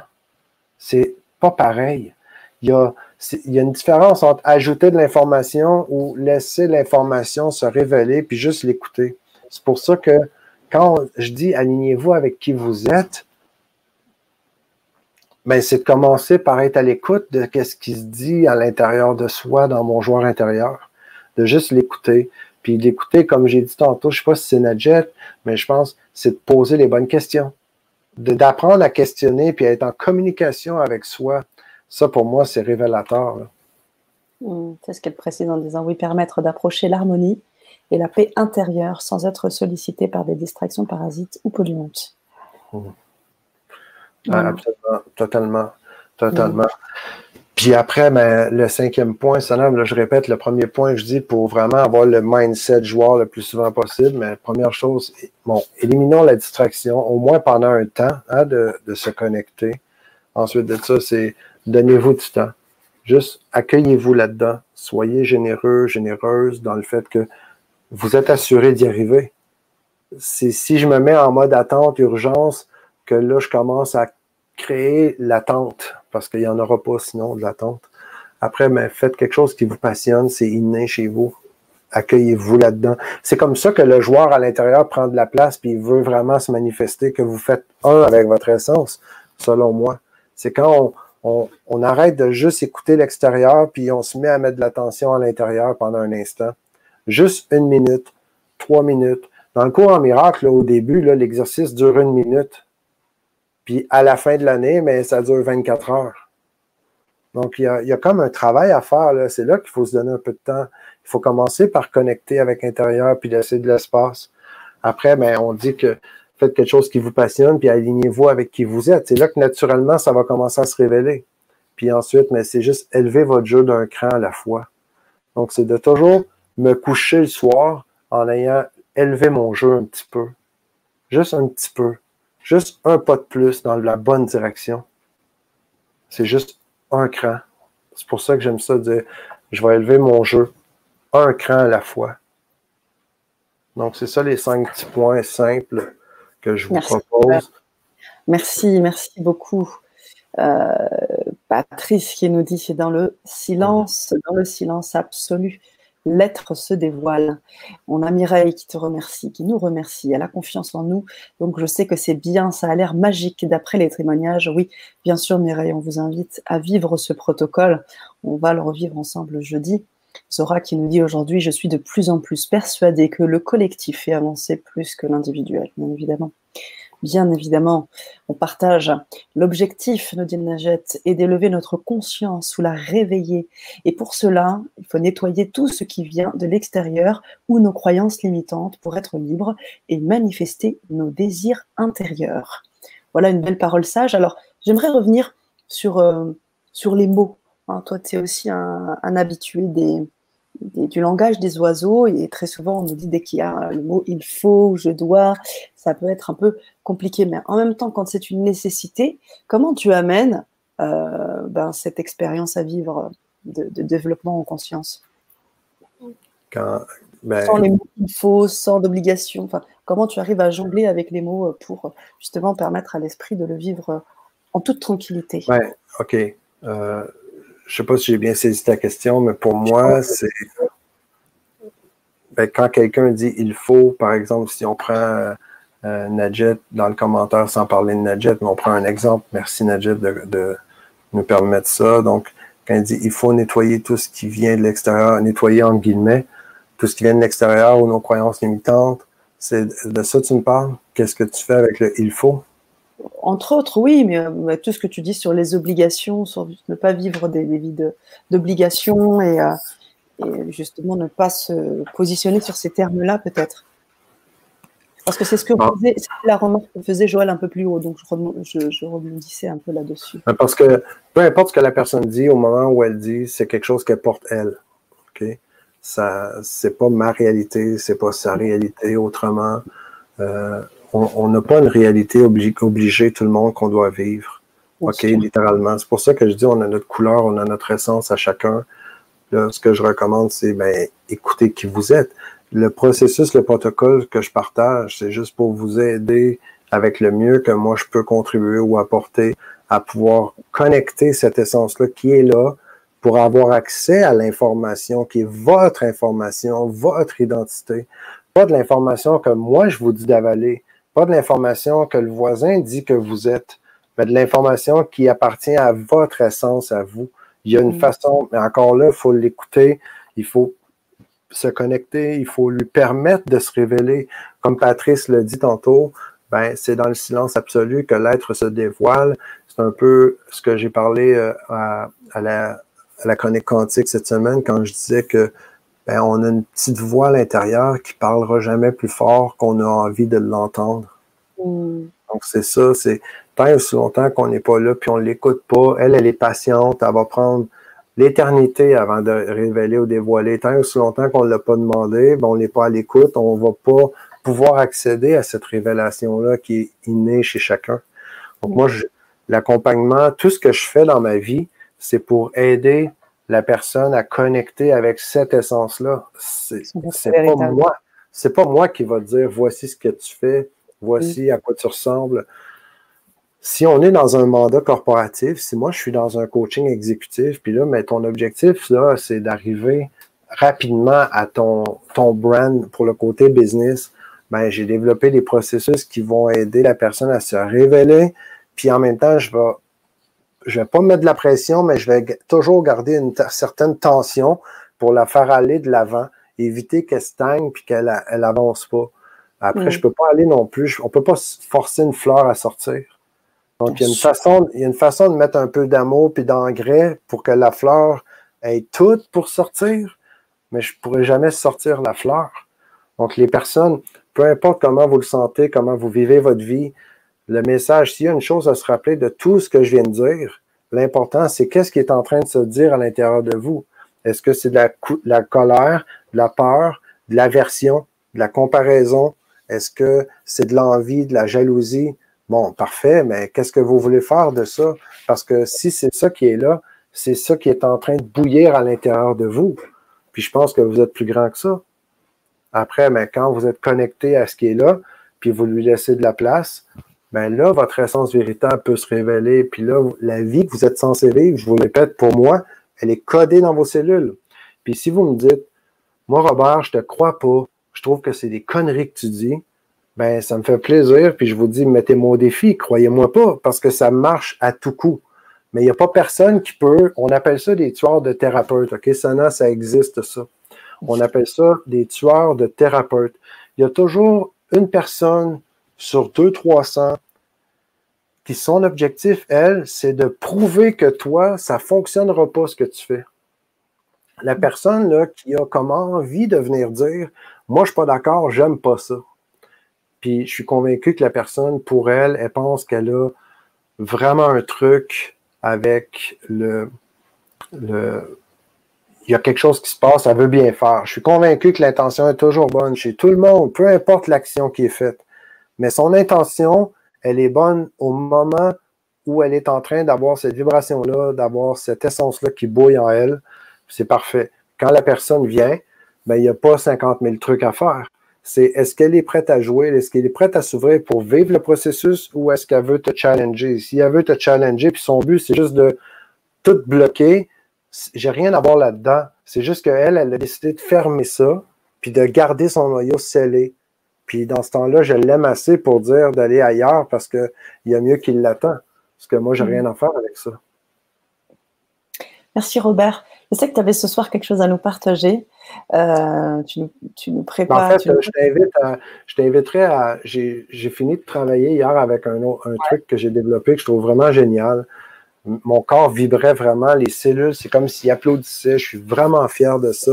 C'est pas pareil. Il y, a, il y a une différence entre ajouter de l'information ou laisser l'information se révéler puis juste l'écouter. C'est pour ça que quand je dis alignez-vous avec qui vous êtes, ben, c'est de commencer par être à l'écoute de ce qui se dit à l'intérieur de soi, dans mon joueur intérieur. De juste l'écouter. Puis l'écouter, comme j'ai dit tantôt, je ne sais pas si c'est Nadjet, mais je pense c'est de poser les bonnes questions. D'apprendre à questionner puis à être en communication avec soi. Ça, pour moi, c'est révélateur. Mmh, c'est ce qu'elle précise en disant oui, permettre d'approcher l'harmonie et la paix intérieure sans être sollicité par des distractions parasites ou polluantes. Mmh. Absolument, totalement, totalement. Puis après, ben, le cinquième point, ça, là, je répète, le premier point, je dis pour vraiment avoir le mindset joueur le plus souvent possible, mais première chose, bon, éliminons la distraction, au moins pendant un temps, hein, de, de se connecter. Ensuite de ça, c'est donnez-vous du temps. Juste accueillez-vous là-dedans. Soyez généreux, généreuse dans le fait que vous êtes assuré d'y arriver. Si je me mets en mode attente, urgence, que là, je commence à créer l'attente, parce qu'il n'y en aura pas sinon de l'attente. Après, mais faites quelque chose qui vous passionne, c'est inné chez vous. Accueillez-vous là-dedans. C'est comme ça que le joueur à l'intérieur prend de la place puis il veut vraiment se manifester, que vous faites un avec votre essence, selon moi. C'est quand on, on, arrête de juste écouter l'extérieur puis on se met à mettre de l'attention à l'intérieur pendant un instant. Juste une minute, trois minutes. Dans le cours en miracle, au début, l'exercice dure une minute. Puis à la fin de l'année, mais ça dure 24 heures. Donc, il y a, comme un travail à faire. C'est là, qu'il faut se donner un peu de temps. Il faut commencer par connecter avec l'intérieur puis laisser de l'espace. Après, ben, on dit que faites quelque chose qui vous passionne, puis alignez-vous avec qui vous êtes. C'est là que naturellement, ça va commencer à se révéler. Puis ensuite, mais c'est juste élever votre jeu d'un cran à la fois. Donc, c'est de toujours me coucher le soir en ayant élevé mon jeu un petit peu. Juste un petit peu. Juste un pas de plus dans la bonne direction. C'est juste un cran. C'est pour ça que j'aime ça dire, je vais élever mon jeu un cran à la fois. Donc, c'est ça les cinq petits points simples que je vous propose. Merci, merci beaucoup. Euh, Patrice qui nous dit c'est dans le silence, dans le silence absolu l'être se dévoile. On a Mireille qui te remercie, qui nous remercie, elle a confiance en nous. Donc je sais que c'est bien, ça a l'air magique d'après les témoignages. Oui, bien sûr Mireille, on vous invite à vivre ce protocole. On va le revivre ensemble jeudi. Zora qui nous dit aujourd'hui, je suis de plus en plus persuadée que le collectif fait avancer plus que l'individuel, bien évidemment bien évidemment, on partage l'objectif, nous dit Najet, est d'élever notre conscience ou la réveiller. Et pour cela, il faut nettoyer tout ce qui vient de l'extérieur ou nos croyances limitantes pour être libre et manifester nos désirs intérieurs. Voilà une belle parole sage. Alors, j'aimerais revenir sur, euh, les mots. Hein, toi, tu es aussi un habitué des, du langage des oiseaux et très souvent on nous dit dès qu'il y a le mot il faut, je dois, ça peut être un peu compliqué. Mais en même temps, quand c'est une nécessité, comment tu amènes euh, ben, cette expérience à vivre de, développement en conscience? Ben, Sans les mots il faut, sans d'obligation. Enfin, comment tu arrives à jongler avec les mots pour justement permettre à l'esprit de le vivre en toute tranquillité? Ouais, ok. Euh, je sais pas si j'ai bien saisi ta question, mais pour moi, c'est ben, quand quelqu'un dit il faut, par exemple, si on prend euh, Nadjet dans le commentaire sans parler de Nadjet, mais on prend un exemple, merci Nadjet de, nous permettre ça. Donc, quand il dit il faut nettoyer tout ce qui vient de l'extérieur, nettoyer en guillemets, tout ce qui vient de l'extérieur ou nos croyances limitantes, c'est de ça que tu me parles? Qu'est-ce que tu fais avec le il faut? Entre autres, oui, mais, euh, tout ce que tu dis sur les obligations, sur ne pas vivre des, vies d'obligations et, euh, et, justement ne pas se positionner sur ces termes-là, peut-être. Parce que c'est ce que ah. faisait, la remarque que faisait Joël un peu plus haut, donc je, je, rebondissais un peu là-dessus. Ben, parce que peu importe ce que la personne dit, au moment où elle dit, c'est quelque chose qu'elle porte elle. Ok, ça, c'est pas ma réalité, c'est pas sa réalité. Autrement, euh, on n'a pas une réalité obligée, tout le monde qu'on doit vivre. OK, littéralement. C'est pour ça que je dis on a notre couleur, on a notre essence à chacun. ce que je recommande, c'est ben, écoutez qui vous êtes. Le processus, le protocole que je partage, c'est juste pour vous aider avec le mieux que moi je peux contribuer ou apporter à pouvoir connecter cette essence-là qui est là pour avoir accès à l'information qui est votre information, votre identité. Pas de l'information que moi je vous dis d'avaler, pas de l'information que le voisin dit que vous êtes, mais de l'information qui appartient à votre essence, à vous. Il y a une mm. façon, mais encore là, il faut l'écouter, il faut se connecter, il faut lui permettre de se révéler. Comme Patrice l'a dit tantôt, ben, c'est dans le silence absolu que l'être se dévoile. C'est un peu ce que j'ai parlé euh, à, la, à la chronique quantique cette semaine quand je disais que ben, on a une petite voix à l'intérieur qui parlera jamais plus fort qu'on a envie de l'entendre. Mm. Donc, c'est ça, c'est tant et aussi longtemps qu'on n'est pas là, puis on ne l'écoute pas. Elle, elle est patiente, elle va prendre l'éternité avant de révéler ou dévoiler. Tant et aussi longtemps qu'on ne l'a pas demandé, ben, on n'est pas à l'écoute, on ne va pas pouvoir accéder à cette révélation-là qui est innée chez chacun. Donc, moi, l'accompagnement, tout ce que je fais dans ma vie, c'est pour aider la personne à connecter avec cette essence-là. C'est pas moi. C'est pas moi qui va dire voici ce que tu fais, voici à quoi tu ressembles. Si on est dans un mandat corporatif, si moi je suis dans un coaching exécutif, puis là, mais ton objectif, là, c'est d'arriver rapidement à ton, ton brand pour le côté business, ben, j'ai développé des processus qui vont aider la personne à se révéler, puis en même temps, je vais je vais pas mettre de la pression, mais je vais toujours garder une certaine tension pour la faire aller de l'avant, éviter qu'elle stagne puis qu'elle elle avance pas. Après, je peux pas aller non plus. On peut pas forcer une fleur à sortir. Donc, il y a une façon, il y a une façon de mettre un peu d'amour puis d'engrais pour que la fleur ait toute pour sortir, mais je pourrais jamais sortir la fleur. Donc, les personnes, peu importe comment vous le sentez, comment vous vivez votre vie, le message, s'il y a une chose à se rappeler de tout ce que je viens de dire, l'important, c'est qu'est-ce qui est en train de se dire à l'intérieur de vous. Est-ce que c'est de la, colère, de la peur, de l'aversion, de la comparaison? Est-ce que c'est de l'envie, de la jalousie? Bon, parfait, mais qu'est-ce que vous voulez faire de ça? Parce que si c'est ça qui est là, c'est ça qui est en train de bouillir à l'intérieur de vous. Puis je pense que vous êtes plus grand que ça. Après, mais quand vous êtes connecté à ce qui est là, puis vous lui laissez de la place, ben là, votre essence véritable peut se révéler. Puis là, la vie que vous êtes censé vivre, je vous le répète, pour moi, elle est codée dans vos cellules. Puis si vous me dites, moi, Robert, je te crois pas, je trouve que c'est des conneries que tu dis, ben ça me fait plaisir. Puis je vous dis, mettez-moi au défi, croyez-moi pas, parce que ça marche à tout coup. Mais il n'y a pas personne qui peut, on appelle ça des tueurs de thérapeutes, OK? Ça, ça existe, ça. On appelle ça des tueurs de thérapeutes. Il y a toujours une personne sur 200-300 qui son objectif, elle, c'est de prouver que toi, ça ne fonctionnera pas ce que tu fais. La personne là, qui a comme envie de venir dire Moi, je ne suis pas d'accord, j'aime pas ça. Puis je suis convaincu que la personne, pour elle, elle pense qu'elle a vraiment un truc avec le, le. Il y a quelque chose qui se passe, elle veut bien faire. Je suis convaincu que l'intention est toujours bonne chez tout le monde, peu importe l'action qui est faite. Mais son intention, elle est bonne au moment où elle est en train d'avoir cette vibration-là, d'avoir cette essence-là qui bouille en elle. C'est parfait. Quand la personne vient, ben, il n'y a pas 50 000 trucs à faire. C'est est-ce qu'elle est prête à jouer, est-ce qu'elle est prête à s'ouvrir pour vivre le processus ou est-ce qu'elle veut te challenger? Si elle veut te challenger, puis son but, c'est juste de tout bloquer, j'ai rien à voir là-dedans. C'est juste qu'elle, elle a décidé de fermer ça, puis de garder son noyau scellé. Puis dans ce temps-là, je l'aime assez pour dire d'aller ailleurs parce qu'il y a mieux qu'il l'attend. Parce que moi, j'ai rien à faire avec ça. Merci Robert. Je sais que tu avais ce soir quelque chose à nous partager. Euh, tu, nous prépares. En fait, je t'inviterai à. J'ai fini de travailler hier avec un, un truc que j'ai développé que je trouve vraiment génial. Mon corps vibrait vraiment, les cellules, c'est comme s'il applaudissait. Je suis vraiment fier de ça.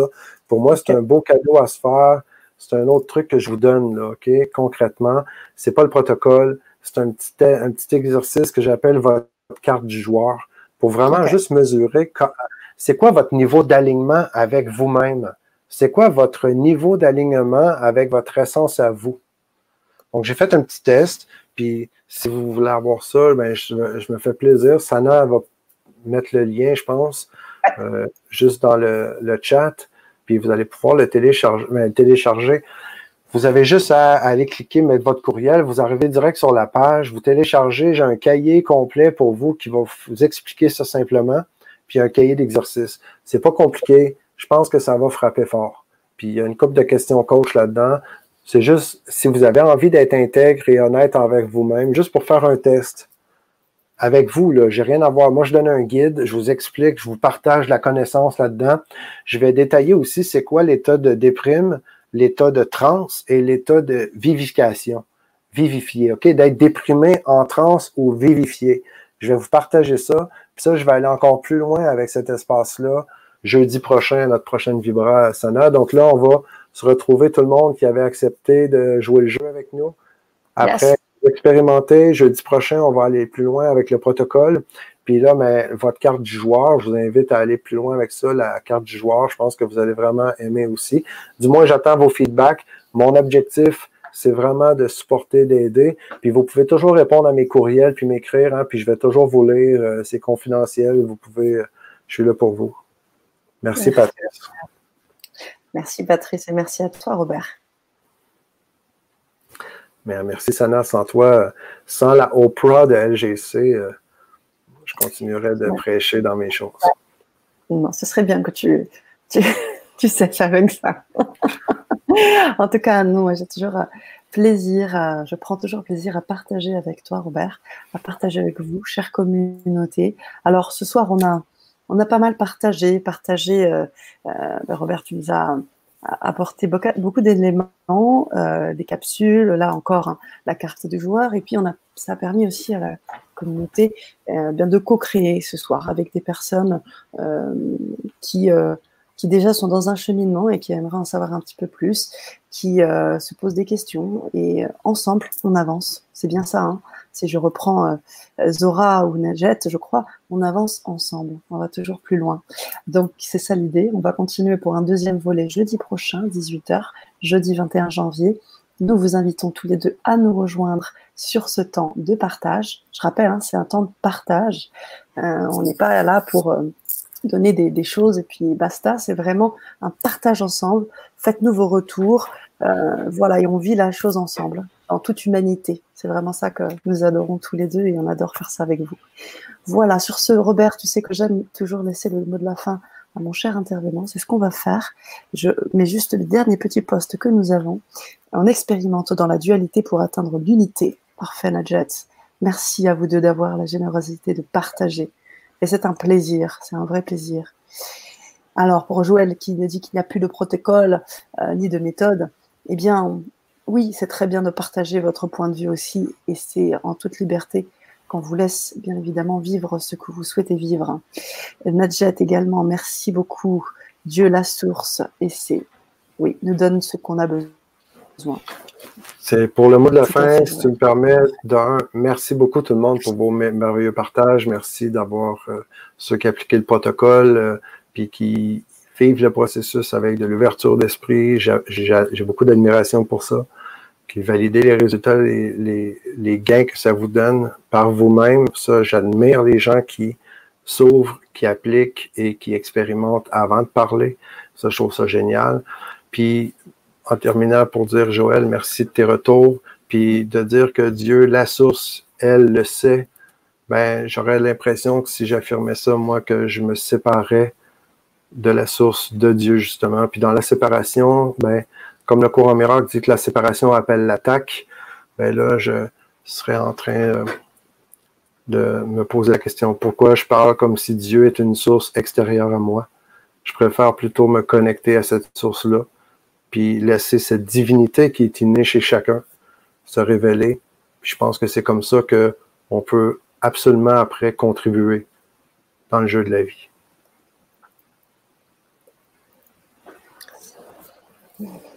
Pour moi, c'est un beau cadeau à se faire. C'est un autre truc que je vous donne, là, OK? Concrètement, c'est pas le protocole, c'est un petit, un petit exercice que j'appelle votre carte du joueur pour vraiment juste mesurer c'est quoi votre niveau d'alignement avec vous-même? C'est quoi votre niveau d'alignement avec votre essence à vous? Donc, j'ai fait un petit test, puis si vous voulez avoir ça, ben, je, me fais plaisir. Sana va mettre le lien, je pense, euh, juste dans le, le chat puis vous allez pouvoir le télécharger. Ben, télécharger. Vous avez juste à, aller cliquer, mettre votre courriel, vous arrivez direct sur la page, vous téléchargez, j'ai un cahier complet pour vous qui va vous expliquer ça simplement, puis un cahier d'exercice. C'est pas compliqué, je pense que ça va frapper fort. Puis il y a une couple de questions coach là-dedans. C'est juste si vous avez envie d'être intègre et honnête avec vous-même, juste pour faire un test avec vous. Là, j'ai rien à voir. Moi, je donne un guide, je vous explique, je vous partage la connaissance là-dedans. Je vais détailler aussi c'est quoi l'état de déprime, l'état de transe et l'état de vivification. Vivifié, OK? D'être déprimé en transe ou vivifié. Je vais vous partager ça. Puis ça, je vais aller encore plus loin avec cet espace-là jeudi prochain, notre prochaine Vibra Sana. Donc là, on va se retrouver tout le monde qui avait accepté de jouer le jeu avec nous. Après expérimenter, jeudi prochain, on va aller plus loin avec le protocole. Puis là, mais votre carte du joueur, je vous invite à aller plus loin avec ça, la carte du joueur. Je pense que vous allez vraiment aimer aussi. Du moins, j'attends vos feedbacks. Mon objectif, c'est vraiment de supporter, d'aider. Puis vous pouvez toujours répondre à mes courriels, puis m'écrire, hein, puis je vais toujours vous lire. Euh, c'est confidentiel. Vous pouvez, euh, je suis là pour vous. Merci, Patrice. Merci, Patrice, et merci à toi, Robert. Mais merci, Sana. Sans toi, sans la Oprah de LGC, euh, je continuerai de prêcher dans mes choses. Non, ce serait bien que tu, tu, tu sais faire avec ça. en tout cas, nous, j'ai toujours euh, plaisir, je prends toujours plaisir à partager avec toi, Robert, à partager avec vous, chère communauté. Alors, ce soir, on a on a pas mal partagé, partagé. Euh, euh, ben, Robert, tu nous as apporté beaucoup d'éléments, euh, des capsules, là encore hein, la carte du joueur, et puis on a, ça a permis aussi à la communauté bien de co-créer ce soir avec des personnes qui qui déjà sont dans un cheminement et qui aimeraient en savoir un petit peu plus, qui se posent des questions et ensemble on avance. C'est bien ça. Hein si je reprends euh, Zora ou Najet, je crois, on avance ensemble, on va toujours plus loin. Donc c'est ça l'idée. On va continuer pour un deuxième volet jeudi prochain, 18h, jeudi 21 janvier. Nous vous invitons tous les deux à nous rejoindre sur ce temps de partage. Je rappelle, hein, c'est un temps de partage. Euh, on n'est pas là pour euh, donner des, choses et puis basta. C'est vraiment un partage ensemble. Faites-nous vos retours. Voilà, et on vit la chose ensemble en toute humanité. C'est vraiment ça que nous adorons tous les deux et on adore faire ça avec vous. Voilà, sur ce, Robert, tu sais que j'aime toujours laisser le mot de la fin à mon cher intervenant. C'est ce qu'on va faire. Je mets juste le dernier petit poste que nous avons. On expérimente dans la dualité pour atteindre l'unité. Parfait, Nadjet. Merci à vous deux d'avoir la générosité de partager. Et c'est un plaisir, c'est un vrai plaisir. Alors, pour Joël qui nous dit qu'il n'y a plus de protocole euh, ni de méthode, eh bien, oui, c'est très bien de partager votre point de vue aussi, et c'est en toute liberté qu'on vous laisse bien évidemment vivre ce que vous souhaitez vivre. Nadjet également, merci beaucoup. Dieu la source, et c'est, oui, nous donne ce qu'on a besoin. C'est pour le mot de la fin, si tu me permets, d'un, merci beaucoup tout le monde pour vos merveilleux partages. Merci d'avoir euh, ceux qui appliqué le protocole, euh, puis qui le processus avec de l'ouverture d'esprit. J'ai beaucoup d'admiration pour ça qui validez les résultats, les, les, gains que ça vous donne par vous-même. Ça, j'admire les gens qui s'ouvrent, qui appliquent et qui expérimentent avant de parler. Ça, je trouve ça génial. Puis, en terminant, pour dire, Joël, merci de tes retours. Puis de dire que Dieu, la source, elle le sait. Ben, j'aurais l'impression que si j'affirmais ça, moi, que je me séparais de la source de Dieu, justement. Puis dans la séparation, ben, comme le courant miracle dit que la séparation appelle l'attaque, ben là, je serais en train euh, de me poser la question pourquoi je parle comme si Dieu est une source extérieure à moi? Je préfère plutôt me connecter à cette source-là, puis laisser cette divinité qui est innée chez chacun se révéler. je pense que c'est comme ça qu'on peut absolument après contribuer dans le jeu de la vie. Nada.